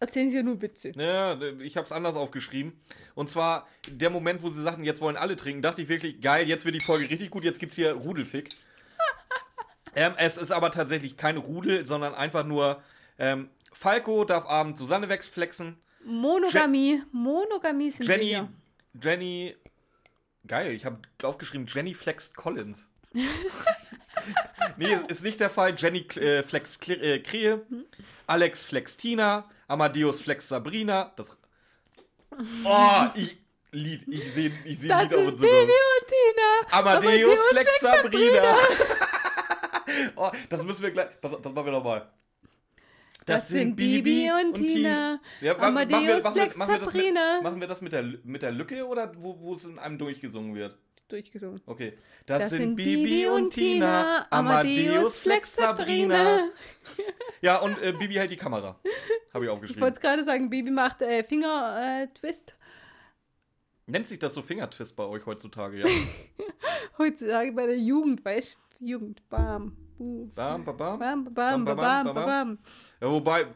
erzählen sich ja nur Witze. Ja, ich habe es anders aufgeschrieben. Und zwar der Moment, wo sie sagten, jetzt wollen alle trinken, dachte ich wirklich, geil, jetzt wird die Folge richtig gut, jetzt gibt's hier Rudelfick. Ähm, es ist aber tatsächlich kein Rudel, sondern einfach nur ähm, Falco darf abends Susanne wegflexen. Monogamie. Monogamie sind Jenny, wir. Jenny, geil, ich habe aufgeschrieben, Jenny flext Collins. nee, ist- nicht der Fall. Jenny äh, flext Kle äh, Krähe, Alex flext Tina, Amadeus flext Sabrina. Das. Oh, ich. Lied, ich sehe ich seh Lied auf ist uns Baby und Tina. Amadeus flext flext Sabrina. oh, das müssen wir gleich. Auf, das machen wir nochmal. Das sind Bibi und Tina. Ja, ma- machen wir, Amadeus wir, machen wir das mit, Sabrina. machen wir das mit der, mit der Lücke oder wo, wo es in einem durchgesungen wird? Durchgesungen. Okay. Das, sind Bibi und Tina, Amadeus flext Sabrina. Ja, und äh, Bibi hält die Kamera. Habe ich Ich aufgeschrieben. wollte gerade sagen, Bibi macht äh, Finger-Twist. Nennt sich das so Fingertwist bei euch heutzutage, ja? Heutzutage bei der Jugend, weißt du? Jugend. Bam. Buh. Bam, bam, bam. Bam, bam, bam, bam, bam, bam, bam. Ja, wobei.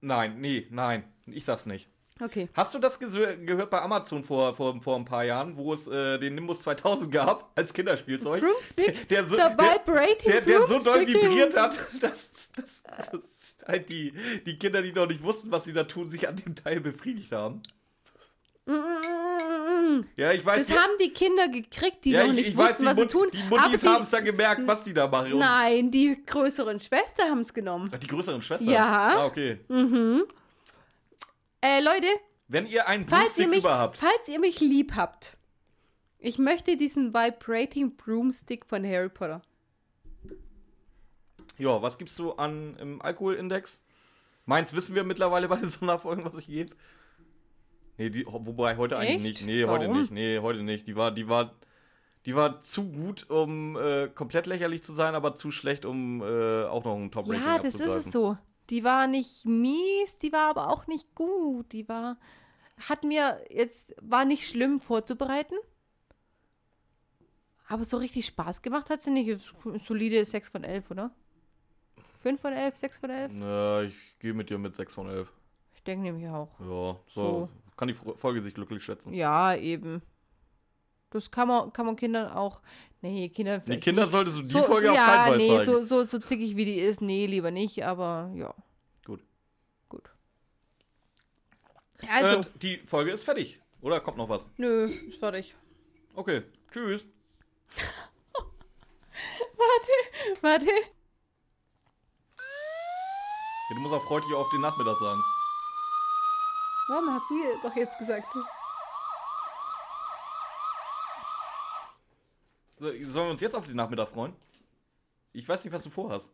Nein, nee, nein. Ich sag's nicht. Okay. Hast du das gesö- gehört bei Amazon vor, vor, vor ein paar Jahren, wo es äh, den Nimbus 2000 gab als Kinderspielzeug? Broomstick. Der so, Der der, der, der so doll vibriert hat, dass, dass, dass halt die, die Kinder, die noch nicht wussten, was sie da tun, sich an dem Teil befriedigt haben. Ja, ich weiß Das haben die Kinder gekriegt, die ja, noch ich, nicht ich weiß, wussten, die, was sie Mut, tun. die Muttis haben es dann gemerkt, was die da machen. Nein, die größeren Schwestern haben es genommen. Ach, die größeren Schwestern? Ja. Ah, okay. Äh, Leute, Wenn ihr einen falls ihr, Broomstick mich, über habt. falls ihr mich lieb habt, ich möchte diesen Vibrating Broomstick von Harry Potter. Ja, was gibst du an im Alkoholindex? Meins wissen wir mittlerweile bei den Sonderfolgen, was ich gebe. Nee, die, wobei heute eigentlich Echt? nicht. Nee, heute Warum? nicht. Nee, heute nicht. Die war, die war, die war zu gut, um äh, komplett lächerlich zu sein, aber zu schlecht, um äh, auch noch ein Top-Rating Ja, das ist es so. Die war nicht mies, die war aber auch nicht gut. Die war, hat mir jetzt, war nicht schlimm vorzubereiten. Aber so richtig Spaß gemacht hat sie nicht. Solide 6 von 11, oder? 5 von 11, 6 von 11? Ja, ich gehe mit dir mit 6 von 11. Ich denke nämlich auch. Ja, so. So. Kann die Folge sich glücklich schätzen. Ja, eben. Das kann man, kann man Kindern auch. Nee, Kindern Die vielleicht. Kinder nicht. solltest du die so, Folge so, auf ja, keinen Fall nee, zeigen. so, so, so zickig wie die ist, nee, lieber nicht, aber ja. Gut. Gut. Also, Und die Folge ist fertig. Oder kommt noch was? nö, ist fertig. Okay. Tschüss. Warte, warte. Ja, du musst auch freundlich auf den Nachmittag sagen. Warum hast du hier doch jetzt gesagt? So, Sollen wir uns jetzt auf den Nachmittag freuen? Ich weiß nicht, was du vorhast.